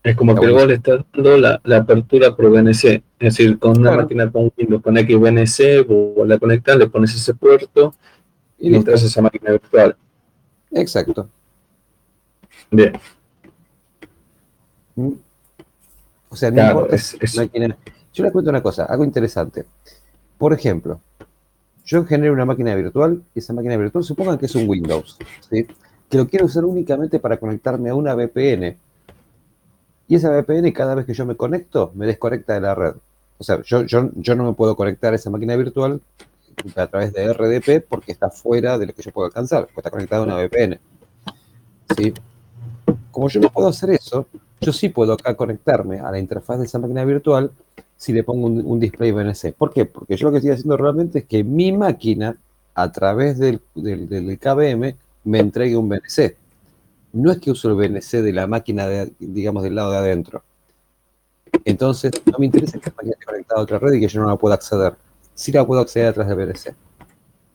es como Está que vos le estás dando la, la apertura por VNC. Es decir, con una Claro. máquina con Windows, con XVNC, vos la conectás, le pones ese puerto Y y entras a esa máquina virtual. Exacto. Bien, ¿Mm? O sea, no claro, importa es, es- máquina. Yo les cuento una cosa, algo interesante. Por ejemplo, yo genero una máquina virtual y esa máquina virtual supongan que es un Windows, ¿sí? que lo quiero usar únicamente para conectarme a una VPN. Y esa VPN cada vez que yo me conecto me desconecta de la red. O sea, yo, yo, yo no me puedo conectar a esa máquina virtual a través de RDP porque está fuera de lo que yo puedo alcanzar, porque está conectado a una VPN. ¿Sí? Como yo no puedo hacer eso, yo sí puedo acá conectarme a la interfaz de esa máquina virtual si le pongo un, display BNC. ¿Por qué? Porque yo lo que estoy haciendo realmente es que mi máquina, a través del, del, KVM, me entregue un BNC. No es que uso el BNC de la máquina, de, digamos, del lado de adentro. Entonces, no me interesa que la máquina esté conectada a otra red y que yo no la pueda acceder. Sí la puedo acceder a través del BNC.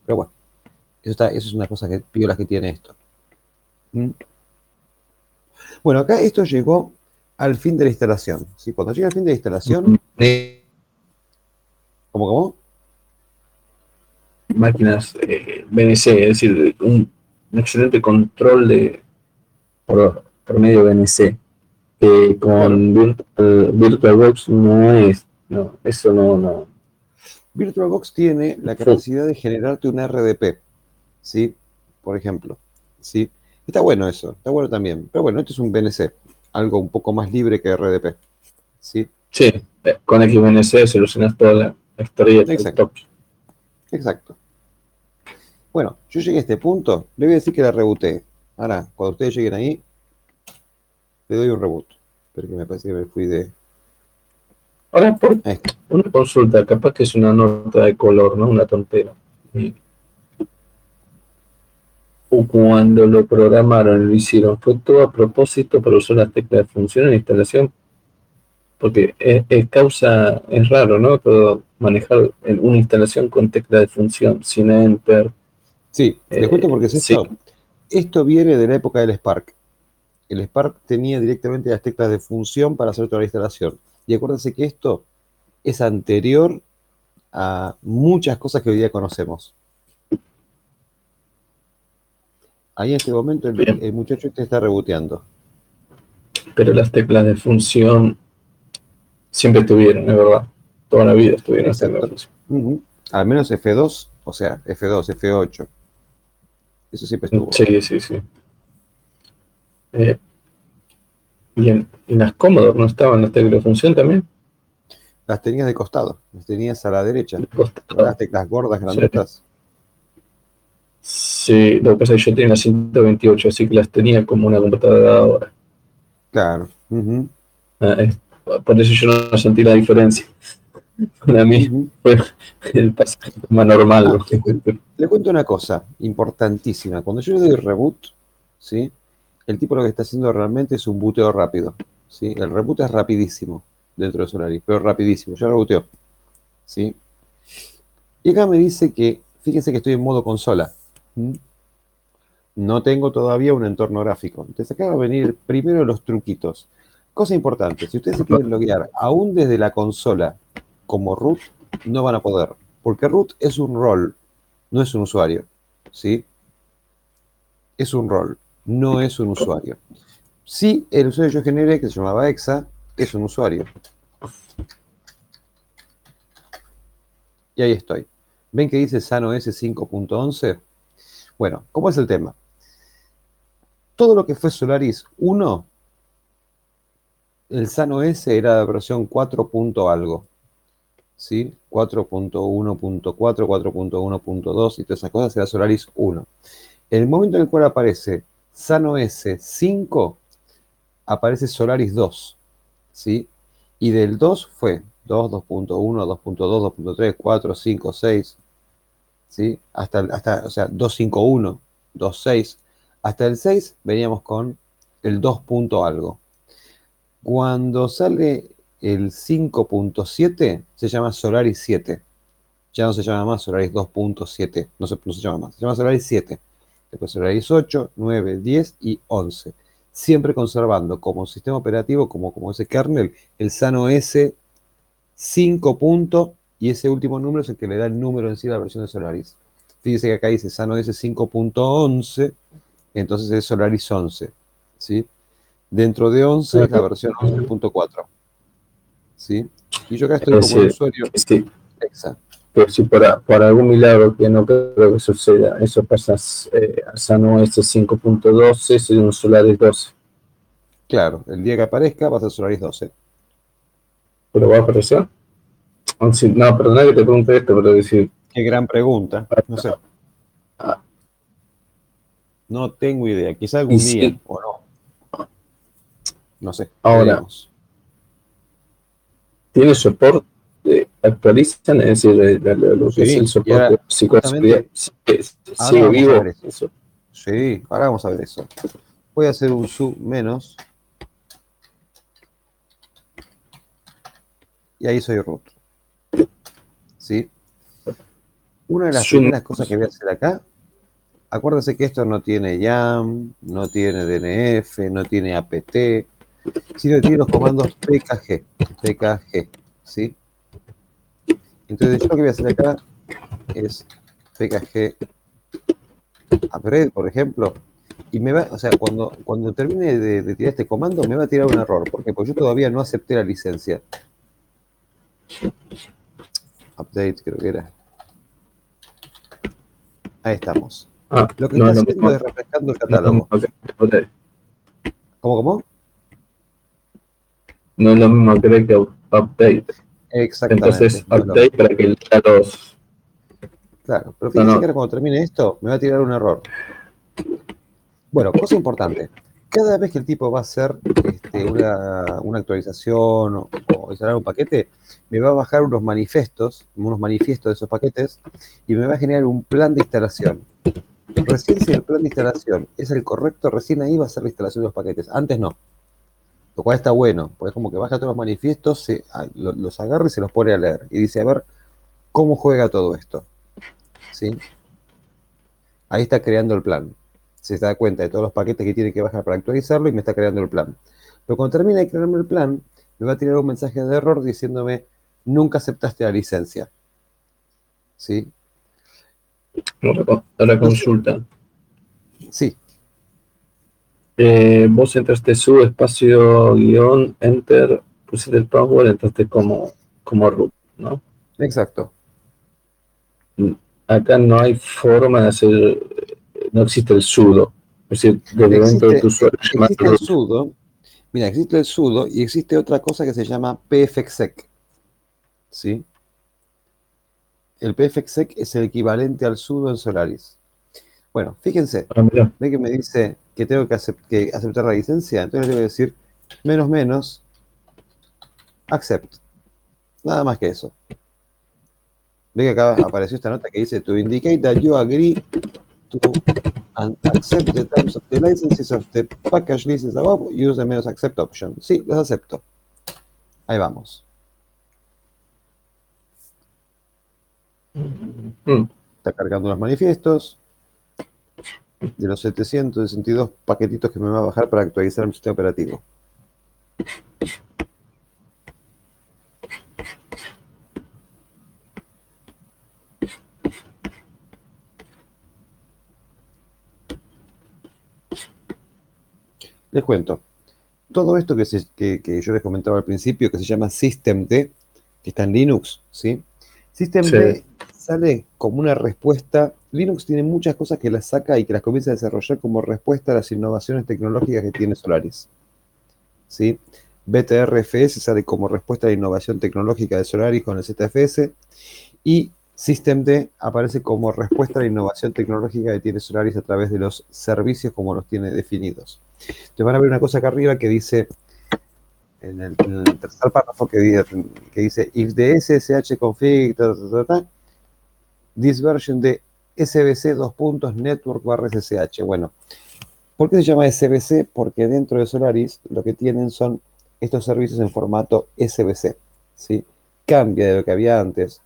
Pero bueno, eso, está, es una cosa que piolas que tiene esto. ¿Mm? Bueno, acá esto llegó al fin de la instalación. ¿sí? Cuando llega al fin de la instalación... ¿Cómo, cómo? Máquinas eh, BNC, es decir, un, excelente control de por, medio BNC. Que con VirtualBox no es, no, eso no, no. VirtualBox tiene la capacidad de generarte un RDP, ¿sí? Por ejemplo, ¿sí? Está bueno eso, está bueno también. Pero bueno, esto es un BNC, algo un poco más libre que RDP. Sí, sí eh, con XBNC solucionas toda la historia de Exacto. Exacto. Bueno, yo llegué a este punto, le voy a decir que la rebootee. Ahora, cuando ustedes lleguen ahí, le doy un reboot. Porque me parece que me fui de. Ahora, por una consulta, capaz que es una nota de color, ¿no? Una tontera cuando lo programaron, lo hicieron, fue todo a propósito para usar las teclas de función en instalación, porque es, causa, es raro, ¿no? Todo manejar en una instalación con tecla de función, sin enter. Sí, les cuento porque es esto. Esto viene de la época del Spark. El Spark tenía directamente las teclas de función para hacer toda la instalación. Y acuérdense que esto es anterior a muchas cosas que hoy día conocemos. Ahí en este momento el, muchacho este está reboteando. Pero las teclas de función siempre estuvieron, es verdad. Toda la vida estuvieron Al menos F2, o sea, F2, F8. Eso siempre estuvo. Sí, sí, sí. Eh, y, en, las cómodos no estaban las teclas de función también. Las tenías de costado, las tenías a la derecha. Las teclas gordas, grandotas. Sí, lo que pasa es que yo tenía la 128, así que las tenía como una computadora ahora. Claro. Ah, por eso yo no sentí la diferencia. (laughs) Para mí fue el pasaje más normal. Ah, le, cuento una cosa importantísima. Cuando yo le doy reboot, ¿sí? el tipo lo que está haciendo realmente es un buteo rápido. ¿sí? El reboot es rapidísimo dentro de Solaris, pero rapidísimo. Ya rebooteo. ¿sí? Y acá me dice que, fíjense que estoy en modo consola. No tengo todavía un entorno gráfico. Entonces acá va a venir primero los truquitos. Cosa importante, si ustedes se quieren loguear aún desde la consola como root, no van a poder. Porque root es un rol, no es un usuario. ¿Sí? Es un rol, no es un usuario. Si el usuario que yo generé, que se llamaba exa, es un usuario. Y ahí estoy. ¿Ven que dice Sano S 5.11? Bueno, ¿cómo es el tema? Todo lo que fue Solaris 1, el Sano S era la versión 4. algo. ¿Sí? 4.1.4, 4.1.2 y todas esas cosas era Solaris 1. En el momento en el cual aparece Sano S 5, aparece Solaris 2. ¿Sí? Y del 2 fue 2, 2.1, 2.2, 2.3, 4, 5, 6, ¿sí? Hasta, hasta, o sea, 251, 26, hasta el 6 veníamos con el 2 punto algo. Cuando sale el 5.7, se llama Solaris 7. Ya no se llama más Solaris 2.7, no se, no se llama más, se llama Solaris 7. Después Solaris 8, 9, 10 y 11. Siempre conservando como sistema operativo, como, como ese kernel, el Sano S 5 y ese último número es el que le da el número en sí a la versión de Solaris. Fíjese que acá dice Sano S 5.11, entonces es Solaris 11. ¿sí? Dentro de 11 es la versión 11.4. ¿sí? Y yo acá estoy como usuario. Sí. que si por, por algún milagro que no creo que suceda, eso pasa eh, a Sano S5.12, sería un Solaris 12. Claro, el día que aparezca va a ser Solaris 12. ¿Pero va a aparecer? No, perdona que te pregunte esto, pero decir, Qué gran pregunta. No sé. No tengo idea. Quizá algún día o no. No sé. Ahora. veremos. ¿tiene soporte? ¿Actualizan? Es decir, de- de- de lo que Sí, es el soporte. Eso. Sí, ahora vamos a ver eso. Voy a hacer un zoom menos. Y ahí soy root. ¿Sí? Una de las primeras cosas que voy a hacer acá, acuérdense que esto no tiene YAM, no tiene DNF, no tiene APT, sino que tiene los comandos PKG, PKG, ¿sí? Entonces yo lo que voy a hacer acá es PKG upgrade, por ejemplo, y me va, o sea, cuando, cuando termine de, de tirar este comando, me va a tirar un error. ¿Por qué? Porque yo todavía no acepté la licencia. Update, creo que era. Ahí estamos. Ah, Lo que no está haciendo es refrescando el catálogo. que update. ¿Cómo, cómo? No es lo mismo que que update. Exactamente. Entonces, update para que lea los. Claro, pero fíjense que ahora cuando termine esto, me va a tirar un error. Bueno, cosa importante. Cada vez que el tipo va a hacer una, actualización o, instalar un paquete, me va a bajar unos manifiestos, unos manifiestos de esos paquetes, y me va a generar un plan de instalación. Recién si el plan de instalación es el correcto, recién ahí va a ser la instalación de los paquetes. Antes no. Lo cual está bueno, porque es como que baja todos los manifiestos, se- lo- los agarra y se los pone a leer. Y dice, a ver, ¿cómo juega todo esto? ¿sí? Ahí está creando el plan. Se da cuenta de todos los paquetes que tiene que bajar para actualizarlo y me está creando el plan. Pero cuando termina de crearme el plan, me va a tirar un mensaje de error diciéndome, nunca aceptaste la licencia. ¿Sí? Ahora, ahora consulta. Sí, Eh, vos entraste su espacio guion, enter, pusiste el password, entraste como, como root, ¿no? exacto. Acá no hay forma de hacer, no existe el sudo. Es decir, desde dentro de tu usuario Existe el sudo. Mira, existe el sudo y existe otra cosa que se llama pfexec. ¿Sí? El pfexec es el equivalente al sudo en Solaris. Bueno, fíjense, Ah, ve que me dice que tengo que, que aceptar la licencia, entonces le voy a decir menos menos accept. Nada más que eso. Ve que acá apareció esta nota que dice to indicate that you agree to and accept the terms of the licenses of the package license above, use the menos accept option. Sí, los acepto. Ahí vamos. Está cargando los manifiestos de los 762 paquetitos que me va a bajar para actualizar mi sistema operativo. Les cuento. Todo esto que, se- que- que yo les comentaba al principio, que se llama Systemd, que está en Linux, ¿sí? Systemd Sí. sale como una respuesta. Linux tiene muchas cosas que las saca y que las comienza a desarrollar como respuesta a las innovaciones tecnológicas que tiene Solaris. ¿Sí? BTRFS sale como respuesta a la innovación tecnológica de Solaris con el ZFS y Systemd aparece como respuesta a la innovación tecnológica que tiene Solaris a través de los servicios como los tiene definidos. Te van a ver una cosa acá arriba que dice, en el, tercer párrafo que, di- que dice, if the SSH config, ta, this version de SBC dos puntos network barra SSH. Bueno, ¿por qué se llama SBC? Porque dentro de Solaris lo que tienen son estos servicios en formato SBC. ¿sí? Cambia de lo que había antes,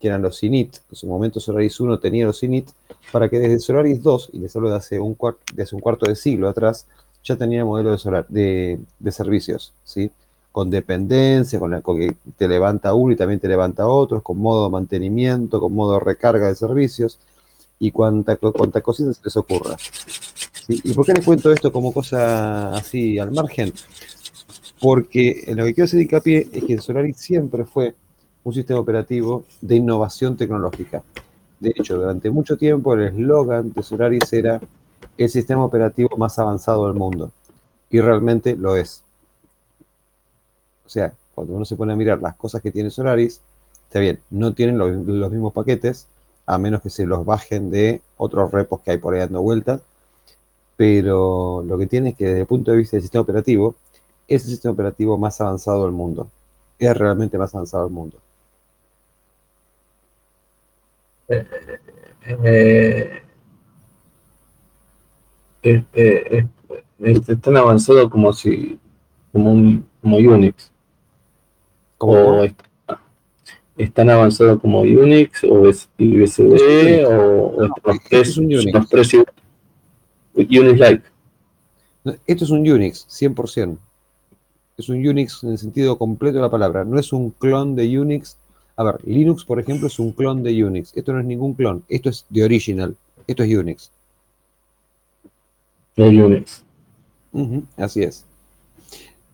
que eran los init. En su momento Solaris 1 tenía los init, para que desde Solaris 2, y les hablo hace un, de hace un cuarto de siglo atrás, ya tenía modelo de, de, servicios, ¿sí? Con dependencia, con, la, con que te levanta uno y también te levanta otros, con modo de mantenimiento, con modo recarga de servicios, y cuanta, co- cuanta cosita se les ocurra. ¿Y por qué les cuento esto como cosa así al margen? Porque en lo que quiero hacer hincapié es que Solaris siempre fue un sistema operativo de innovación tecnológica. De hecho, durante mucho tiempo el eslogan de Solaris era el sistema operativo más avanzado del mundo. Y realmente lo es. O sea, cuando uno se pone a mirar las cosas que tiene Solaris, está bien, no tienen los, mismos paquetes, a menos que se los bajen de otros repos que hay por ahí dando vueltas, pero lo que tiene es que desde el punto de vista del sistema operativo, es el sistema operativo más avanzado del mundo. Es realmente más avanzado del mundo. Eh, este, este, es tan avanzado como si como un como Unix o es, es tan avanzado como Unix o es IBCD o, No, es un Unix. tres Unix like Esto es un Unix, 100%. Es un Unix en el sentido completo de la palabra. No es un clon de Unix. A ver, Linux, por ejemplo, es un clon de Unix. Esto no es ningún clon. Esto es de original. Esto es Unix. No Unix así es.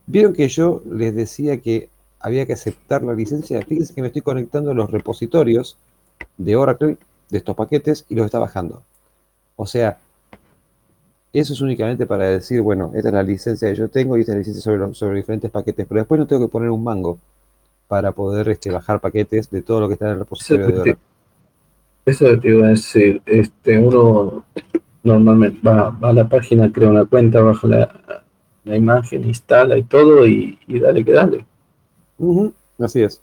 Vieron que yo les decía que había que aceptar la licencia. Fíjense que me estoy conectando a los repositorios de Oracle de estos paquetes y los está bajando. O sea, eso es únicamente para decir, bueno, esta es la licencia que yo tengo y esta es la licencia sobre, sobre diferentes paquetes. Pero después no tengo que poner un mango para poder este, bajar paquetes de todo lo que está en el Eso repositorio de te, Oracle. eso te iba a decir, este, uno normalmente va, va a la página, crea una cuenta, baja la, la imagen, instala y todo y, y dale que dale. Así es.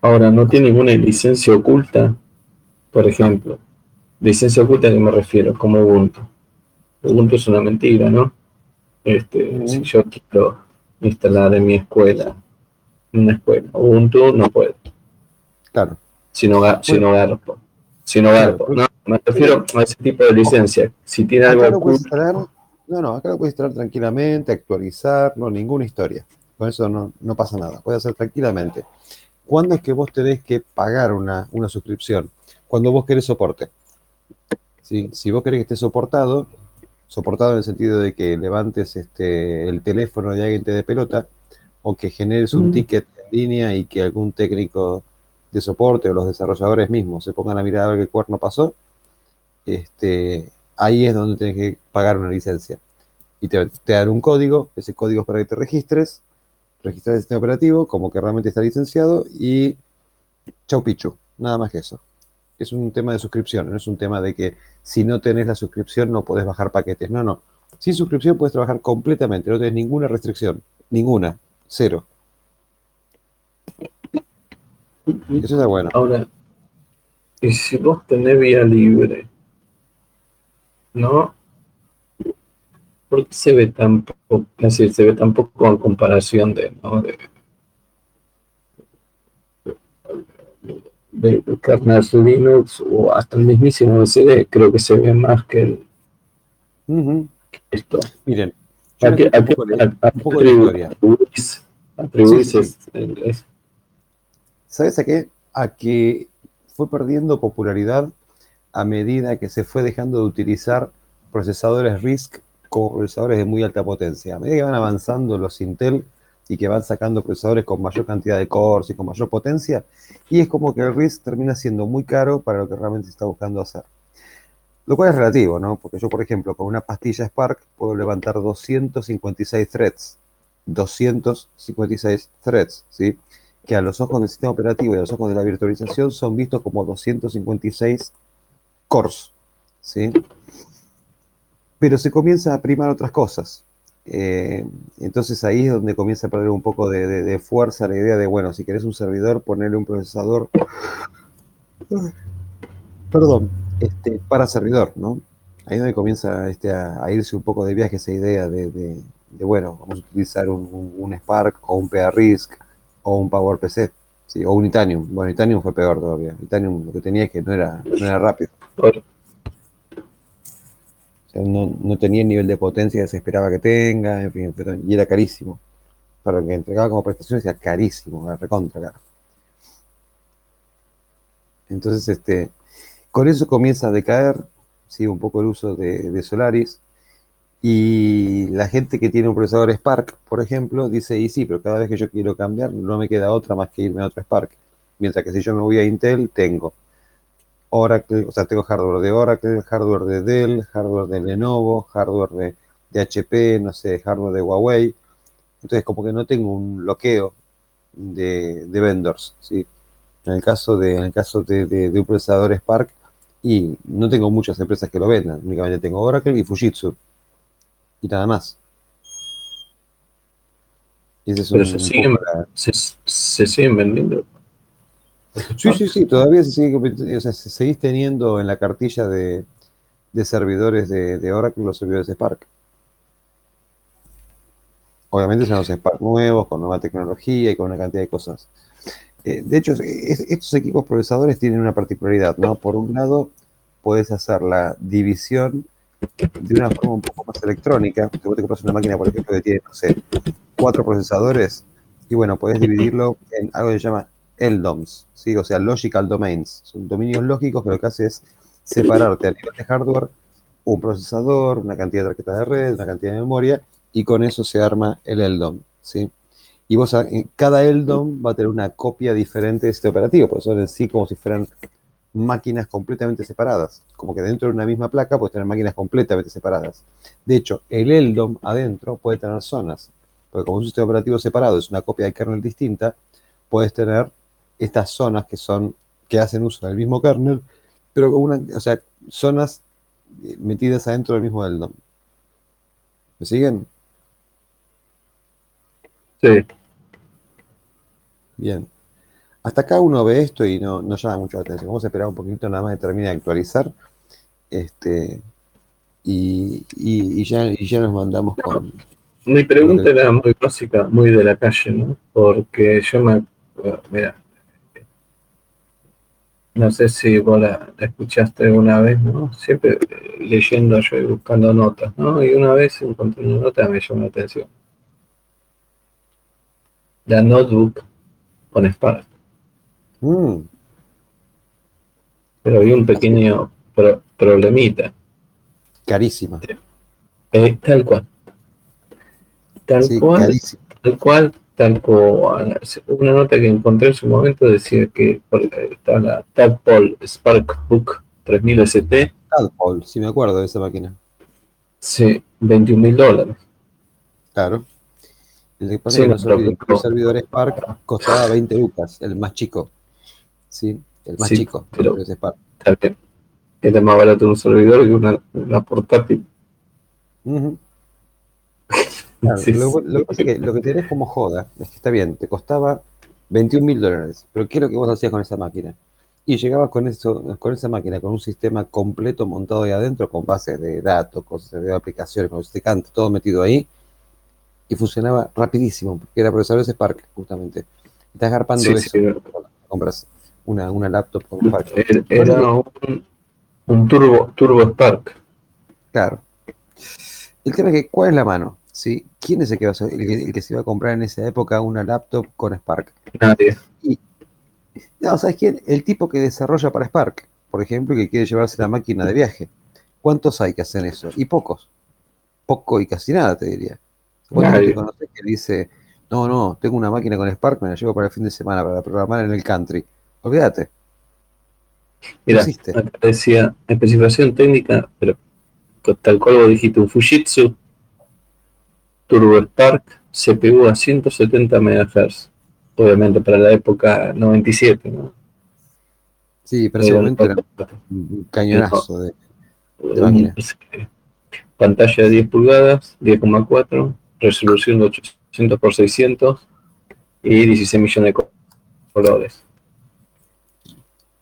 Ahora, no tiene ninguna licencia oculta, por ejemplo. Licencia oculta, ¿a qué me refiero? Como Ubuntu. Ubuntu es una mentira, ¿no? Este. Si yo quiero instalar en mi escuela, en una escuela, Ubuntu no puedo. Claro. Si no, ga- si no garpo. Si no Claro, garpo. pues- No, me refiero a ese tipo de licencia. Si tiene algo Acá lo puedes instalar, no, no, acá lo puedes instalar tranquilamente, actualizar, no, ninguna historia. Con eso no, no pasa nada, puedes hacer tranquilamente. ¿Cuándo es que vos tenés que pagar una, una suscripción? Cuando vos querés soporte. ¿Sí? Si vos querés que esté soportado, soportado en el sentido de que levantes este, el teléfono de alguien te dé pelota, o que generes un Mm. ticket en línea y que algún técnico de soporte o los desarrolladores mismos se pongan a mirar a ver qué cuerno pasó, este, ahí es donde tienes que pagar una licencia. Y te, te dan un código, ese código es para que te registres, registrar el sistema operativo, como que realmente está licenciado, y chau pichu, nada más que eso. Es un tema de suscripción, no es un tema de que si no tenés la suscripción no podés bajar paquetes. No, no. Sin suscripción puedes trabajar completamente, no tenés ninguna restricción, ninguna, cero. Eso está bueno. ahora, y si vos tenés vía libre, ¿no? ¿Por qué se ve tan poco, es decir, se ve tan poco en comparación de, ¿no? de, de, de Linux o hasta el mismísimo BCD? Creo que se ve más que el- Ujú. esto. Miren, yo ¿A les qué, cuento a un poco de- un poco de historia. atribuís- atribuís Sí, sí, sí. el- es- ¿Sabes a qué? A que fue perdiendo popularidad a medida que se fue dejando de utilizar procesadores RISC como procesadores de muy alta potencia. A medida que van avanzando los Intel y que van sacando procesadores con mayor cantidad de cores y con mayor potencia, y es como que el RISC termina siendo muy caro para lo que realmente se está buscando hacer. Lo cual es relativo, ¿no? Porque yo, por ejemplo, con una pastilla Spark puedo levantar 256 threads. 256 threads, ¿sí? Que a los ojos del sistema operativo y a los ojos de la virtualización son vistos como 256 cores, ¿sí? Pero se comienza a primar otras cosas. Eh, entonces ahí es donde comienza a perder un poco de, fuerza la idea de, bueno, si querés un servidor, ponerle un procesador, perdón, este, para servidor, ¿no? Ahí es donde comienza este, a, irse un poco de viaje esa idea de, bueno, vamos a utilizar un Spark o un PRISC o un PowerPC, ¿sí? o un Itanium. Bueno, Itanium fue peor todavía. Itanium lo que tenía es que no era, no era rápido. O sea, no, no tenía el nivel de potencia que se esperaba que tenga, en fin, pero- y era carísimo. Para lo que entregaba como prestaciones era carísimo, era recontra caro. Entonces, este, con eso comienza a decaer, ¿sí? un poco el uso de, de Solaris, Y la gente que tiene un procesador Spark, por ejemplo, dice, y sí, pero cada vez que yo quiero cambiar, no me queda otra más que irme a otro Spark. Mientras que si yo me voy a Intel, tengo Oracle, o sea, tengo hardware de Oracle, hardware de Dell, hardware de Lenovo, hardware de, de HP, no sé, hardware de Huawei. Entonces, como que no tengo un bloqueo de, de vendors, ¿sí? En el caso de, en el caso de, de, de un procesador Spark, y no tengo muchas empresas que lo vendan, únicamente tengo Oracle y Fujitsu. Y nada más. Ese es Pero un- se siguen, poco la- se, se siguen vendiendo. Sí, sí, sí, todavía se sigue, o sea, se- seguís teniendo en la cartilla de, de servidores de, de Oracle los servidores de Spark. Obviamente son los Spark nuevos, con nueva tecnología y con una cantidad de cosas. Eh, de hecho, es- estos equipos procesadores tienen una particularidad, ¿no? Por un lado, puedes hacer la división de una forma un poco más electrónica. Que vos te compras una máquina, por ejemplo, que tiene, no sé, cuatro procesadores, y bueno, puedes dividirlo en algo que se llama LDOMs, ¿sí? o sea, Logical Domains. Son dominios lógicos que lo que hace es separarte a nivel de hardware un procesador, una cantidad de tarjeta de red, una cantidad de memoria, y con eso se arma el LDOM. ¿sí? Y vos, a- en cada LDOM va a tener una copia diferente de este operativo, porque son en sí como si fueran máquinas completamente separadas. Como que dentro de una misma placa puedes tener máquinas completamente separadas. De hecho, el LDOM adentro puede tener zonas, porque como un sistema operativo separado es una copia de kernel distinta, puedes tener estas zonas que son que hacen uso del mismo kernel, pero con una, o sea, zonas eh, metidas adentro del mismo LDOM. ¿Me siguen? Sí, Bien. Hasta acá uno ve esto y no, no llama mucho la atención. Vamos a esperar un poquito nada más de termine de actualizar. Este, y, y- y ya, y ya nos mandamos con. Mi pregunta era muy básica, muy de la calle, ¿no? Porque yo me. bueno, Mira. No sé si vos la, la escuchaste alguna vez, ¿no? Siempre eh, leyendo yo y buscando notas, ¿no? Y una vez encontré una nota que me llamó la atención. La notebook con Spark. Mm, Pero había un pequeño pro- problemita. carísima. Eh, tal cual. Tal Sí, cual. carísima. Tal cual, tal cual. Una nota que encontré en su momento decía que eh, está la Tadpole Sparkbook 3000 ST, Tadpole, si me acuerdo de esa máquina. sí, 21 mil dólares. Claro. El que pasa Sí, es que no, los servidores Spark costaba 20 lucas, el más chico. Sí, el más Sí, chico. pero- Spark. Está bien. Era más barato un servidor que una, una portátil. Ujú. (laughs) Claro, Sí, lo, que es que lo que tenés como joda es que está bien, te costaba 21 mil dólares, pero ¿qué es lo que vos hacías con esa máquina? Y llegabas con eso, con esa máquina, con un sistema completo montado ahí adentro, con bases de datos, cosas de aplicaciones, con este canto, todo metido ahí, y funcionaba rapidísimo, porque era procesador de Spark, justamente. Estás garpando Sí, eso, sí. compras una, una laptop con Spark. Era, era un, un turbo, turbo Spark. Claro. El tema es que, ¿cuál es la mano? ¿Sí? ¿Quién es el que, va a ser- el que, el que se iba a comprar en esa época una laptop con Spark? Nadie. No, ¿sabes quién? El tipo que desarrolla para Spark, por ejemplo, y que quiere llevarse la máquina de viaje. ¿Cuántos hay que hacen eso? Y pocos. Poco y casi nada, te diría. ¿Cuánta Nadie. conoces que dice, no, no, tengo una máquina con Spark, me la llevo para el fin de semana para programar en el country? Olvídate. Mira, acá decía especificación técnica, pero tal cual vos dijiste, un Fujitsu Turbo Spark CPU a 170 MHz. Obviamente para la época 97, ¿no? Sí, ese Era un cañonazo de... de máquina. Pantalla de 10 pulgadas, 10,4, resolución de 800 por 600 y 16 millones de colores.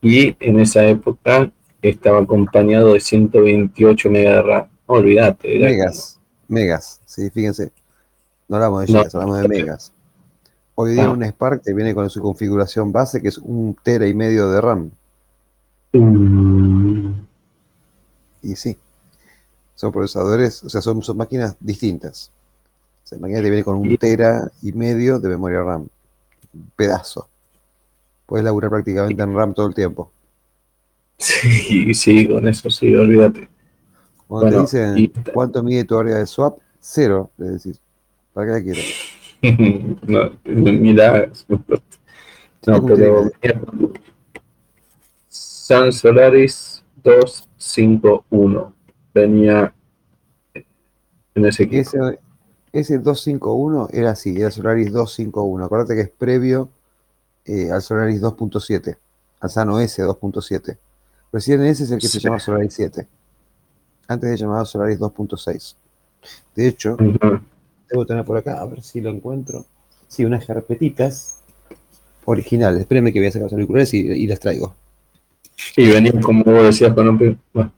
Y en esa época estaba acompañado de 128 megas de RAM. Olvídate. Megas, megas, sí, fíjense. No hablamos de No. gigas, hablamos de megas. Hoy día Ah. un Spark te viene con su configuración base que es un tera y medio de RAM. Mm, Y sí, son procesadores, o sea, son, son máquinas distintas. O sea, máquina te viene con un tera y medio de memoria RAM. Un pedazo. Puedes laburar prácticamente en RAM todo el tiempo. Sí, sí, con eso sí, olvídate. Cuando Bueno, te dicen y- cuánto mide tu área de swap, cero, le decís. ¿Para qué la quieres? (laughs) no, mira, no, ¿Cómo pero Sun Solaris 251 venía en ese equipo. Ese, ese 251 era así, era Solaris 251. Acuérdate que es previo eh, al Solaris 2.7, al Sano S 2.7. Recién ese es el que se llama Solaris 7. Antes de llamado Solaris 2.6. De hecho, Ujú. debo tener por acá, a ver si lo encuentro. Sí, unas carpetitas originales. Espérenme que voy a sacar los auriculares y, y las traigo. Y venía, como vos decías, con un... Bueno,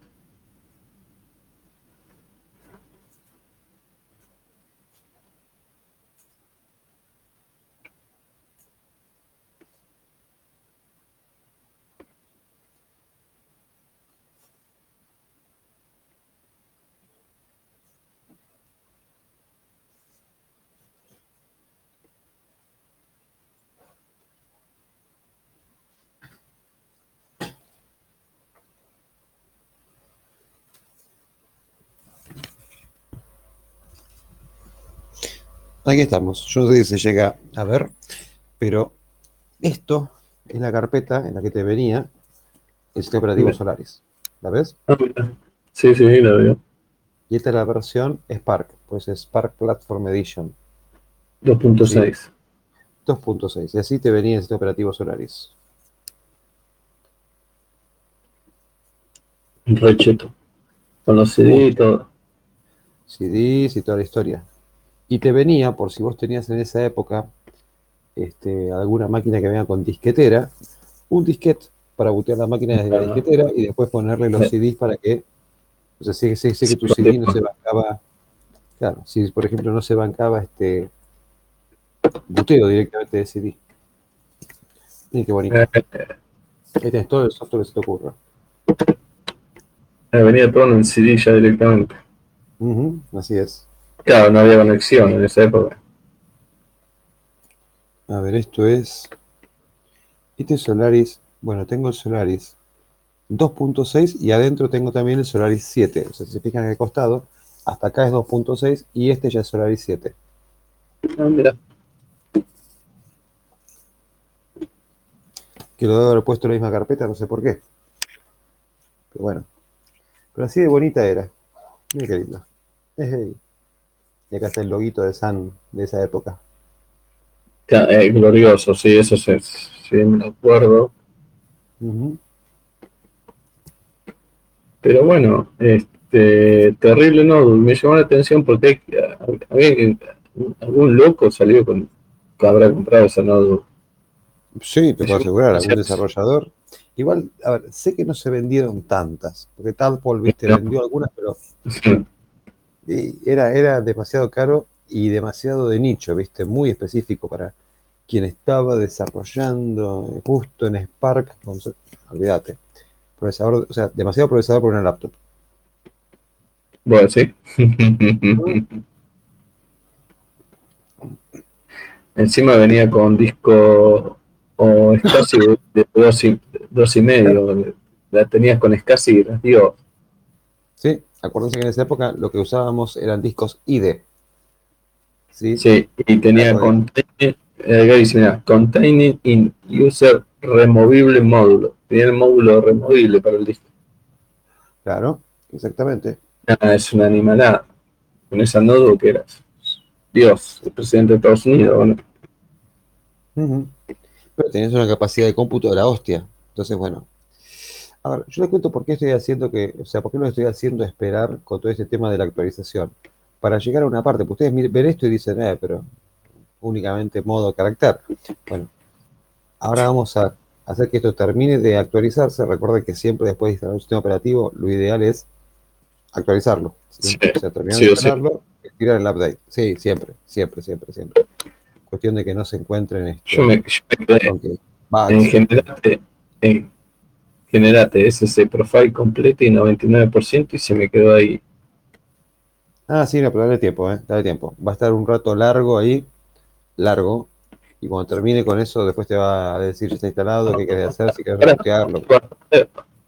Aquí estamos. Yo no sé si se llega a ver, pero esto es la carpeta en la que te venía el sistema operativo. Solaris. ¿La ves? ah. Sí, sí, lo veo. Y esta es la versión Spark, pues es Spark Platform Edition 2.6. 2.6. Y así te venía el sistema operativo Solaris. Recheto. Con los CD y todo. CDs y toda la historia. Y te venía, por si vos tenías en esa época este, alguna máquina que venga con disquetera, un disquete para bootear la máquina desde la disquetera y después ponerle los. CDs para que, o sea, sé, sé- sé que tu CD no se bancaba, claro, si por ejemplo no se bancaba este buteo directamente de CD. Miren qué bonito. Eh, Ahí tenés todo el software que se te ocurra. eh, venía todo en CD ya directamente. Así es. Claro, no había conexión en esa época. A ver, esto es. Este es Solaris. Bueno, tengo el Solaris 2.6 y adentro tengo también el Solaris 7. O sea, si se fijan en el costado, hasta acá es 2.6 y este ya es Solaris 7. Ah, mira. Que lo debo haber puesto en la misma carpeta, no sé por qué. Pero bueno. Pero así de bonita era. Mira qué lindo. Ejey. Y acá está el loguito de Sun de esa época. Ca- eh, glorioso, sí, eso sí, sí, me acuerdo. Pero bueno, este, terrible no, me llamó la atención porque algún loco salió con que habrá comprado esa Node. Sí, te puedo asegurar, algún desarrollador. Igual, a ver, sé que no se vendieron tantas, porque Tadpole, viste, vendió algunas, pero era, era demasiado caro y demasiado de nicho, viste, muy específico para quien estaba desarrollando eh, justo en Spark. olvídate. Procesador, o sea, demasiado procesador por una laptop. Bueno, sí. (laughs) Encima venía con disco o SCSI de dos y, dos y medio. La tenías con SCSI, digo, acuérdense que en esa época lo que usábamos eran discos IDE. Sí, sí, y tenía Claro. contain- eh, acá dice, mira, Containing in User Removible Módulo. Tenía el módulo removible para el disco. claro, exactamente. Ah, es una animalada. Con esa nodo que eras. Dios, el presidente de Estados Unidos. Bueno, Ujú. Pero tenés una capacidad de cómputo de la hostia. Entonces, bueno. A ver, yo les cuento por qué estoy haciendo que, o sea, por qué lo estoy haciendo esperar con todo este tema de la actualización. Para llegar a una parte, porque ustedes ven esto y dicen, eh, pero únicamente modo carácter. Bueno, ahora vamos a hacer que esto termine de actualizarse. Recuerden que siempre después de instalar un sistema operativo, lo ideal es actualizarlo. Sí, O sea, terminar sí de o sí. instalarlo, tirar el update. Sí, siempre, siempre, siempre, siempre. Cuestión de que no se encuentren este, yo me, yo me en generate, en generate ese profile completo y 99% y se me quedó ahí. Ah, sí, no, pero dale tiempo, ¿eh? Dale tiempo. Va a estar un rato largo ahí, largo, y cuando termine con eso, después te va a decir si está instalado, qué querés hacer, si querés rebotearlo.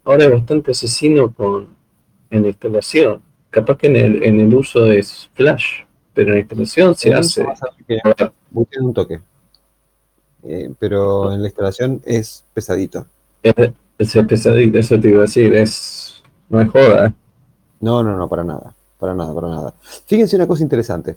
Ahora es bastante asesino con en la instalación. capaz que en el, en el uso es Flash, pero en la instalación se hace. un toque. Eh, pero en la instalación es pesadito. Es, es pesadito, eso te iba a decir, es, no es joda. No, no, no, para nada. Para nada, para nada. Fíjense una cosa interesante.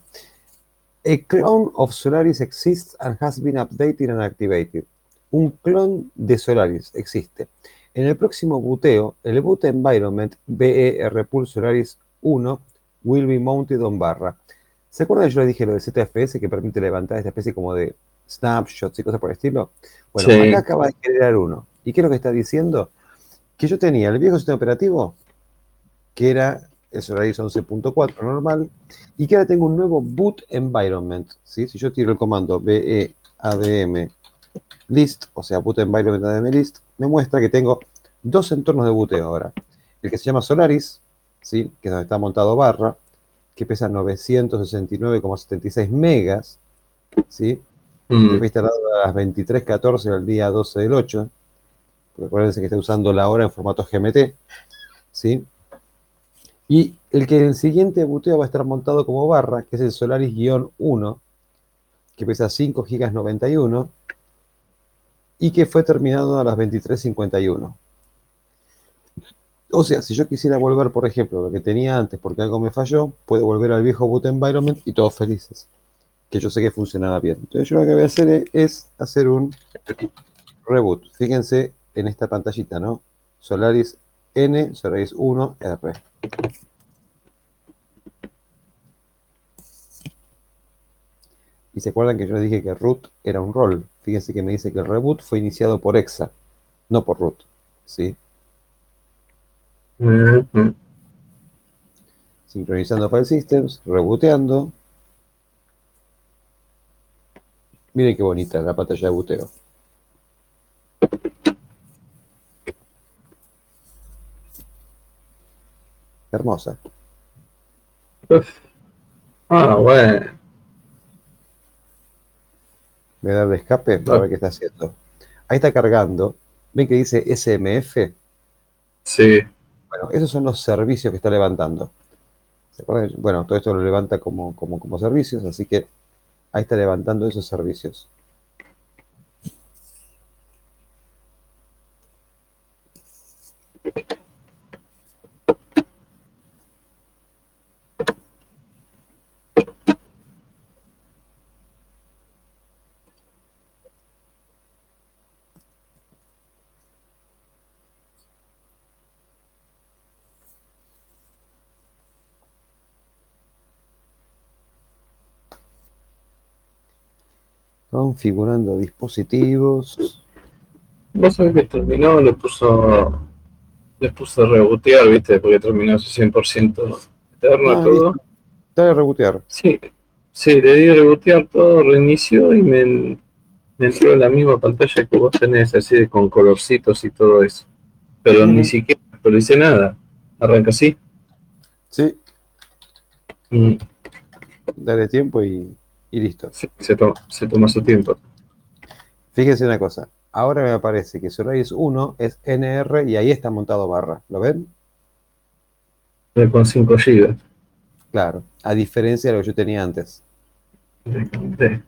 A clone of Solaris exists and has been updated and activated. Un clon de Solaris existe. En el próximo buteo, el boot environment BER Pool Solaris 1 will be mounted on barra. ¿Se acuerdan que yo les dije lo del ZFS que permite levantar esta especie como de snapshots y cosas por el estilo? Bueno, Sí. acá acaba de crear uno. ¿Y qué es lo que está diciendo? Que yo tenía el viejo sistema operativo, que era el Solaris 11.4 normal, y que ahora tengo un nuevo boot environment. ¿sí? Si yo tiro el comando BEADM list, o sea, boot environment ADM list, me muestra que tengo dos entornos de booteo ahora. El que se llama Solaris, ¿sí? que es donde está montado barra, que pesa 969,76 megas, ¿sí? Mm, que fue instalado a las 23.14 del día 12 del 8. Recuerden que está usando la hora en formato GMT. ¿sí? Y el que en el siguiente buteo va a estar montado como barra, que es el Solaris-1, que pesa 5 GB 91 y que fue terminado a las 23.51. O sea, si yo quisiera volver, por ejemplo, lo que tenía antes porque algo me falló, puedo volver al viejo boot environment y todos felices. Que yo sé que funcionaba bien. Entonces yo lo que voy a hacer es hacer un reboot. Fíjense en esta pantallita, ¿no? Solaris N, Solaris 1, R. Y se acuerdan que yo les dije que root era un rol. Fíjense que me dice que el reboot fue iniciado por exa, no por root. ¿sí? mm, mm. Sincronizando file systems, rebooteando. Miren qué bonita la pantalla de buteo. Hermosa. Ah, bueno. Voy a darle escape para ver qué está haciendo. Ahí está cargando. ¿Ven que dice SMF? Sí. Bueno, esos son los servicios que está levantando. ¿Se acuerdan? Bueno, todo esto lo levanta como, como, como servicios, así que ahí está levantando esos servicios. Configurando dispositivos. Vos sabés que terminó, le puso, le puso rebotear, ¿viste? Porque terminó su 100% eterno Ah, todo. Dale rebotear. Sí, sí, le di rebotear todo, reinició y me, me entró en la misma pantalla que vos tenés, así de con colorcitos y todo eso. Pero ni siquiera actualicé nada. Arranca así. Sí, Mm, dale tiempo y, y listo. sí, se, se toma su tiempo. Fíjense una cosa. Ahora me aparece que Solaris 1 es NR y ahí está montado barra. ¿Lo ven? Con 5 GB. Claro. A diferencia de lo que yo tenía antes. Decanté,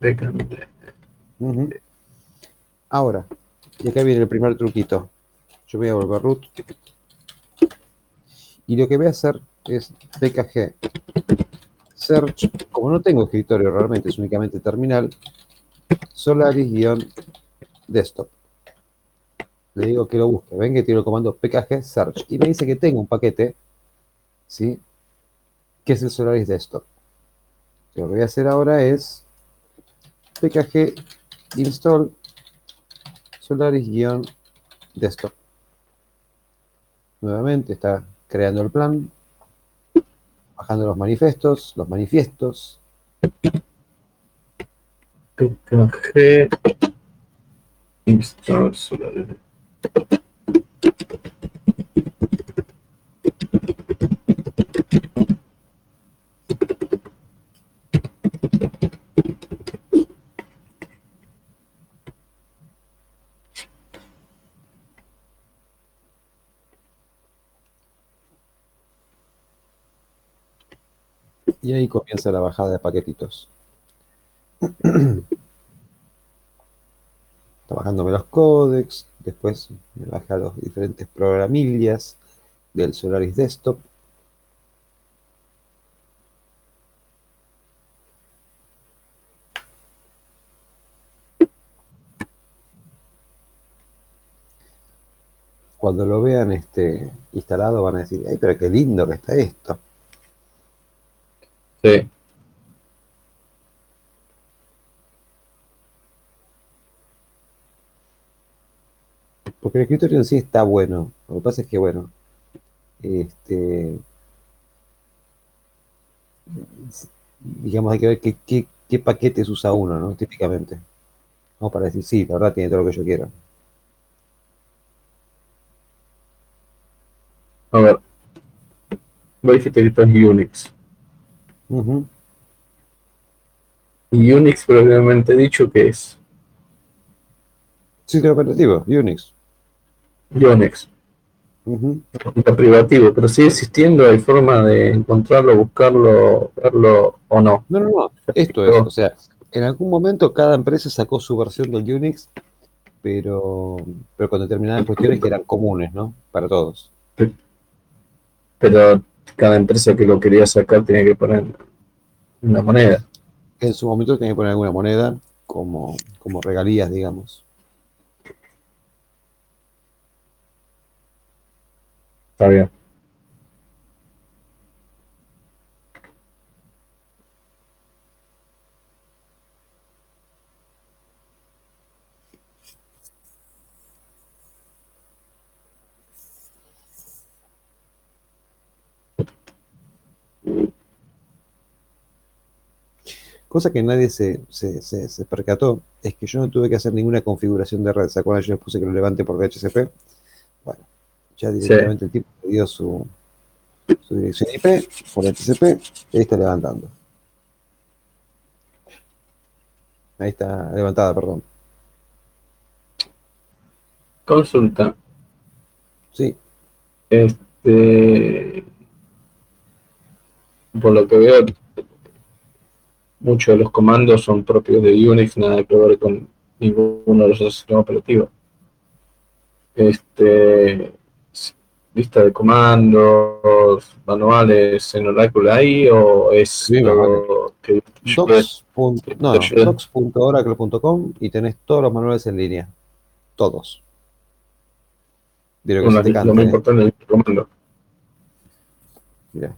decanté. Ujú. Ahora, y acá viene el primer truquito. Yo voy a volver root. Y lo que voy a hacer es pkg search. Como no tengo escritorio realmente, es únicamente terminal. Solaris-desktop. Le digo que lo busque. Ven que tiene el comando pkg search. Y me dice que tengo un paquete, ¿sí? Que es el Solaris Desktop. Lo que voy a hacer ahora es pkg install Solaris-desktop. Nuevamente está creando el plan, bajando los manifestos, los manifiestos. Y ahí comienza la bajada de paquetitos. (clears throat) Está bajándome los códex, después me baja los diferentes programillas del Solaris Desktop. Cuando lo vean este, instalado van a decir, ay, pero qué lindo que está esto. Sí. Porque el escritorio en sí está bueno. Lo que pasa es que, bueno, este, digamos, hay que ver qué, qué, qué paquetes usa uno, ¿no? Típicamente. No para decir, sí, la verdad tiene todo lo que yo quiero. A ver. Vos dijiste que esto es Unix. Ujú. Y Unix, probablemente dicho, que es Sistema operativo, Unix. Unix. Está privativo, pero sigue existiendo, hay forma de encontrarlo, buscarlo, verlo o no. No, no, no. Esto es, o sea, en algún momento cada empresa sacó su versión del Unix, pero, pero con determinadas cuestiones que eran comunes, ¿no? Para todos. Pero cada empresa que lo quería sacar tenía que poner una moneda. En su momento tenía que poner alguna moneda como, como regalías, digamos. Está bien. Cosa que nadie se, se, se- se percató es que yo no tuve que hacer ninguna configuración de red. ¿Se acuerdan? Yo les puse que lo levante por DHCP. Bueno, ya directamente el tipo dio su, su dirección IP por DHCP y ahí está levantando. Ahí está levantada, perdón. Consulta. Sí, Este, por lo que veo, muchos de los comandos son propios de Unix, nada que ver con ninguno de los otros sistemas operativos. Este, lista de comandos, manuales en Oracle ahí o es Sí, que docs. punto- no, no, Ayuda. docs.oracle.com y tenés todos los manuales en línea. Todos. Lo que Bueno, se te lo cante, más ¿eh? importante es el comando. Mirá.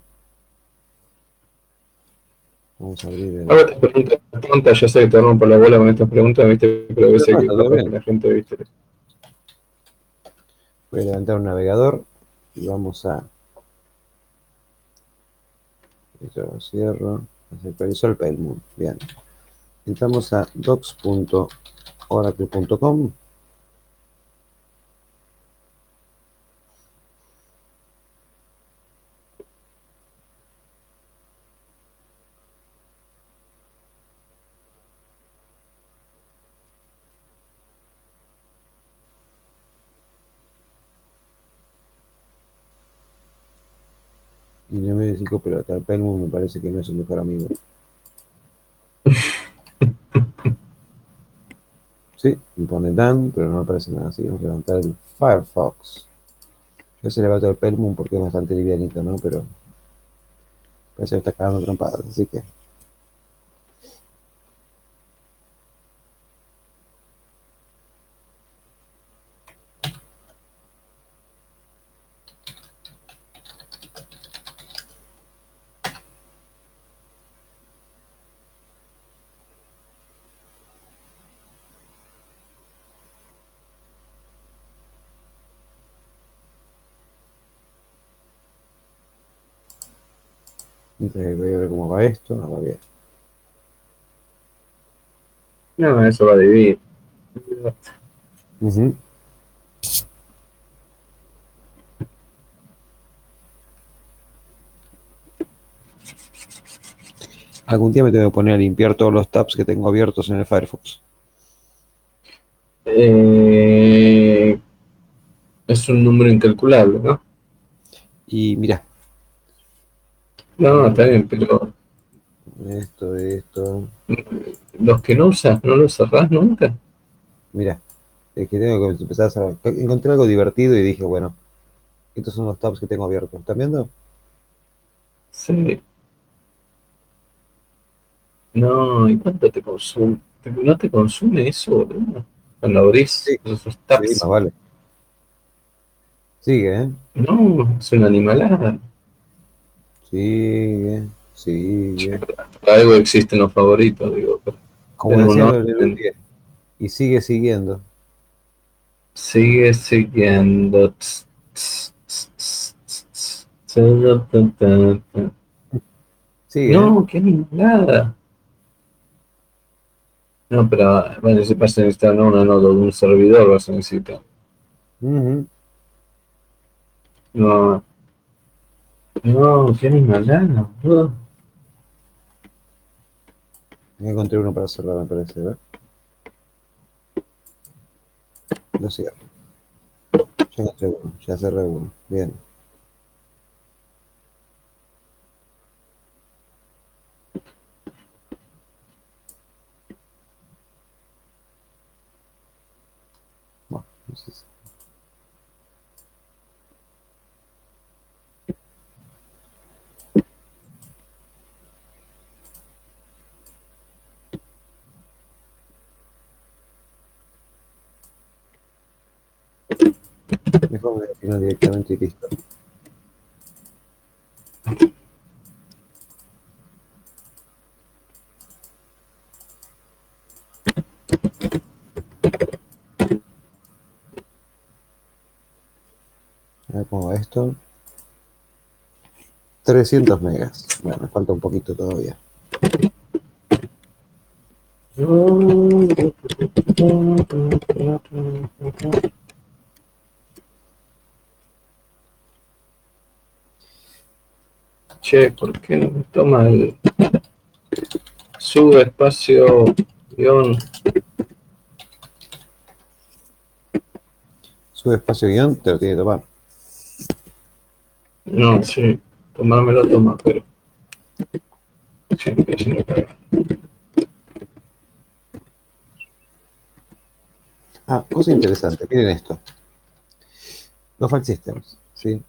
Vamos a abrir el... Ahora te pregunto, pregunta, ya sé que te rompo la bola con estas preguntas, ¿viste? pero a veces que la gente, ¿viste? Voy a levantar un navegador y vamos a. Esto lo cierro. Se actualizó el Pailmoon. Bien. Entramos a docs.oracle.com. Me digo, pero Pailmoon me parece que no es el mejor amigo. Sí, me pone Dan, pero no aparece nada así. Vamos a levantar el Firefox. Yo se levanto el Pailmoon porque es bastante livianito, ¿no? Pero parece que está cagando trompadas, así que. Entonces, voy a ver cómo va esto. Ah, va bien. No, eso va a dividir. Algún día me tengo que poner a limpiar todos los tabs que tengo abiertos en el Firefox. Eh, es un número incalculable, ¿no? Y mira, No, está bien, pero Esto, esto. Los que no usas, ¿no los cerrás nunca? Mira, es que tengo que empezar a cerrar. Encontré algo divertido y dije, bueno, estos son los tabs que tengo abiertos. ¿Están viendo? Sí. No, ¿y cuánto te consume? ¿Te- ¿No te consume eso, boludo? Cuando abrís Sí. esos Sí, tabs. más vale. Sigue, ¿eh? No, es una animalada. Sigue, sigue. Algo existen los favoritos, digo. pero Como decía Luque, Y sigue siguiendo. Sigue siguiendo. Sigue. ¿eh? No, qué animalada. No, pero bueno, si vas a necesitar no una nota de un servidor, vas a necesitar. Ujú. No. No, qué animalada, boludo. Ya encontré uno para cerrar, me parece, ¿ver? Lo cierro. Ya encontré uno, ya cerré uno. Bien. Bueno, no sé si- Mejor me directamente y listo. A ver cómo va esto. 300 megas. Bueno, me falta un poquito todavía. Che, ¿por qué no me toma el sube espacio guion? Sube espacio guion, te lo tiene que tomar. No, sí, tomármelo toma, pero siempre se me caga. Ah, cosa interesante, miren esto. Los file systems, ¿sí?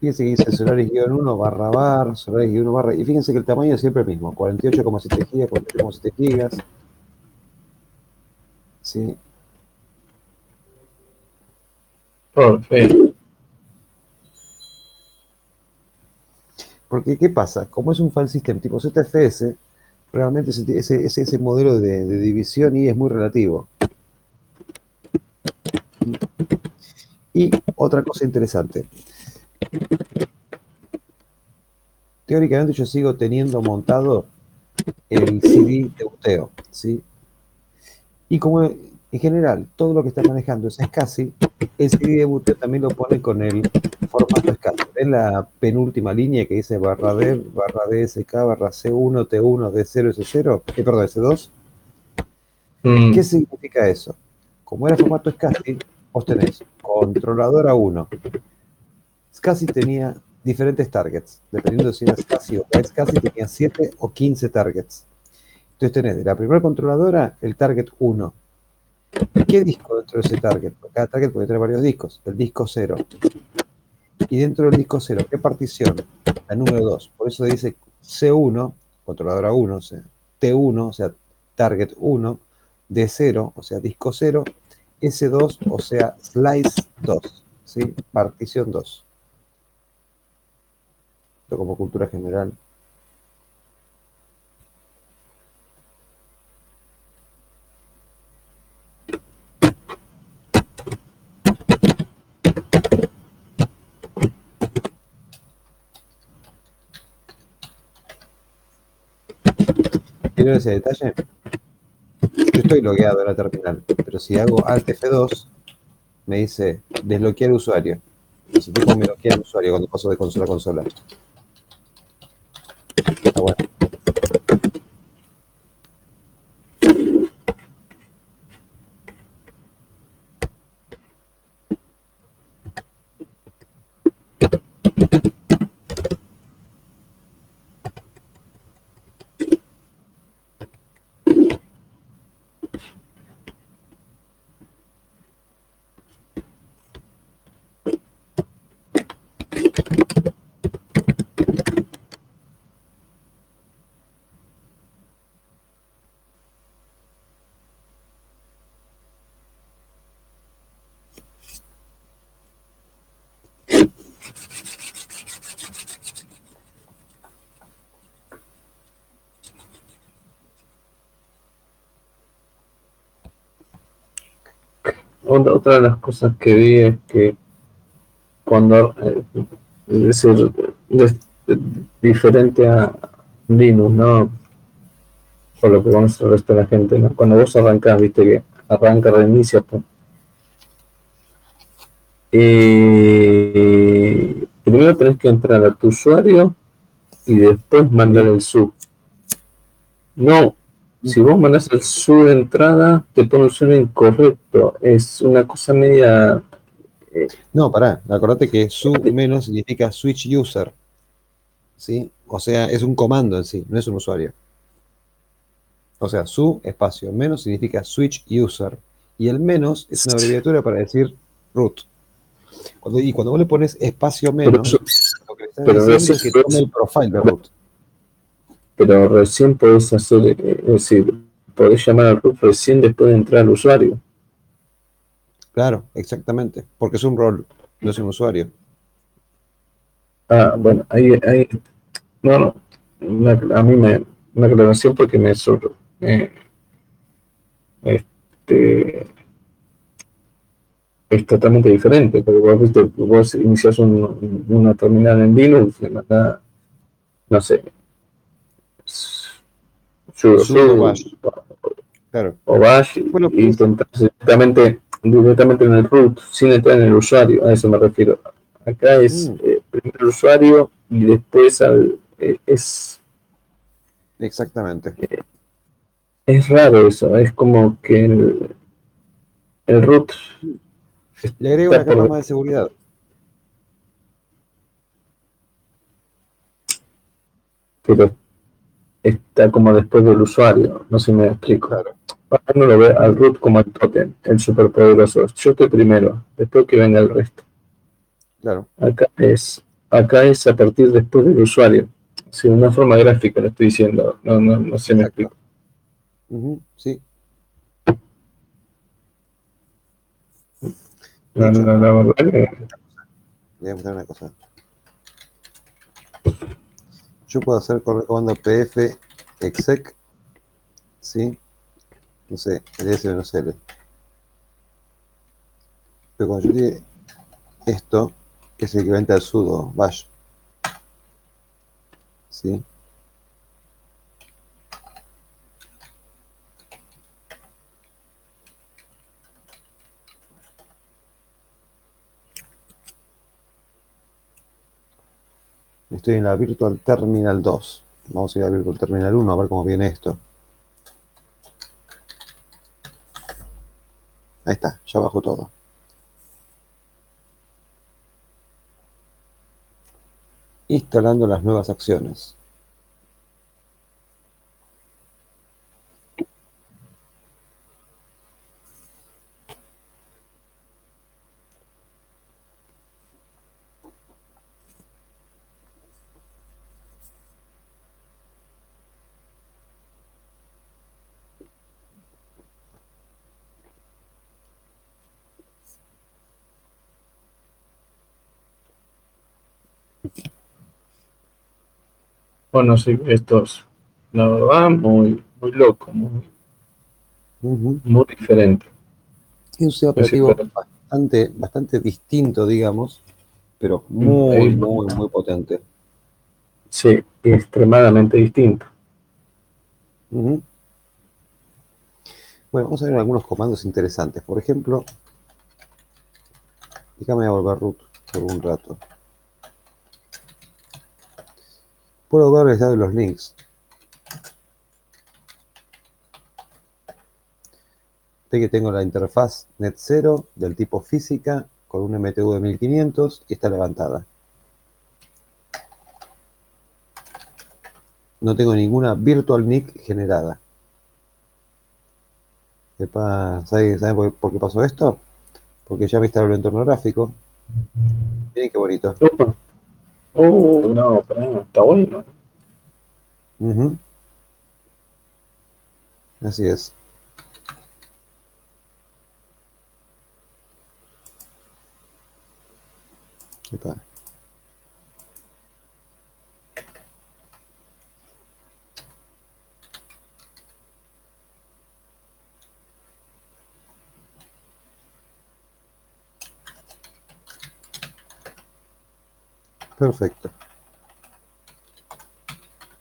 Fíjense que dice Solaris-1 barra bar, Solaris-1 barra... Y fíjense que el tamaño es siempre el mismo, 48,7 gigas, 48,7 gigas. ¿Sí? Fin. Porque, ¿qué pasa? Como es un file system tipo ZFS, realmente ese- ese modelo de, de división y es muy relativo. Y otra cosa interesante. Teóricamente yo sigo teniendo montado el CD de boteo, ¿sí? Y como en general todo lo que está manejando es SCSI, el CD de boteo también lo pone con el formato SCSI. ¿Ven la penúltima línea que dice barra D, barra DSK, barra C1, T1, D0, S0? Eh, perdón, S2. Mm, ¿Qué significa eso? Como era formato SCSI, vos tenés controladora 1. SCSI tenía diferentes targets, dependiendo si era SCSI o SCSI tenía 7 o 15 targets. Entonces tenés de la primera controladora el target 1. ¿Qué disco dentro de ese target? Cada target puede tener varios discos. El disco 0. Y dentro del disco 0, ¿qué partición? La número 2. Por eso dice C1, controladora 1, o sea, T1, o sea, target 1, D0, o sea, disco 0, S2, o sea, slice 2, ¿sí? Partición 2. Como cultura general. ¿Vieron ese detalle? Yo estoy logueado en la terminal, pero si hago Alt F2, me dice desbloquear usuario. Y si me bloquea el usuario cuando paso de consola a consola. Está bueno. Otra, de las cosas que vi es que cuando eh, es decir, diferente a Linux, ¿no? Por lo que conoce el resto de la gente, ¿no? Cuando vos arrancás, viste que arranca, reinicia, pues. Primero tenés que entrar a tu usuario y después mandar el sub. No, si vos mandas el sub de entrada, te pone un incorrecto. Es una cosa media. eh, No, pará, acordate que su menos significa switch user. ¿Sí? O sea, es un comando en sí, no es un usuario. O sea, su espacio menos significa switch user. Y el menos es una abreviatura para decir root. Cuando, y cuando vos le pones espacio pero, menos, lo que le estás pero diciendo es que tome el profile de root. Pero recién podés hacer, eh, es decir, podés llamar al root recién después de entrar al usuario. Claro, exactamente. Porque es un rol, no es un usuario. Ah, bueno, ahí, ahí, no, no, una- a mí me, una aclaración porque me sor- eh, este, es totalmente diferente, porque vos, viste, vos inicias un- una terminal en Linux, no sé, bash. Claro. o bash Bueno, y intentás directamente, directamente en el root, sin entrar en el usuario, a eso me refiero. Acá es Mm. eh, primero el usuario y después al, eh, es, Exactamente. es raro eso, es como que el, el root Le agrego una capa más de seguridad. pero está como después del usuario, no sé si me explico. Claro. Uno lo ve al root como el totem, el superpoderoso. Yo estoy primero, después que venga el resto. Claro. Acá es, acá es a partir después del usuario. Sí, de una forma gráfica lo estoy diciendo, no, no, no se me explico. Sí. No, no, no, una cosa. Yo puedo hacer con el pf exec, ¿sí? No sé, ls menos l. Pero cuando yo diga esto, que es el equivalente al sudo bash, ¿sí? Estoy en la Virtual Terminal 2. Vamos a ir a Virtual Terminal 1 a ver cómo viene esto. Ahí está, ya bajó todo. Instalando las nuevas acciones. Bueno, sí, estos, la verdad, muy, muy loco, muy, Ujú. muy diferente. Y un sistema operativo bastante, bastante distinto, digamos, pero muy, Sí. muy, muy potente. Sí, extremadamente distinto. Bueno, vamos a ver algunos comandos interesantes. Por ejemplo, déjame volver root por un rato. Puedo ver el estado de los links. Ve que tengo la interfaz net 0 del tipo física con un MTU de 1500 y está levantada. No tengo ninguna virtual NIC generada. Epa, ¿Sabe, por, qué pasó esto? Porque ya me instaló el entorno gráfico. Miren qué bonito. Oh, no, pero está bueno. Ujú. Así es. Epa. Perfecto.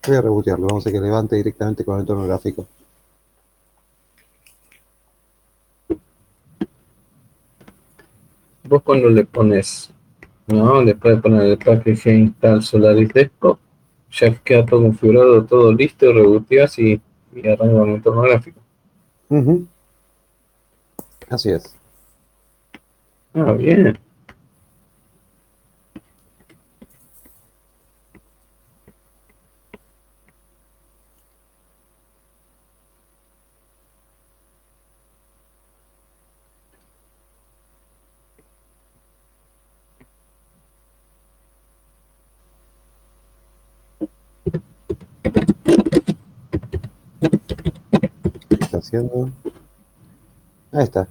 Voy a rebotearlo, vamos a que levante directamente con el entorno gráfico. Vos cuando le pones, ¿no? Después de poner el package install Solaris Desktop, ya queda todo configurado, todo listo, reboteas y, y arranca con el entorno gráfico. Ujú. Así es. Ah, bien. ¿Qué está haciendo? Ahí está.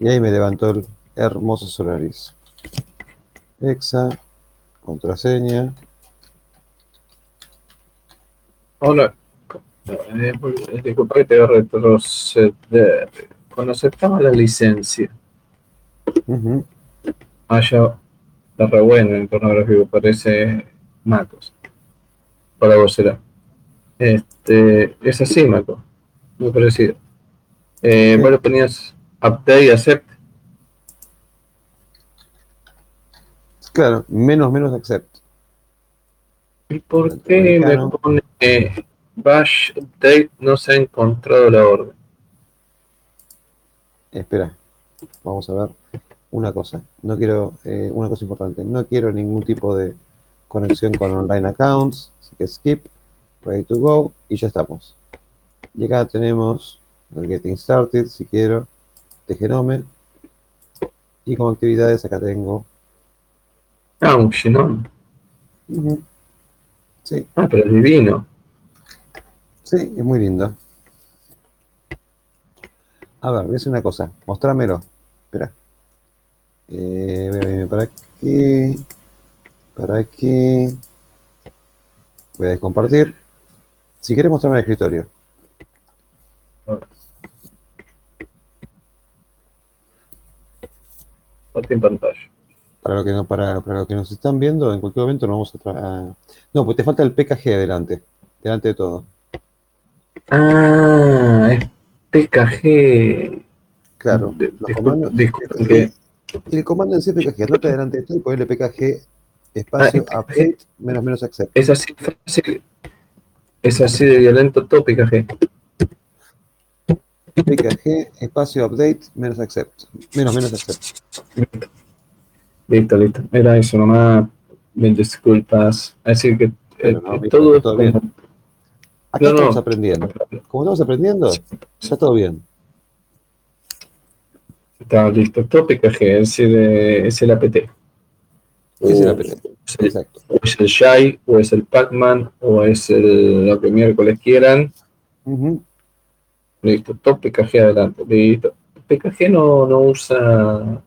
Y ahí me levantó el hermoso Solaris. Exa, contraseña. Hola. Eh, disculpa que te voy a retroceder. Cuando aceptaba la licencia, Ujú. haya está re bueno el entorno gráfico, parece MacOS. Para vos será. Este, es así, MacOS. Muy parecido. Eh, Sí. Vos le ponías update y accept. Claro, menos menos accept. ¿Y por qué me pone eh, bash update no se ha encontrado la orden? Espera, vamos a ver una cosa. No quiero, eh, una cosa importante. No quiero ningún tipo de conexión con online accounts. Así que skip, ready to go y ya estamos. Y acá tenemos el getting started, si quiero, de Genome. Y como actividades acá tengo. Ah, un Genome. Ujú. Sí, Ah, pero es divino. sí, es muy lindo. A ver, voy a hacer una cosa. Mostrámelo. Espera. Eh, voy a venir para aquí. Para aquí. Voy a descompartir. Si quieres mostrarme el escritorio. En pantalla. Para lo que, no, para, para lo que nos están viendo, en cualquier momento nos vamos a... tra- No, pues te falta el PKG delante. Delante de todo. Ah, es PKG. Claro. De- los disculpa- comandos- que el comando en sí PKG. Anote delante de todo y ponerle PKG espacio Ah, update menos menos accept. es así fácil. Es así de violento todo PKG. PKG espacio update menos accept. Menos menos accept. Listo, listo. Era eso nomás. Mil disculpas. Así que eh, no, todo todo como- bien. Acá No, estamos aprendiendo. Como estamos aprendiendo, está todo bien. Está listo. Es el, es el APT. ¿Qué es el O es el- Exacto. o es el Shy, o es el Pac-Man, o es el, lo que miércoles quieran. Listo, todo PKG adelante. Listo. PKG no, no usa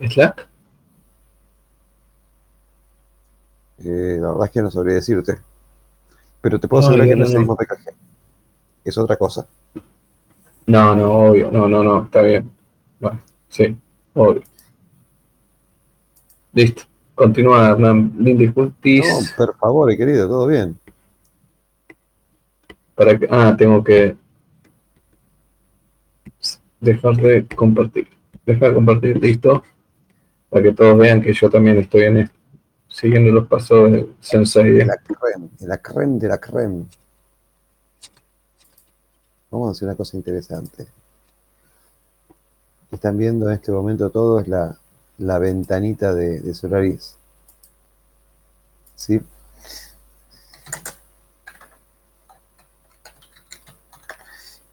Slack. Eh, la verdad es que no sabría decirte. Pero te puedo asegurar que no es el mismo PKG. Es otra cosa. No, no, obvio. No, no, no, está bien. Bueno, sí, obvio. Listo. Continúa, Hernán. Mil disculpis. No, por favor, querido, todo bien. Para que, ah, tengo que dejar de compartir. Dejar de compartir, listo. Para que todos vean que yo también estoy en esto, siguiendo los pasos de Sensei. De la creme, de la creme, de la creme. Vamos a hacer una cosa interesante. Están viendo en este momento todo es la, la ventanita de, de Solaris. ¿Sí?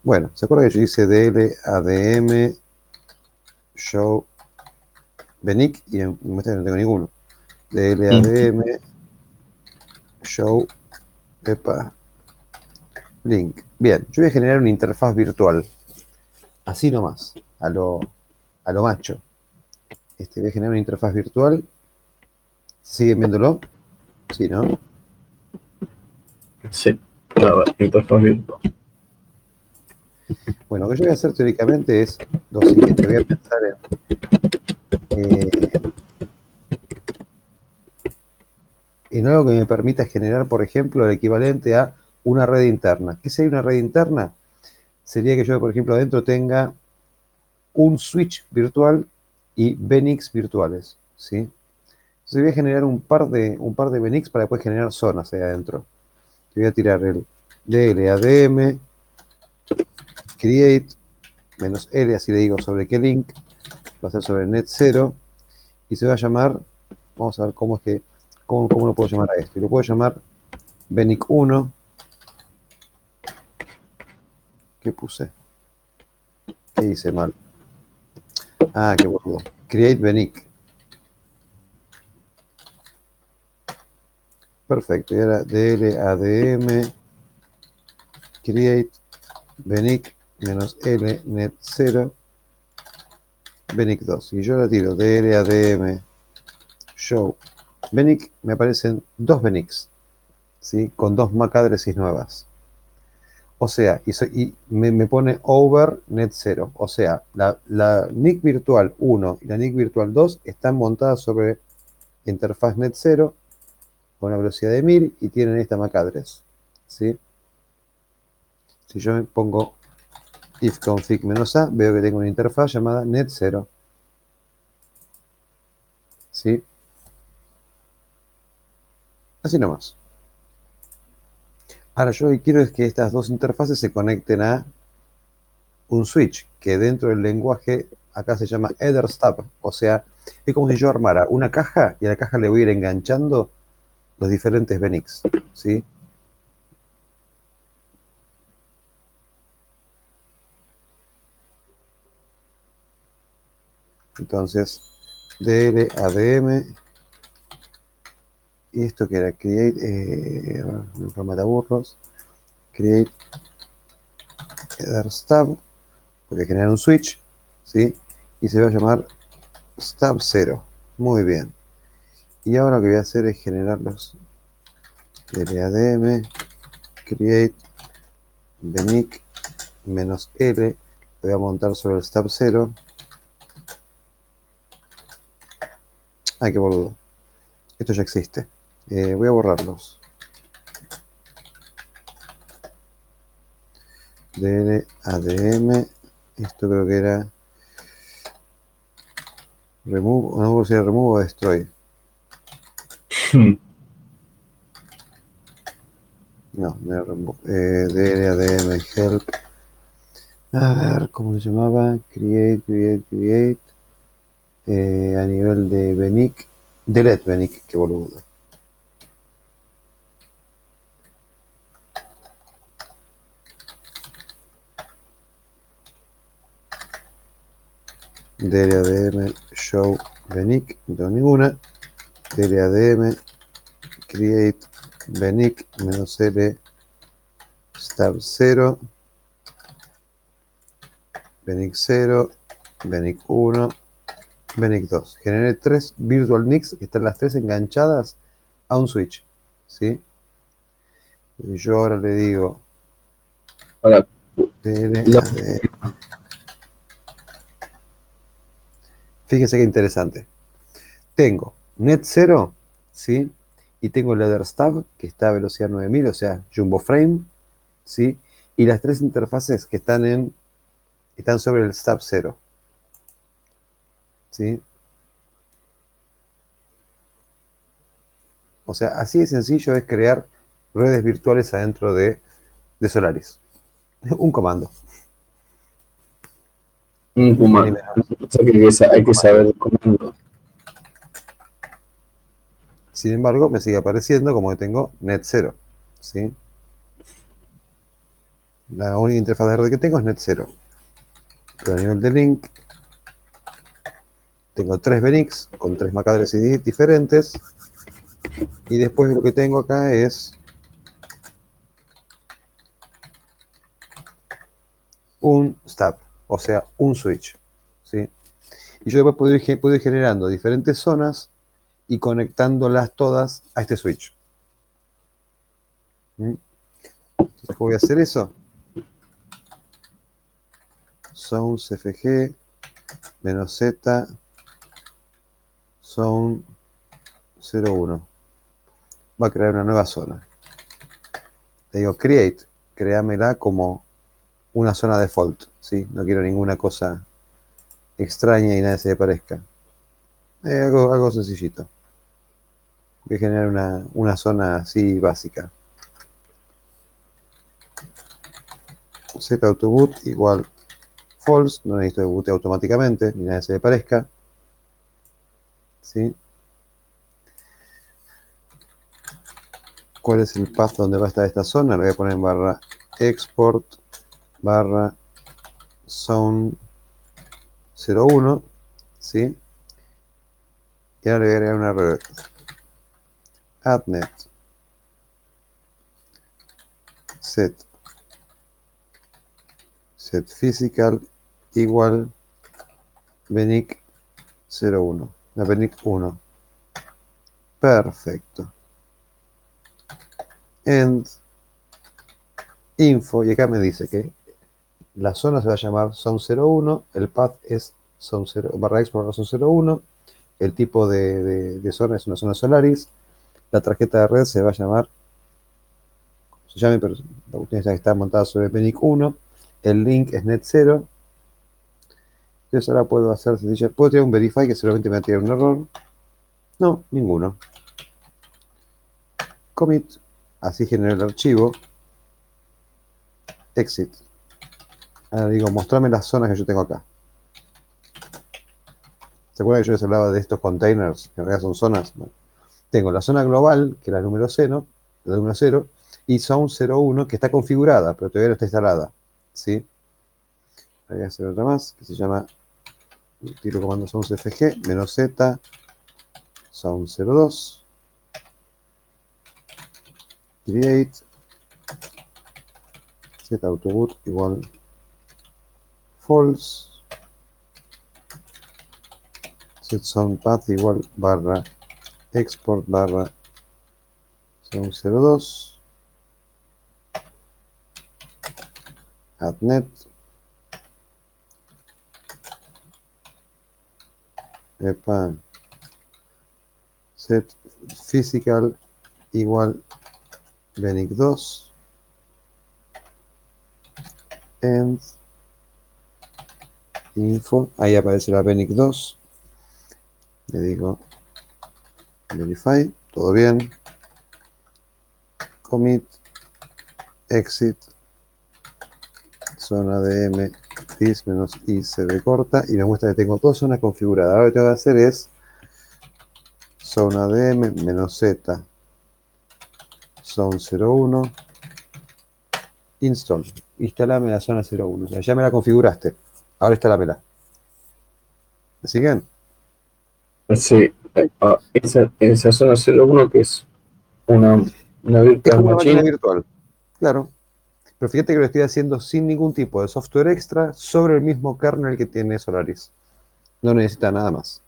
Bueno, ¿se acuerdan que yo hice DL, ADM, Show, Benic y en en este no tengo ninguno? DL, ADM, Show, Epa, Link. Bien, yo voy a generar una interfaz virtual. Así nomás, a lo, a lo macho. Este, voy a generar una interfaz virtual. ¿Siguen viéndolo? Sí, ¿no? Sí, a ver, interfaz virtual. Bueno, lo que yo voy a hacer teóricamente es lo siguiente, voy a pensar en, eh, en algo que me permita generar, por ejemplo, el equivalente a una red interna. ¿Qué sería una red interna? Sería que yo, por ejemplo, adentro tenga un switch virtual y Benix virtuales, ¿sí? Entonces voy a generar un par de, un par de Benix para después generar zonas ahí adentro. Voy a tirar el DLADM, create, menos L, así le digo sobre qué link, va a ser sobre net 0, y se va a llamar, vamos a ver cómo es que, cómo, cómo lo puedo llamar a esto. Lo puedo llamar Benic 1. ¿Qué puse? ¿Qué hice mal? Ah, qué boludo. Create Benic. Perfecto, ahora DLADM create Benic menos L net 0 Benic 2. Y yo la tiro DLADM show Benic, me aparecen dos Benics, ¿sí? con dos MAC addresses nuevas. O sea, y, so- y me, me pone over net 0. O sea, la, la NIC virtual 1 y la NIC virtual 2 están montadas sobre interfaz net 0 con una velocidad de 1000 y tienen esta MAC address. ¿sí? Si yo me pongo if config a, veo que tengo una interfaz llamada net 0. ¿Sí? Así nomás. Ahora yo lo que quiero es que estas dos interfaces se conecten a un switch, que dentro del lenguaje acá se llama header stub. O sea, es como si yo armara una caja y a la caja le voy a ir enganchando los diferentes Benix. ¿sí? Entonces, DL, ADM, esto que era create, eh, en forma de burros, create header stub, voy a generar un switch, ¿sí? Y se va a llamar stub 0. Muy bien. Y ahora lo que voy a hacer es generar los LADM, create, benic, menos L, voy a montar sobre el stub 0. Ay, qué boludo. Esto ya existe. Eh, voy a borrarlos. DL, ADM, esto creo que era remove, no sé si era remove o destroy. (laughs) No, no era remove. Eh, DL, ADM, help. A ver, ¿cómo se llamaba? Create, create, create. Eh, a nivel de Benic. Delete Benic, qué boludo. DLADM show Benic, no tengo ninguna. DLADM create Benic menos L star 0. Benic 0, Benic 1, Benic 2. Generé tres virtual NICs que están las tres enganchadas a un switch. ¿sí? Y yo ahora le digo Ahora, DLADM. Fíjese qué interesante. Tengo net 0, ¿sí? Y tengo el stub, que está a velocidad 9000, o sea, jumbo frame, ¿sí? Y las tres interfaces que están en están sobre el stub 0. ¿Sí? O sea, así de sencillo es crear redes virtuales adentro de, de Solaris. Un comando. Un que hay que saber el comando. Sin embargo, me sigue apareciendo como que tengo net 0. ¿sí? La única interfaz de red que tengo es net 0. Pero a nivel de link, tengo tres Benix con tres MAC addresses di- diferentes. Y después lo que tengo acá es un stub, o sea, un switch. ¿sí? Y yo después puedo ir, generando diferentes zonas y conectándolas todas a este switch. ¿Mm? Entonces, ¿cómo voy a hacer eso? zone CFG menos Z zone 01. Va a crear una nueva zona. Le digo create, créamela como una zona default, ¿sí? No quiero ninguna cosa extraña y nada se le parezca. Eh, algo, algo sencillito. Voy a generar una, una zona así básica. Z autoboot igual false, no necesito que bootee automáticamente, ni nada se le parezca. ¿Sí? ¿Cuál es el path donde va a estar esta zona? Le voy a poner en barra export barra zone 01, ¿sí? Y ahora le voy a agregar una red. Adnet. Set. Set physical igual Benic 01. La Benic 1. Perfecto. End. Info. Y acá me dice que la zona se va a llamar Zone 01. El path es zone 0, barra export zone 01. El tipo de, de, de, zona es una zona Solaris. La tarjeta de red se va a llamar, se llame, pero la cuestión está montada sobre PENIC 1. El link es net 0. Entonces ahora puedo hacer sencilla. Puedo tirar un verify que seguramente me va a un error. No, ninguno. Commit. Así genera el archivo. Exit. Ahora digo, mostrame las zonas que yo tengo acá. ¿Se acuerdan que yo les hablaba de estos containers? Que en realidad son zonas. Bueno, tengo la zona global, que es la número 0, la número 0, y zone 01, que está configurada, pero todavía no está instalada. ¿Sí? Voy a hacer otra más, que se llama, tiro comando zone cfg, menos z, zone 02, create, z autoboot igual false, set zone path igual barra export barra zone 02 adnet epa. Set physical igual benic 2 and info ahí aparece la benic 2 le digo verify, todo bien, commit, exit, zona de M, dis menos i se corta y me muestra que tengo dos zonas configuradas. Ahora lo que tengo que hacer es zona de M menos Z, zone 01, install, instalame la zona 01, o sea, ya me la configuraste, ahora installámela. ¿Me siguen? Sí, uh, esa, esa zona 01 que es una, una virtual una virtual. Claro. Pero fíjate que lo estoy haciendo sin ningún tipo de software extra sobre el mismo kernel que tiene Solaris. No necesita nada más.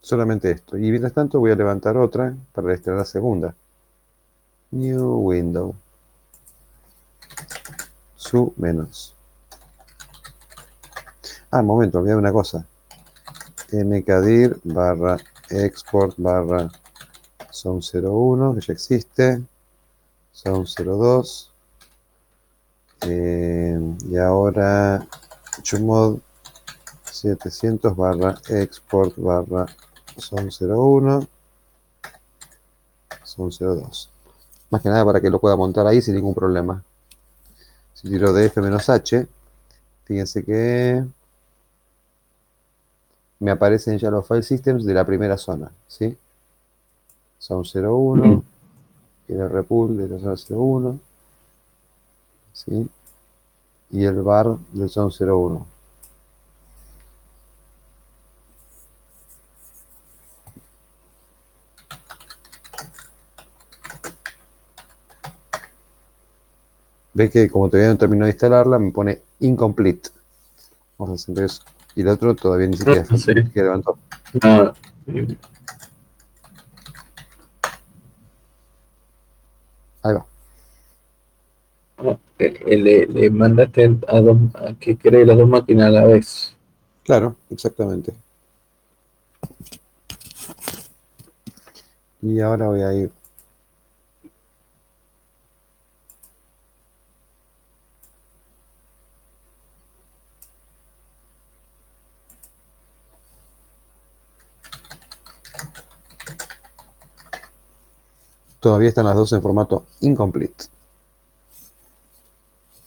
Solamente esto. Y mientras tanto voy a levantar otra para extraer la segunda. New window. Su menos. Ah, momento, olvidé una cosa. mkdir barra export barra son 01, que ya existe. Son 02. Eh, y ahora chumod 700 barra export barra son 01. Son 02. Más que nada para que lo pueda montar ahí sin ningún problema. Si tiro df-h, fíjense que me aparecen ya los file systems de la primera zona, ¿sí? Son 01, y el repool de la zona 01, ¿sí? Y el bar del son 01. Ve que como todavía no terminó de instalarla, me pone incomplete. Vamos a hacer eso. Y el otro todavía ni siquiera (laughs) Sí. que levantó. No, Ahí va. Eh, Le, le mandaste a, dos, a que cree las dos máquinas a la vez. Claro, exactamente. Y ahora voy a ir. Todavía están las dos en formato incomplete.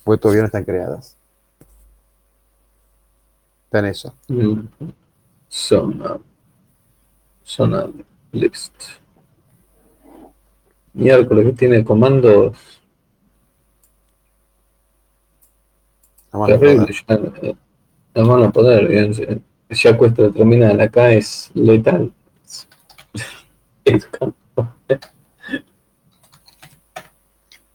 Pues todavía no están creadas. Está en eso. Mm. Zona. Zona list. Miércoles que tiene comandos La mano terribles. Ya, eh, La mano a poder. Ya cuesta determinar. Acá es letal. (laughs) Es como-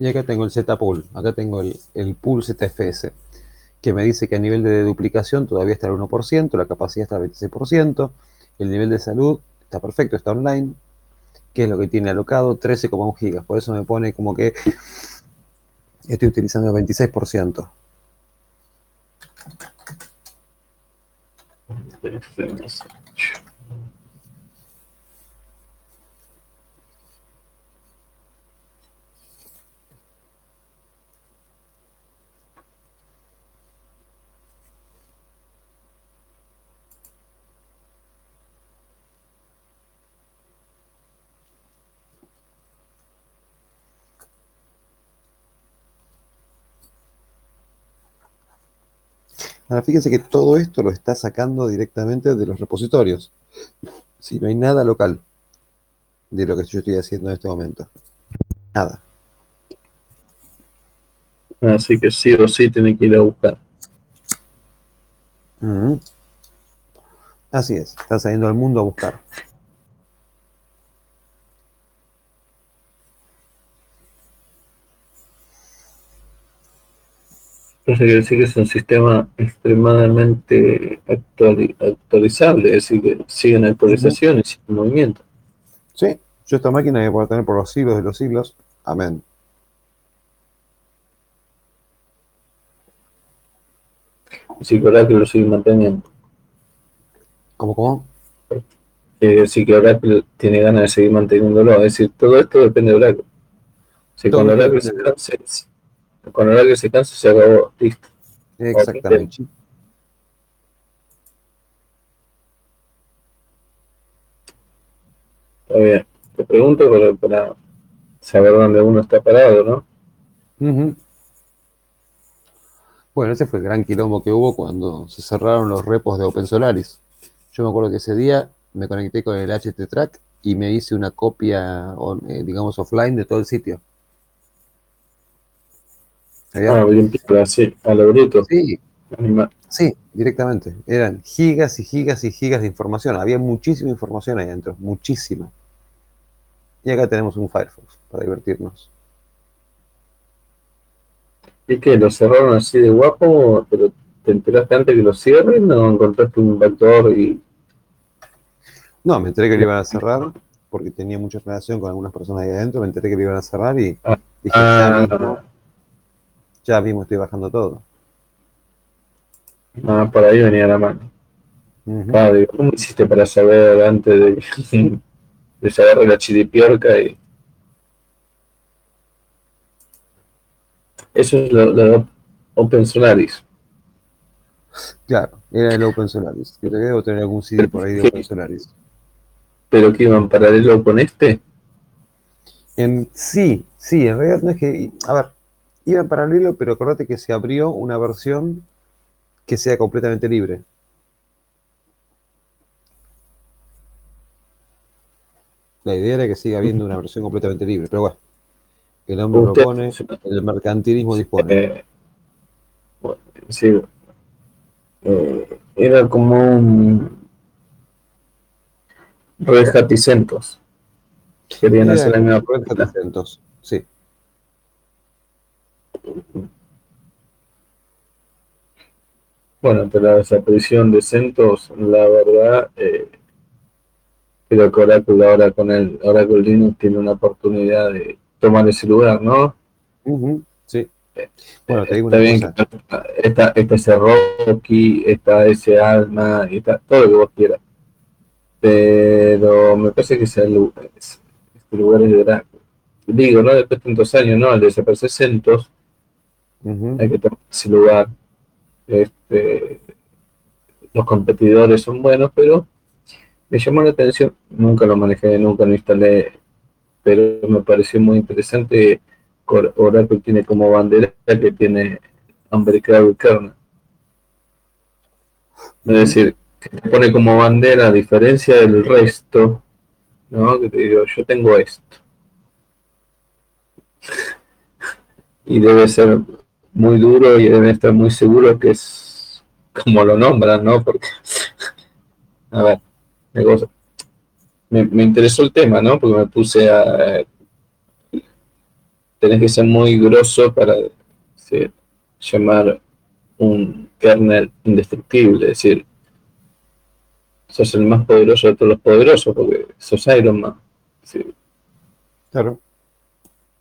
Y acá tengo el Z-Pool, acá tengo el, el pool ZFS, que me dice que a nivel de duplicación todavía está al 1%, la capacidad está al 26%, el nivel de salud está perfecto, está online, que es lo que tiene alocado, 13,1 gigas, por eso me pone como que estoy utilizando el 26%. Ahora fíjense que todo esto lo está sacando directamente de los repositorios. Si no hay nada local de lo que yo estoy haciendo en este momento. Nada. Así que sí o sí tiene que ir a buscar. Así es, está saliendo al mundo a buscar. Eso quiere decir que es un sistema extremadamente actuali- actualizable, es decir, que siguen actualizaciones y movimiento. Sí, yo esta máquina voy a poder tener por los siglos de los siglos. Amén. Así que Oracle lo sigue manteniendo. ¿Cómo, cómo? Quiere decir que Oracle tiene ganas de seguir manteniéndolo. Es decir, todo esto depende de Oracle. Si Todo cuando Oracle se si- cuando Oracle se canse, se acabó. Listo. Exactamente. Está bien. Te pregunto para, para saber dónde uno está parado, ¿no? Bueno, ese fue el gran quilombo que hubo cuando se cerraron los repos de OpenSolaris. Yo me acuerdo que ese día me conecté con el HT-Track y me hice una copia, eh, digamos, offline de todo el sitio. Había- Ah, bien sí, a lo bruto. sí, sí, directamente. Eran gigas y gigas y gigas de información. Había muchísima información ahí adentro, muchísima. Y acá tenemos un Firefox para divertirnos. ¿Y qué? ¿Lo cerraron así de guapo? ¿Pero te enteraste antes que lo cierren o encontraste un backdoor y No, me enteré que lo iban a cerrar porque tenía mucha relación con algunas personas ahí adentro. Me enteré que lo iban a cerrar y Ah. dije, ya, Ah, mismo, ya mismo estoy bajando todo. ah, por ahí venía la mano? Ah, digo, ¿cómo hiciste para saber antes de, (laughs) de saber la chiripiorca? Y... Eso es lo, lo Open Solaris. Claro, era el Open Solaris. Creo que debo tener algún CD por ahí de Open Solaris. ¿Pero que iban paralelo con este? En, sí, sí, en realidad no es que. A ver, iba en paralelo, pero acordate que se abrió una versión que sea completamente libre. La idea era que siga habiendo una versión completamente libre, pero bueno, el hombre Usted- propone, el mercantilismo dispone. Eh, bueno, sí, eh, era como un Red Hat y CentOS. Querían hacer la misma Red Hat propuesta. CentOS, sí. Bueno, pero la desaparición de CentOS, la verdad, eh, creo que Oracle ahora con el Oracle Linux tiene una oportunidad de tomar ese lugar, ¿no? Sí. Bueno, te digo está una bien, cosa. que está, está ese Rocky, está ese Alma, está todo lo que vos quieras. Pero me parece que ese lugar, ese lugar es de Drácula. Digo, no después de tantos años, no, al desaparecer Centos, Hay que tomar ese lugar. Este, los competidores son buenos, pero me llamó la atención, nunca lo manejé, nunca lo instalé, pero me pareció muy interesante. Oracle tiene como bandera que tiene Unbreakable Kernel. Es decir, que te pone como bandera, a diferencia del resto, ¿no? Que te digo, yo tengo esto. Y debe ser muy duro y deben estar muy seguros que es como lo nombran, ¿no? Porque, a ver, me, me, interesó el tema, ¿no? Porque me puse a... tenés que ser muy grosso para sí, llamar un kernel indestructible, es decir, sos el más poderoso de todos los poderosos, porque sos Iron Man. Sí, Claro.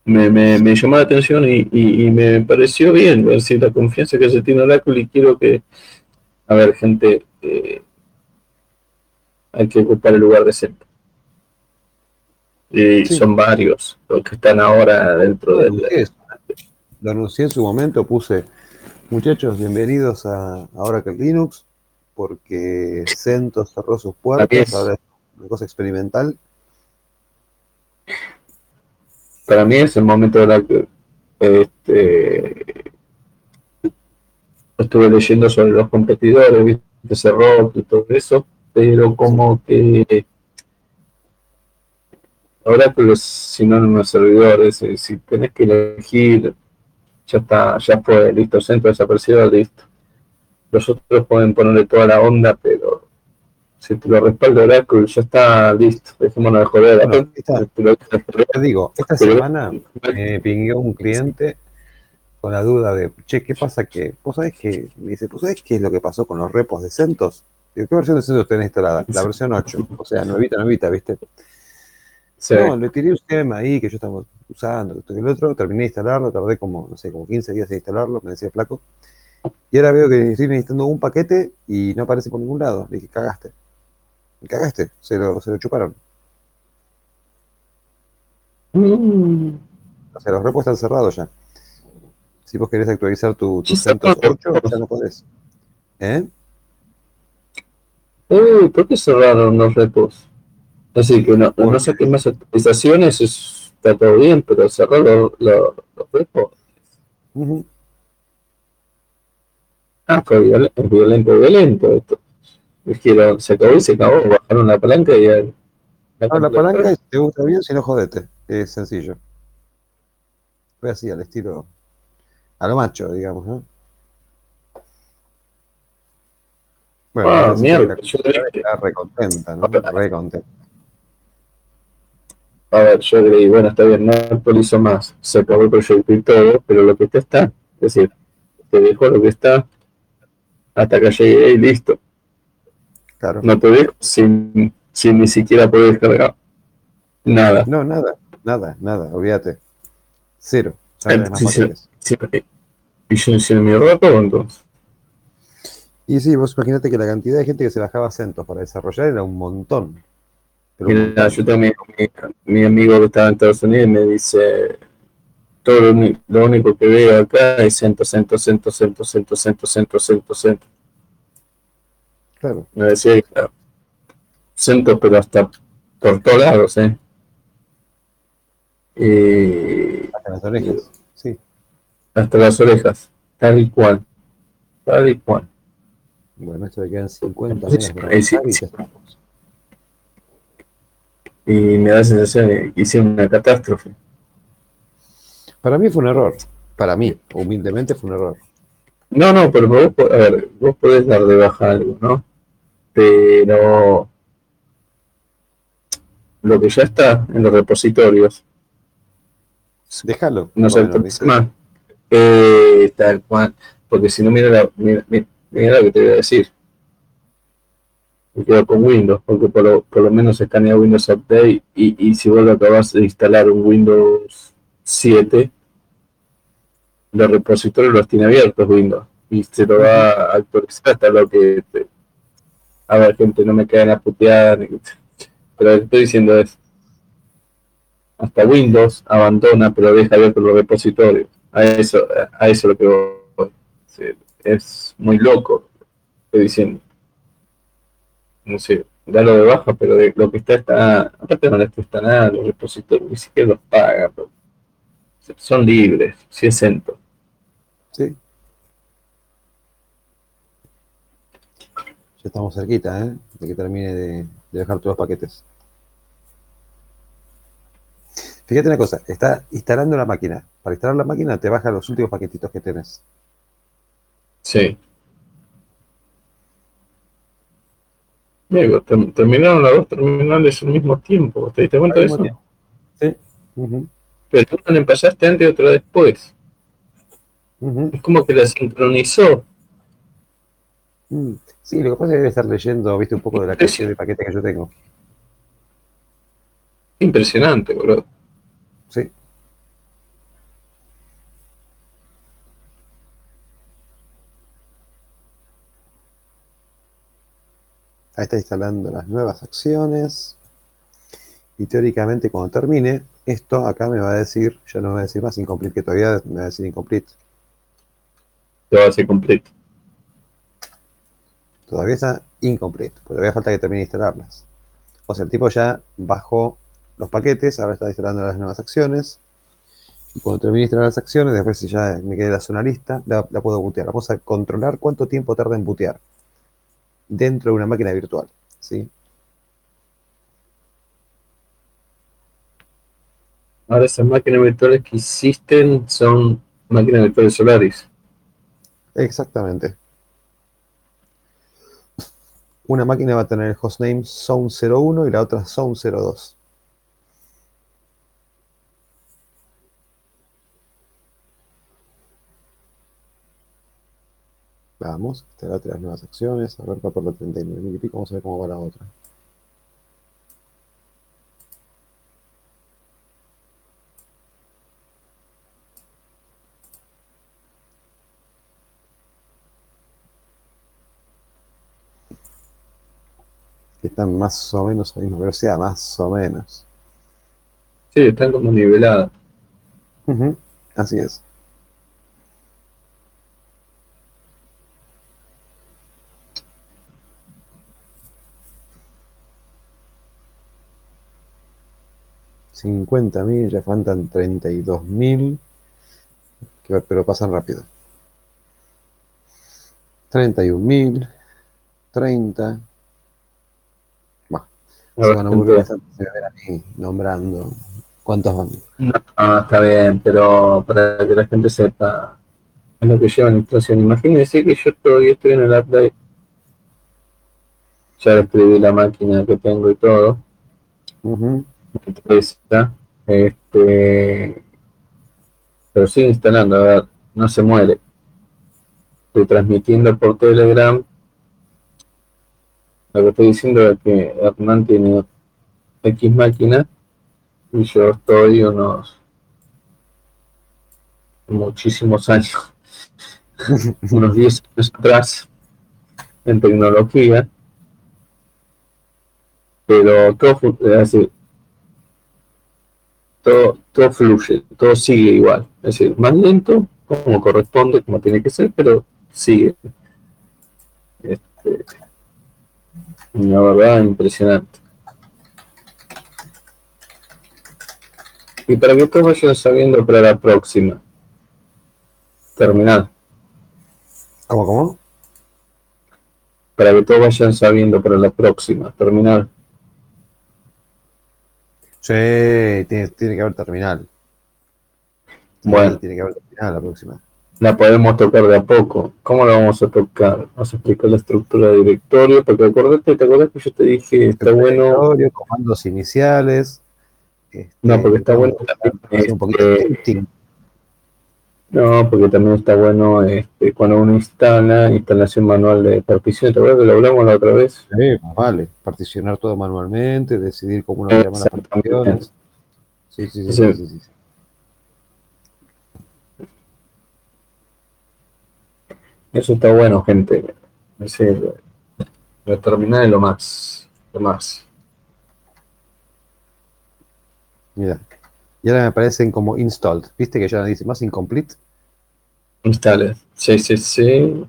Me, me, me llamó la atención y, y- y me pareció bien, es decir, la confianza que se tiene Oracle y quiero que, a ver, gente, eh, hay que ocupar el lugar de centro. Y Sí. son varios los que están ahora dentro del... Lo anuncié en su momento, puse, muchachos, bienvenidos a, a Oracle Linux, porque CentOS cerró sus puertas, ahora es una cosa experimental. Para mí es el momento de la que este, estuve leyendo sobre los competidores, viste ese rock y todo eso, pero como que Oracle es sinónimo de servidores, si, si tenés que elegir, ya está, ya fue, listo, centro desaparecido, listo. Los otros pueden ponerle toda la onda, pero si te lo respalda Oracle, ya está listo, dejémonos de joder. Bueno, Aparte, esta- te digo, esta Pero- semana me pingueó un cliente con la duda de, che, ¿qué pasa que? ¿Vos sabés que? Me dice, ¿vos sabés qué es lo que pasó con los repos de CentOS? Digo, ¿qué versión de CentOS tenés instalada? La versión 8, o sea, nuevita, nuevita, ¿viste? Sí. No, le tiré un sistema ahí que yo estaba usando, esto y el otro, terminé de instalarlo, tardé como, no sé, como 15 días en instalarlo, me decía flaco. Y ahora veo que estoy necesitando un paquete y no aparece por ningún lado. Le dije, cagaste. Cagaste, se lo, se lo chuparon. Mm. O sea, los repos están cerrados ya. Si vos querés actualizar tu, tu cerrados. 8, ya no podés. ¿Eh? Uy, ¿por qué cerraron los repos? Decir, que no, no saquen más actualizaciones, es- está todo bien, pero cerrar los, los- los repos. Ujú. Ah, fue violento, violento esto. Es que lo- se acabó y se acabó, bajaron la palanca y el- Ah, la palanca, te gusta bien, si no jodete. Es sencillo. Fue así, al estilo. A lo macho, digamos, ¿no? Bueno, Ah, mierda, la yo está recontenta, ¿no? Re contenta. A ver, yo creí, bueno, está bien, no actualizo más, se acabó el proyecto y todo, pero lo que está está. Es decir, te dejo lo que está hasta que llegue y listo. Claro. No te dejo sin, sin ni siquiera poder descargar. Nada. No, nada, nada, nada, olvídate. Cero. Sí, Y yo en mi rato, entonces. Y sí, vos imagínate que la cantidad de gente que se bajaba CentOS para desarrollar era un montón. Pero Mira, yo también, mi, mi amigo que estaba en Estados Unidos me dice, todo lo, lo único que veo acá es cento, cento, cento, cento, cento, cento, cento, cento, cento. Claro. Me decía, claro, cento, pero hasta por todos lados, ¿eh? Hasta las orejas. Sí. hasta las orejas, tal y cual, tal y cual. Bueno, esto le quedan 50 Sí, megas para sí, y me da la sensación de que hicieron una catástrofe. Para mí fue un error. Para mí, humildemente fue un error. No, no, pero vos, a ver, vos podés dar de baja algo, ¿no? Pero lo que ya está en los repositorios, Déjalo. no se Bueno. Eh, tal cual. Porque si no, mira, la, mira, mira- mira lo que te voy a decir. Me quedo con Windows, porque por lo, por lo menos escanea Windows Update y, y si vos lo acabas de instalar un Windows 7, los repositorios los tiene abiertos Windows y se lo va a actualizar hasta lo que a ver gente no me caen a putear pero lo que estoy diciendo es hasta Windows abandona pero deja abiertos los repositorios. A eso a eso lo que voy. es muy loco estoy diciendo. No sé dalo de baja pero de lo que está está aparte no les cuesta nada los repositorios ni siquiera los paga son libres si es cento Sí. Ya estamos cerquita, ¿eh? De que termine de, de dejar todos los paquetes. Fíjate una cosa, está instalando la máquina. Para instalar la máquina te baja los últimos paquetitos que tenés. Sí. Term- terminaron las dos terminales al mismo tiempo. ¿Te diste cuenta de eso? Sí. Pero una la empezaste antes y otra después. Es como que la sincronizó. Mm. Sí, lo que pasa es que debe estar leyendo, viste, un poco de la cantidad de paquetes que yo tengo. Impresionante, bro. Sí. Ahí está instalando las nuevas acciones. Y teóricamente cuando termine, esto acá me va a decir, ya no me va a decir más incomplete, que todavía me va a decir incomplete. Te va a hacer completo. Todavía está incomplete, porque todavía falta que termine de instalarlas. O sea, el tipo ya bajó los paquetes, ahora está instalando las nuevas acciones. Y cuando termine de instalar las acciones, después si ya me queda la zona lista, la, la puedo bootear. Vamos a controlar cuánto tiempo tarda en bootear dentro de una máquina virtual. ¿sí? Ahora esas máquinas virtuales que existen son máquinas virtuales Solaris. Exactamente. Una máquina va a tener el hostname Zone01 y la otra Zone02. Vamos, instalar las nuevas acciones. A ver, va por la 39 mil y pico. Vamos a ver cómo va la otra. están más o menos a la misma velocidad, más o menos. Sí, están como niveladas. Así es. mil, ya faltan 32.000, pero pasan rápido. 31.000, 30, Ver a mí nombrando cuántos van. No, no, está bien, pero para que la gente sepa es lo que lleva la ilustración. Imagínense que yo todavía estoy en el update. Ya escribí la máquina que tengo y todo. Uh -huh. Este, pero sigue instalando, a ver, no se muere. Estoy transmitiendo por Telegram lo que estoy diciendo es que Hernán tiene X máquina y yo estoy unos muchísimos años, (laughs) unos 10 años atrás en tecnología, pero todo, todo fluye, todo sigue igual, es decir, más lento, como corresponde, como tiene que ser, pero sigue. Este, la verdad, impresionante. Y para que todos vayan sabiendo para la próxima. Terminal. ¿Cómo, cómo? Para que todos vayan sabiendo para la próxima. Terminal. Sí, tiene, tiene que haber terminal. Sí, Bueno. Tiene que haber terminal la próxima. La podemos tocar de a poco. ¿Cómo la vamos a tocar? Vamos a explicar la estructura de directorio. Porque acordate, te acordás que yo te dije, está bueno. Directorio, comandos iniciales. este, No, porque está bueno también, un poquito este. No, porque también está bueno este, cuando uno instala, instalación manual de partición. ¿Te acuerdas que lo hablamos la otra vez? Sí, vale. Particionar todo manualmente, decidir cómo uno llama las particiones. Sí, sí. Sí. sí, sí, sí. Eso está bueno, gente. Es decir, la terminal es lo más. Lo más. Mira. Y ahora me aparecen como installed. ¿Viste que ya dice más incomplete? Instale. Sí, sí, sí.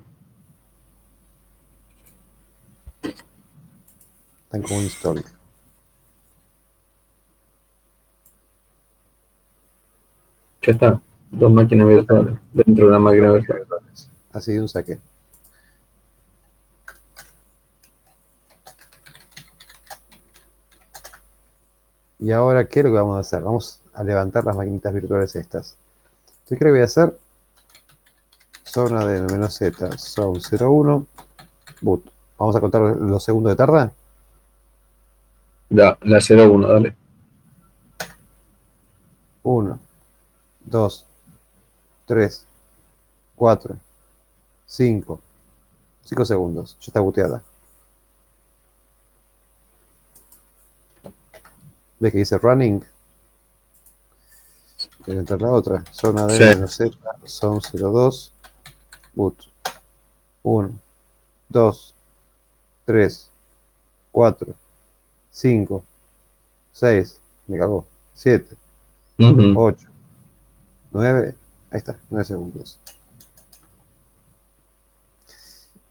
Están como installed. Ya está. Dos máquinas virtuales dentro de una máquina virtual. Así de un saque. Y ahora, ¿qué es lo que vamos a hacer? Vamos a levantar las maquinitas virtuales estas. ¿Qué creo que voy a hacer? Zona de menos Z, son 01, boot. Vamos a contar los segundos de tarda. La, la 01, dale. 1, 2, 3, 4, 5, 5 segundos. Ya está booteada. ¿Ves que dice running? Voy a entrar la otra. Zona de Sí. Z, son 02, boot. 1, 2, 3, 4, 5, 6, me cagó, 7, Ujú. 8, 9, ahí está, 9 segundos.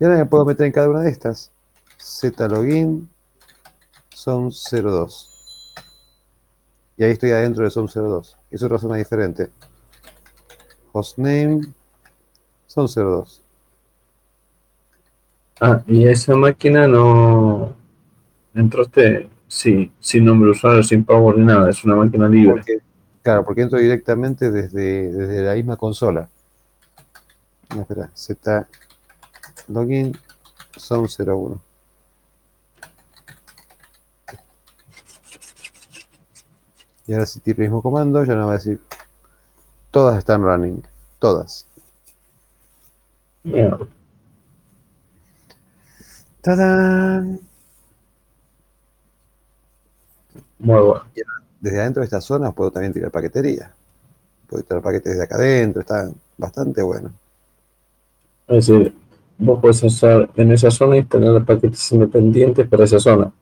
Y ahora me puedo meter en cada una de estas. Z login, son 02. Y ahí estoy adentro de son 02. Es otra zona diferente. Hostname, son 02. Ah, y esa máquina no. Entraste, sí, sin nombre de usuario, sin power ni nada. Es una máquina libre. Porque, claro, porque entro directamente desde, desde la misma consola. No, espera, Z login son 01. Y ahora si tiro el mismo comando, ya no va a decir todas están running. Todas. Mira, ¡Tadán! Muy bueno. Desde adentro de esta zona puedo también tirar paquetería. Puedo tirar paquetes de acá adentro, está bastante bueno. Es decir, vos podés hacer en esa zona instalar paquetes independientes para esa zona.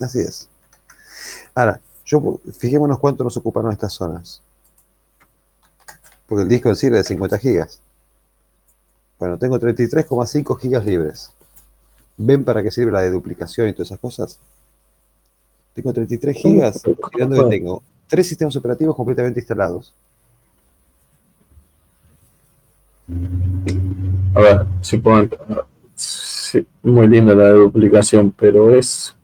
Así es. Ahora, yo, fijémonos cuánto nos ocuparon estas zonas. Porque el disco en sí era de 50 gigas. Bueno, tengo 33,5 gigas libres. ¿Ven para qué sirve la de duplicación y todas esas cosas? Tengo 33 gigas, considerando que tengo tres sistemas operativos completamente instalados. A ver, si puedo entrar. Sí, muy linda la duplicación, pero es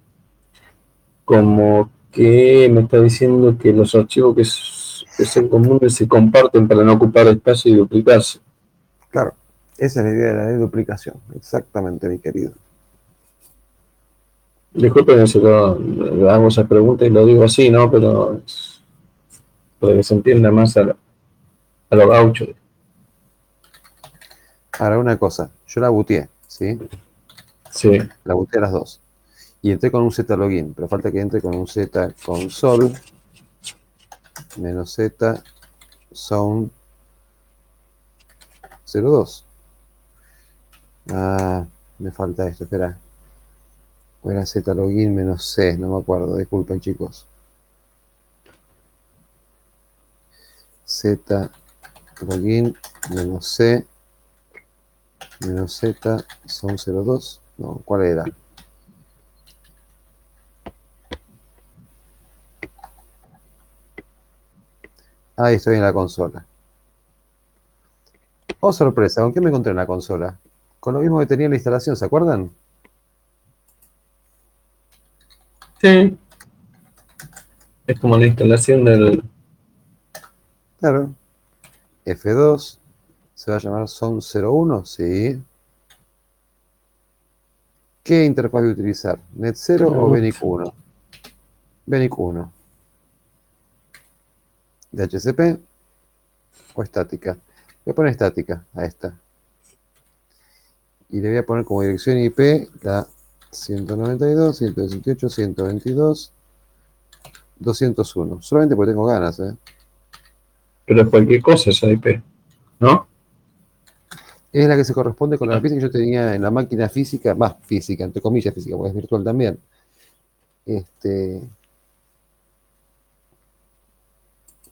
como que me está diciendo que los archivos que, s- que son comunes se comparten para no ocupar espacio y duplicarse. Claro, esa es la idea de la de duplicación. Exactamente, mi querido. Disculpen si lo, le hago esa pregunta y lo digo así, ¿no? Pero es para que se entienda más a, la- a los gauchos. Ahora, una cosa. Yo la booteé, ¿sí? Sí, La booteé a las dos. Y entré con un Z login, pero falta que entre con un Z console menos Z sound 02. Ah, me falta esto, espera. O era Z login menos C, no me acuerdo, disculpen chicos. Z login menos C menos Z son 02. No, ¿cuál era? Ahí estoy en la consola. Oh, sorpresa, ¿con qué me encontré en la consola? Con lo mismo que tenía en la instalación, ¿se acuerdan? sí. Es como la instalación del. Claro. F2. ¿Se va a llamar Son 01? Sí. ¿Qué interfaz voy a utilizar? ¿Net 0 o Benic 1? Benic 1. ¿DHCP o estática? Voy a poner estática a esta. Y le voy a poner como dirección IP la 192, 118, 122, 201. Solamente porque tengo ganas, ¿eh? Pero es cualquier cosa esa IP, ¿no? Es la que se corresponde con la pieza que yo tenía en la máquina física, más física, entre comillas física, porque es virtual también. Este,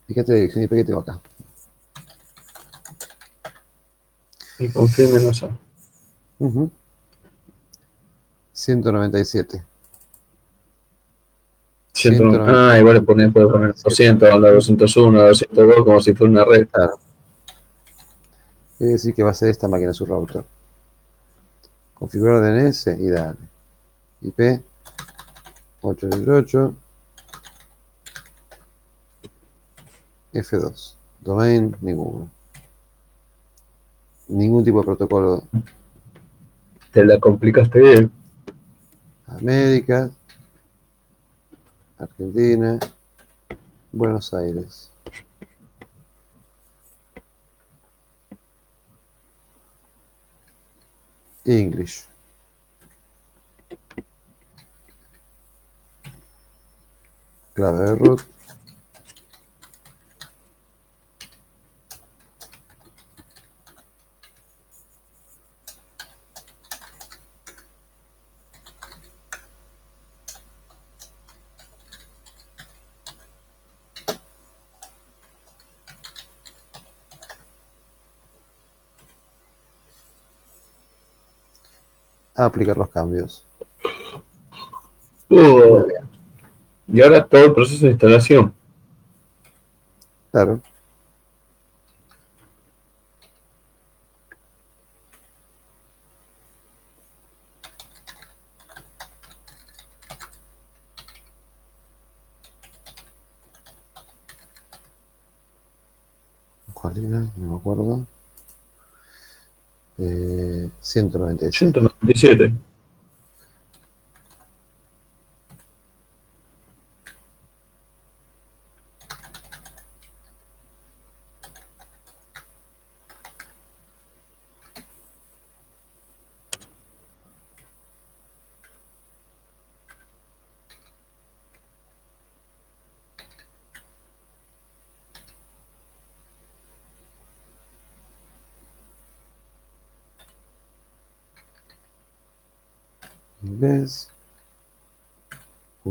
fíjate la dirección IP que tengo acá. Y confirmen eso. Ujú. 197. 100, ah, igual le pones, puedes poner 200, la 201, la 202, como si fuera una red. Quiere decir que va a ser esta máquina su router. Configurar DNS y dale. IP 888 F2. Domain, ninguno. Ningún tipo de protocolo. Te la complicaste bien. América, Argentina, Buenos Aires. English. Clave de root. A aplicar los cambios. Uh, y ahora todo el proceso de instalación. Claro. 197.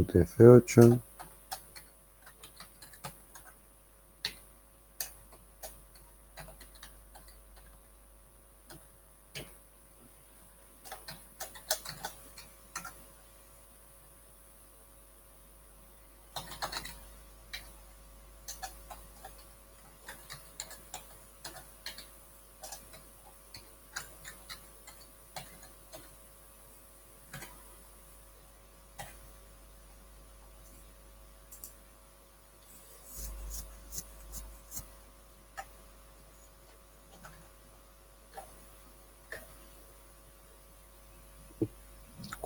UTF-8,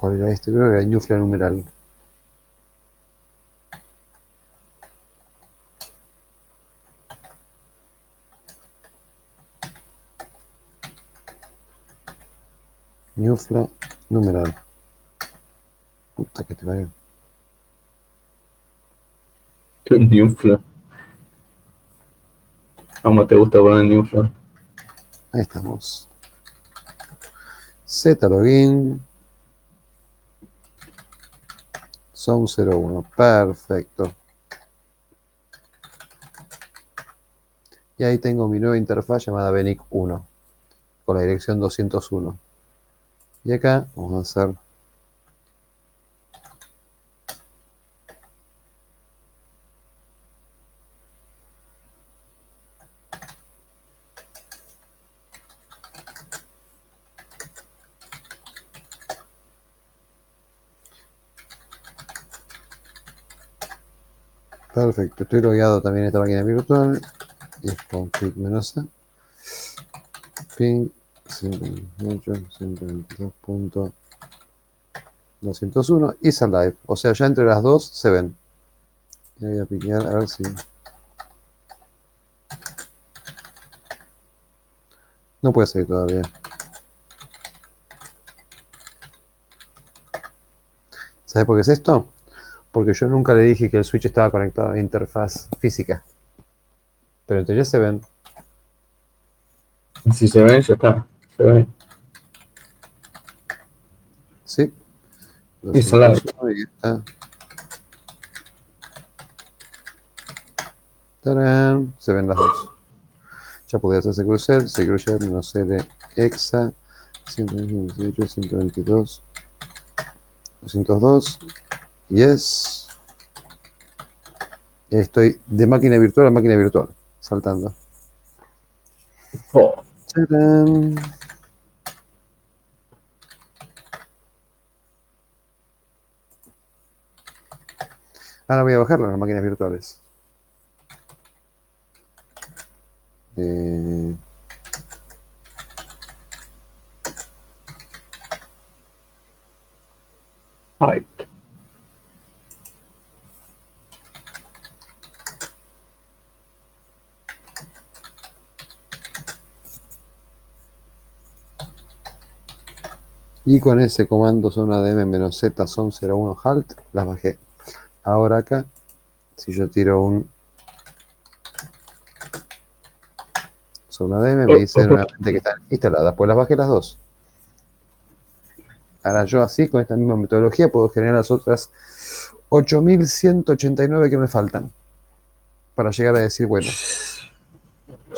¿Cuál era este? Creo que era ñufla numeral. Ñufla numeral. Puta que te vaya. Newfla. ¿Cómo te gusta poner Newfla? Ahí estamos. Z login. Son 01. Perfecto. Y ahí tengo mi nueva interfaz llamada Benic 1 con la dirección 201. Y acá vamos a hacer Perfecto, estoy logueado también en esta máquina virtual. Y es con clic. Ping 128.122.201 y live. O sea, ya entre las dos se ven. Y voy a piquear a ver si. No puede ser todavía. ¿Sabes por qué es esto? Porque yo nunca le dije que el switch estaba conectado a interfaz física. Pero en teoría se ven. Si se ven, ya está. Se ve. Sí. Tarán, Se ven las dos. Ya podía hacerse crucer, se cruce menos L exa 128, 122, 202, yes. Estoy de máquina virtual a máquina virtual, saltando. Oh. Ahora voy a bajarlo en las máquinas virtuales. Eh, ay. Y con ese comando zona dm z son 01 halt, las bajé. Ahora acá, si yo tiro un zona dm, me dice nuevamente que están instaladas. Pues las bajé las dos. Ahora yo así, con esta misma metodología, puedo generar las otras 8189 que me faltan. Para llegar a decir, bueno,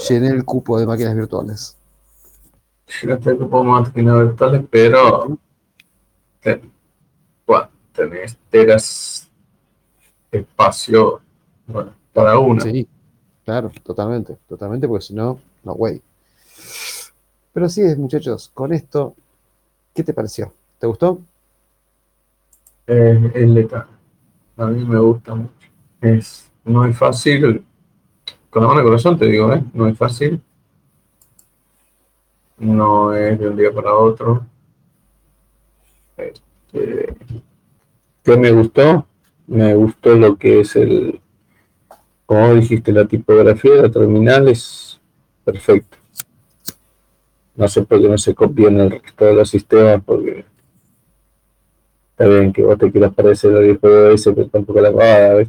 llené el cupo de máquinas virtuales. Fíjate que puedo máquinas virtuales, pero ten- bueno, tenés teras espacio bueno, para una. Sí, claro, totalmente, totalmente, porque si no, no way. Pero sí, muchachos, con esto, ¿qué te pareció? ¿Te gustó? Eh, es letal. A mí me gusta mucho. Es, no es fácil, con la mano de corazón te digo, ¿eh? No es fácil. No es de un día para otro. Este, ¿Qué me gustó? Me gustó lo que es el, como dijiste, la tipografía de la terminal es perfecta. No sé por qué no se copia en el resto de los sistemas, porque Está bien que vos te quieras parecer al de ese, pero tampoco la pavada, ¿ves?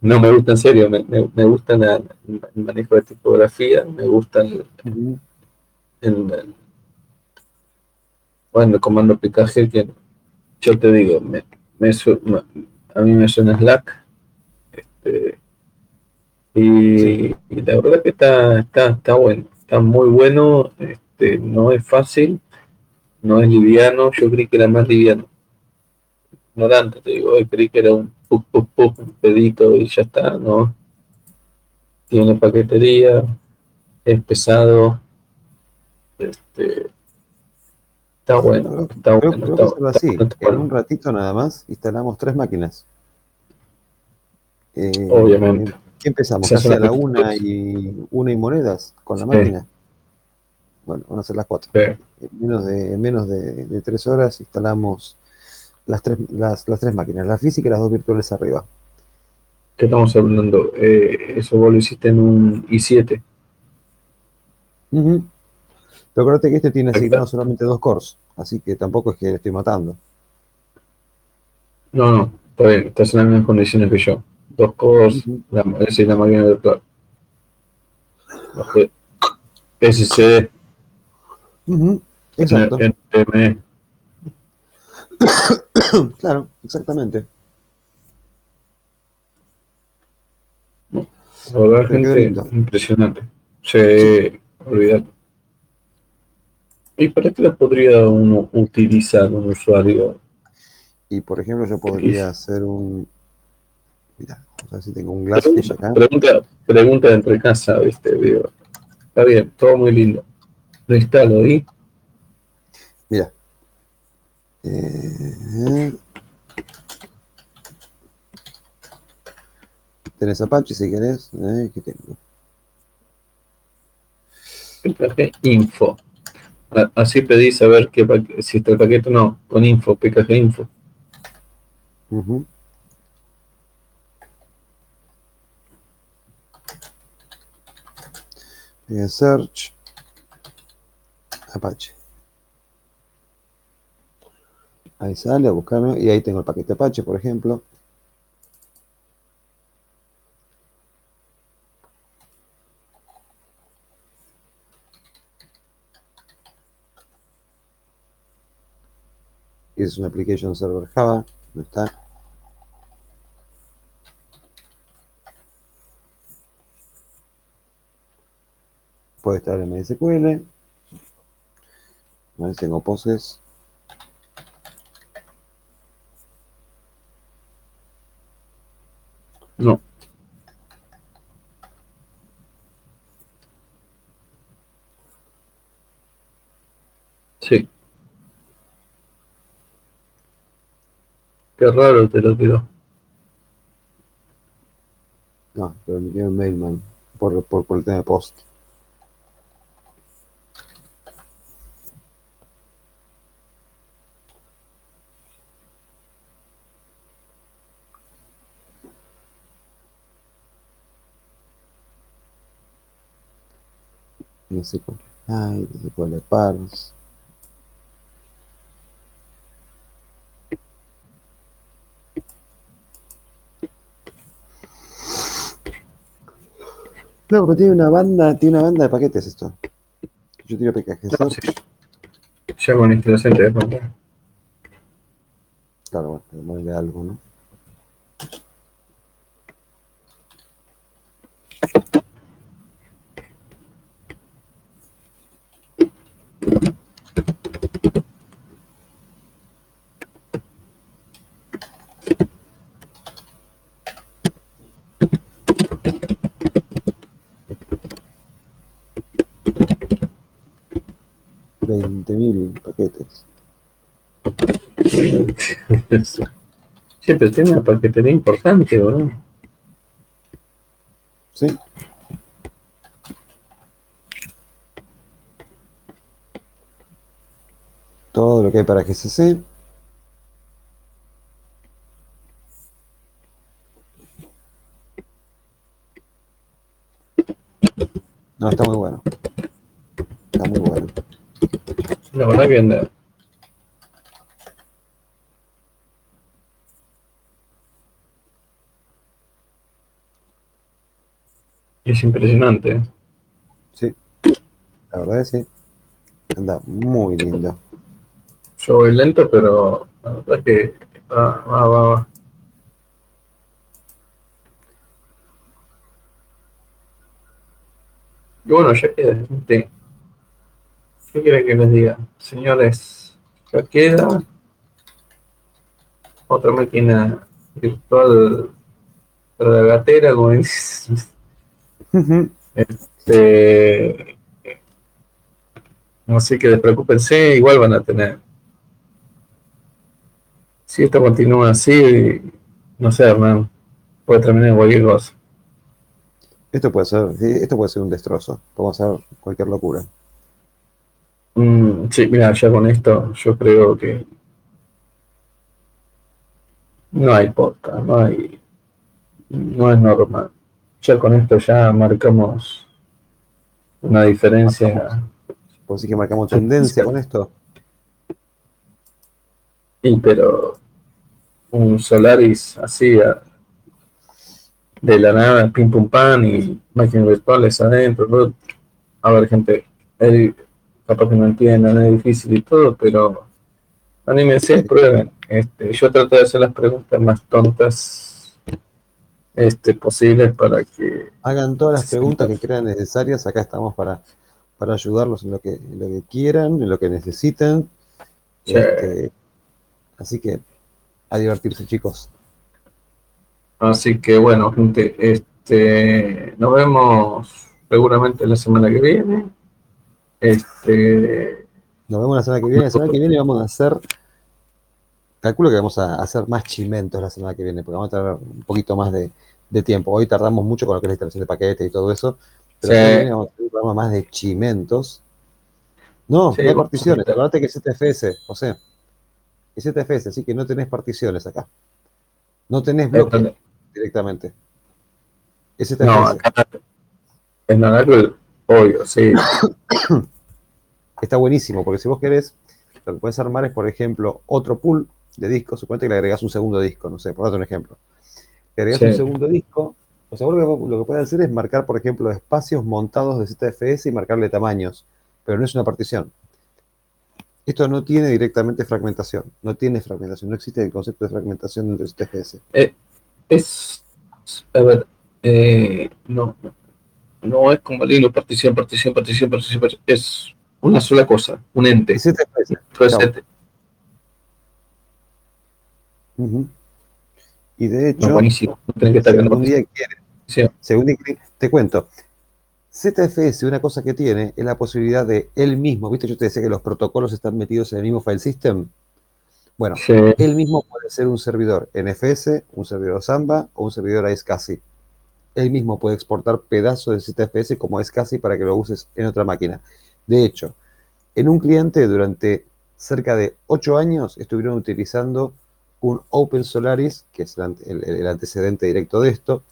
No me gusta en serio, me, me, me gusta la- el manejo de tipografía, me gusta el, el- el- bueno, el comando picaje que yo te digo, me, me su- me- a mí me suena Slack. Este, y, y la verdad que está, está, está bueno, está muy bueno, este, no es fácil, no es liviano, yo creí que era más liviano. Ignorante, te digo, creí que era un puk, puk, un pedito y ya está, ¿no? Tiene paquetería, es pesado, este, está bueno, está Creo, bueno, creo está, que hacerlo está así. bueno, En un ratito nada más instalamos tres máquinas. Eh, Obviamente. ¿Qué empezamos? ¿Casi a la una y una y monedas con la Sí. máquina? Bueno, van a ser las cuatro. Sí. En menos de, en menos de, de tres horas instalamos las tres, las, las tres máquinas, la física y las dos virtuales arriba. ¿Qué estamos hablando? Eh, eso vos lo hiciste en un i7. Ujú. Pero acuérdate que este tiene asignado solamente dos cores, así que tampoco es que le estoy matando. No, no, está bien, estás en las mismas condiciones que yo. Dos cores, Ujú. la, esa es la máquina virtual. SSD, Ujú. Exacto, NVMe, (coughs) claro, exactamente. la verdad, gente, impresionante. Se olvidar. ¿Y para qué lo podría uno utilizar un usuario? Y por ejemplo, yo podría hacer un. Mira, vamos a ver si tengo un Glassfish acá. Pregunta, pregunta de entre casa, viste, digo. Está bien, todo muy lindo. Lo instalo y Mira. Eh, tenés Apache si querés. Eh, ¿Qué tengo? PKG info. A- Así pedís a ver qué pa- si está el paquete o no, con info, PKG info. Voy a search Apache. Ahí sale, a buscarme. Y ahí tengo el paquete Apache, por ejemplo. es un application server Java, no está. Puede estar en MySQL. Ahí tengo poses. No. Sí. Qué raro te lo tiró. No, pero me quedo en Mailman por, por, por el de post. No sé cuál. Ay, no sé cuál es Pars. No, pero tiene una banda, tiene una banda de paquetes esto. Yo tiro PKG. No, sí. Ya con instalación te voy a contar. Claro, bueno, ponerle algo, ¿no? Veinte mil paquetes. Siempre tiene una paquetería importante, boludo. Sí. Todo lo que hay para GCC. No, está muy bueno. Está muy bueno. La verdad que anda. Es impresionante. Sí. La verdad es que sí. Anda muy lindo. Yo voy lento, pero la verdad que va, va, va, va. Y bueno, ya queda, gente. ¿Qué quieren que les diga? Señores, ya queda otra máquina virtual para la gatera, como dice. Este, así que despreocúpense, igual van a tener. Si esto continúa así, no sé, hermano, puede terminar en cualquier cosa. Esto puede ser, sí, esto puede ser un destrozo. Podemos hacer cualquier locura. Mm, sí, mira, ya con esto yo creo que no hay podcast, no hay, no es normal. Ya con esto ya marcamos una diferencia. Pues sí que marcamos tendencia con esto. Y pero un Solaris así a- de la nada, pim pum pan y máquinas virtuales adentro. A ver, gente, es capaz que no entiendan, es difícil y todo, pero anímense, prueben. Este, yo trato de hacer las preguntas más tontas este, posibles para que Hagan todas las preguntas que crean necesarias. Acá estamos para, para ayudarlos en lo que, en lo que quieran, en lo que necesiten. Sí. Este, así que a divertirse, chicos. Así que bueno, gente, este, nos vemos seguramente la semana que viene. Este, Nos vemos la semana que viene. La semana que viene vamos a hacer. Calculo que vamos a hacer más chimentos la semana que viene, porque vamos a tener un poquito más de, de tiempo. Hoy tardamos mucho con lo que es la instalación de paquetes y todo eso. Pero la Sí. semana que viene vamos a tener un programa más de chimentos. No, Sí, no hay particiones. Acordate que es ZFS, José. Es ZFS, así que no tenés particiones acá. No tenés bloque Entonces, directamente. Es ZFS. no, acá en Oracle, obvio, sí. (coughs) Está buenísimo, porque si vos querés, lo que puedes armar es, por ejemplo, otro pool de discos. Suponete que le agregás un segundo disco, no sé, por darte un ejemplo. Le agregás Sí. un segundo disco. O sea, vos lo que, lo que puedes hacer es marcar, por ejemplo, espacios montados de ZFS y marcarle tamaños, pero no es una partición. Esto no tiene directamente fragmentación, no tiene fragmentación, no existe el concepto de fragmentación dentro de ZFS. Eh, es, a ver, eh, no, no es como Linux, partición, partición, partición, partición, partición, es una sola cosa, un ente. Entonces. Ujú. Y de No, hecho, buenísimo, no que estar algún día quiere, según te cuento, ZFS una cosa que tiene es la posibilidad de él mismo, viste, yo te decía que los protocolos están metidos en el mismo file system. Bueno, Sí, él mismo puede ser un servidor NFS, un servidor Samba o un servidor iSCSI. Él mismo puede exportar pedazos de ZFS como iSCSI para que lo uses en otra máquina. De hecho, en un cliente durante cerca de 8 años estuvieron utilizando un Open Solaris, que es el, ante- el- el antecedente directo de esto,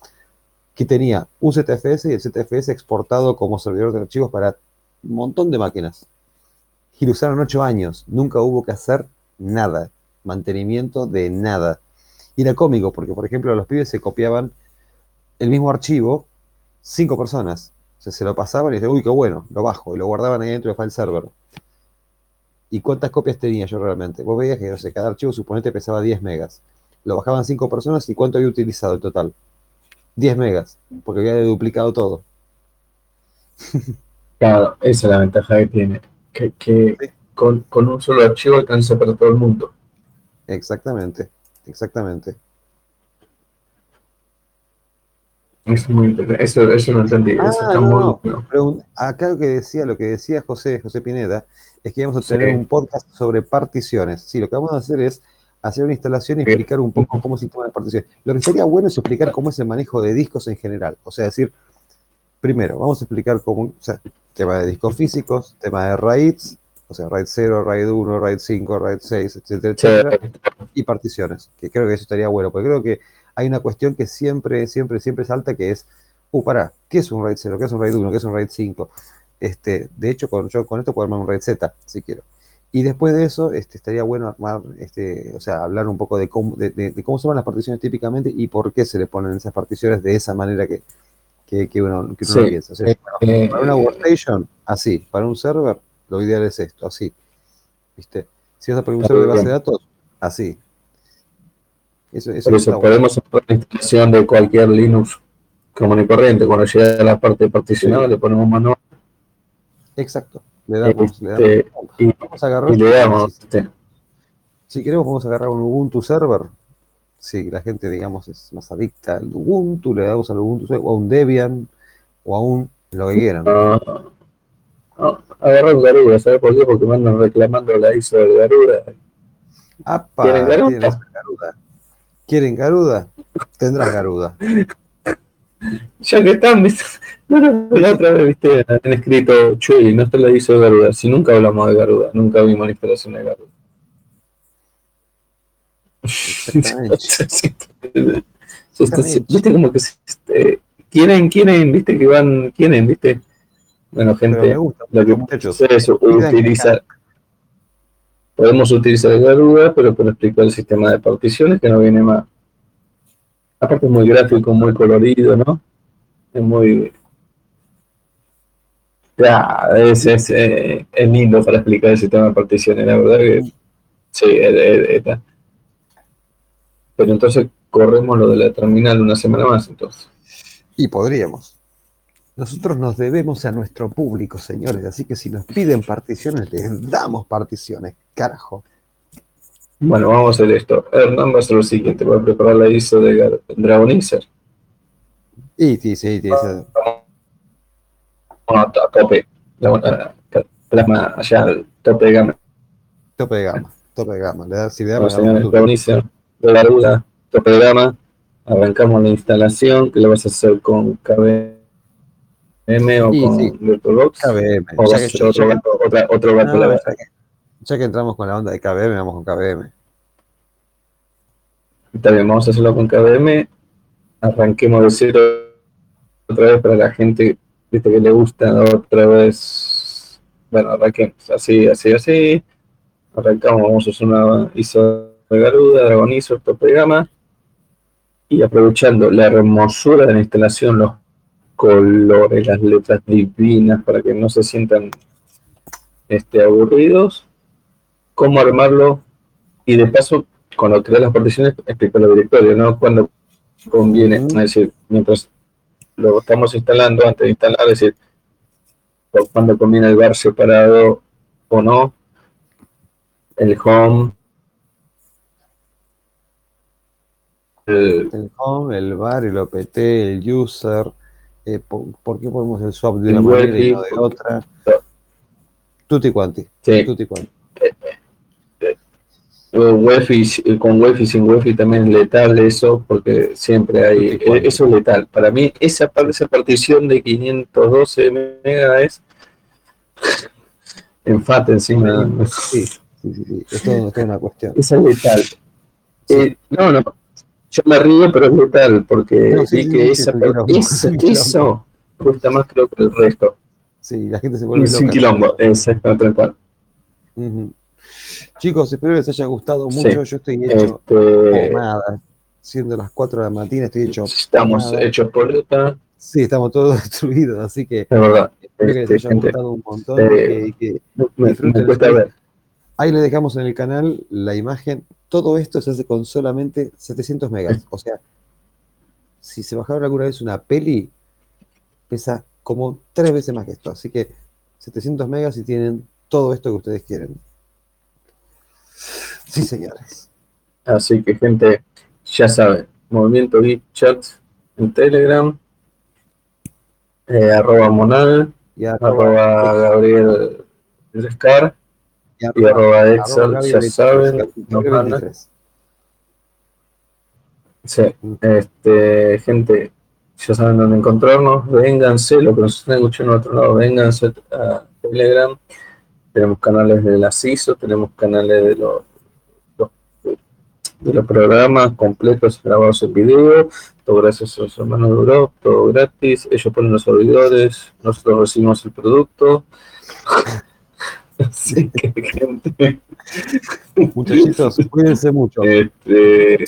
que tenía un ZFS y el ZFS exportado como servidor de archivos para un montón de máquinas. Y lo usaron 8 años. Nunca hubo que hacer nada. Mantenimiento de nada. Y era cómico, porque por ejemplo los pibes se copiaban el mismo archivo, cinco personas. O sea, se lo pasaban y decían, uy, qué bueno, lo bajo, y lo guardaban ahí dentro del file server. ¿Y cuántas copias tenía yo realmente? Vos veías que no sé, cada archivo suponete pesaba 10 megas. Lo bajaban cinco personas y cuánto había utilizado en total. 10 megas, porque había duplicado todo. (laughs) claro, esa es la ventaja que tiene, que, que Sí. con, con un solo archivo alcanza para todo el mundo. Exactamente, exactamente. Es muy interesante, eso, eso no entendí, eso Ah, está no, muy no. bueno. Pero un- acá lo que decía, lo que decía José, José Pineda, es que íbamos a Sí. tener un podcast sobre particiones. Sí, lo que vamos a hacer es hacer una instalación y explicar un poco cómo se toman las particiones. Lo que sería bueno es explicar cómo es el manejo de discos en general. O sea, decir, primero, vamos a explicar cómo, o sea, tema de discos físicos, tema de RAIDs, o sea, RAID 0, RAID 1, RAID 5, RAID 6, etcétera, etcétera y particiones, que creo que eso estaría bueno, porque creo que hay una cuestión que siempre, siempre, siempre salta, que es, uh, pará, ¿qué es un RAID 0? ¿Qué es un RAID 1? ¿Qué es un RAID 5? Este, de hecho, con, yo con esto puedo armar un RAID Z, si quiero. Y después de eso, este, estaría bueno armar, este, o sea, hablar un poco de cómo, de, de- de cómo se van las particiones típicamente y por qué se le ponen esas particiones de esa manera que, que, que uno, que uno Sí. lo piensa. O sea, Eh, para una workstation, así. Para un server, lo ideal es esto, así. ¿Viste? Si vas a server de base de datos, así. Eso, eso Por está eso bueno. podemos hacer la instalación de cualquier Linux común y corriente. Cuando llega a la parte particionada, le ponemos manual Exacto. Le damos, le damos. Este, y, Vamos a agarrar. y le damos. este, Si queremos, vamos a agarrar un Ubuntu server. Si la gente, digamos, es más adicta al Ubuntu, le damos al Ubuntu server, o a un Debian, o a un lo que quieran. no, no, agarra un Garuda, ¿sabes por qué? Porque me andan reclamando la ISO del Garuda. ¡Apa! ¿Quieren Garuda? ¿Quieren Garuda? Tendrás Garuda. Ya que están, ¿viste? No, no, la otra vez, viste, han escrito Chuy, no te la hizo Garuda. Si nunca hablamos de Garuda, nunca vimos la instalación de Garuda. (laughs) Viste como que este, quieren, quieren, viste que van, quieren, viste. Bueno, me gente, gusta, lo que muchachos. hacer es Cuidan que utilizar. Podemos utilizar el Garuda, pero para explicar el sistema de particiones que no viene más. Aparte es muy gráfico, muy colorido, ¿no? Es muy. Ya, es, es, eh, es lindo para explicar el sistema de particiones, la verdad que sí, es- es- está. Pero entonces corremos lo de la terminal una semana más, entonces. Y podríamos. Nosotros nos debemos a nuestro público, señores, así que si nos piden particiones, les damos particiones, carajo. Bueno, vamos a hacer esto. Hernán va a hacer lo siguiente, va a preparar la ISO de Dragonizer. Y sí, sí, sí, sí. Bueno, a tope. La, la- plasma allá al tope de gama. tope de gama, tope de gama. Le da, si le damos señores, Dragonizer de tope de gama. Arrancamos la instalación, que la vas a hacer con KVM o Sí, con sí. VirtualBox. KBM. O Ya que, otro que- gato- otra, otro gato no, la ya verdad. que- ya que entramos con la onda de KBM, vamos con KBM. Está bien, vamos a hacerlo con KVM. Arranquemos de cero otra vez para la gente viste, que le gusta otra vez. Bueno, arranquemos así, así, así. Arrancamos, vamos a hacer una ISO de Garuda, Dragonizer, tope de gama. Y aprovechando la hermosura de la instalación, los colores, las letras divinas para que no se sientan este, aburridos. cómo armarlo y de paso, cuando creas las particiones, explicar los directorios, ¿no? Cuando conviene, es decir, mientras lo estamos instalando, antes de instalar, es decir, cuando conviene el bar separado o no, el home, el, El home, el bar, el OPT, el user, eh, por, por qué ponemos el swap de una manera y no de otra? Tutti quanti, sí, tutti quanti. o Wi-Fi, con Wi-Fi sin Wi-Fi también es letal eso, porque siempre hay, eso es letal. Para mí, esa, esa partición de 512 megas es enfate encima. Sí, sí, sí, sí, es todo, es una cuestión. Esa es letal. Eh, no, no, yo me río, pero es letal, porque No, sí, sí, que sí, esa, esa- (laughs) eso cuesta más creo que el resto. Sí, la gente se vuelve Es un loca. quilombo, exacto, tal cual. Ujú. Chicos, espero les haya gustado mucho. Yo estoy hecho Este, pomada. Siendo las 4 de la mañana, estoy hecho estamos pomada. hechos poleta, Sí, estamos todos (laughs) destruidos, así que es verdad. espero que les Este, haya gente, gustado un montón. eh, y que- que me, me cuesta el ver. Ahí le dejamos en el canal la imagen. Todo esto se hace con solamente 700 megas. O sea, si se bajaron alguna vez una peli, pesa como tres veces más que esto. Así que 700 megas y tienen todo esto que ustedes quieren. Sí, señores. Así que, gente, ya saben, Movimiento Geek Chat en Telegram, eh, arroba Monal, Y arroba Gabriel Rescar y arroba Excel, ya 23, saben, Gaby nos mandan. 23. Sí, este, gente, ya saben dónde encontrarnos, vénganse, lo que nos están escuchando en otro lado, vénganse a Telegram, tenemos canales de la CISO, tenemos canales de los, los- de los programas completos grabados en video, todo gracias a los hermanos de Europa, todo gratis, ellos ponen los servidores, nosotros recibimos el producto. (laughs) Así que, gente, Muchachitos, (laughs) cuídense mucho. este,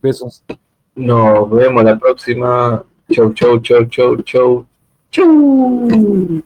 Besos. Nos vemos la próxima. Chau, chau, chau, chau, chau. Chau.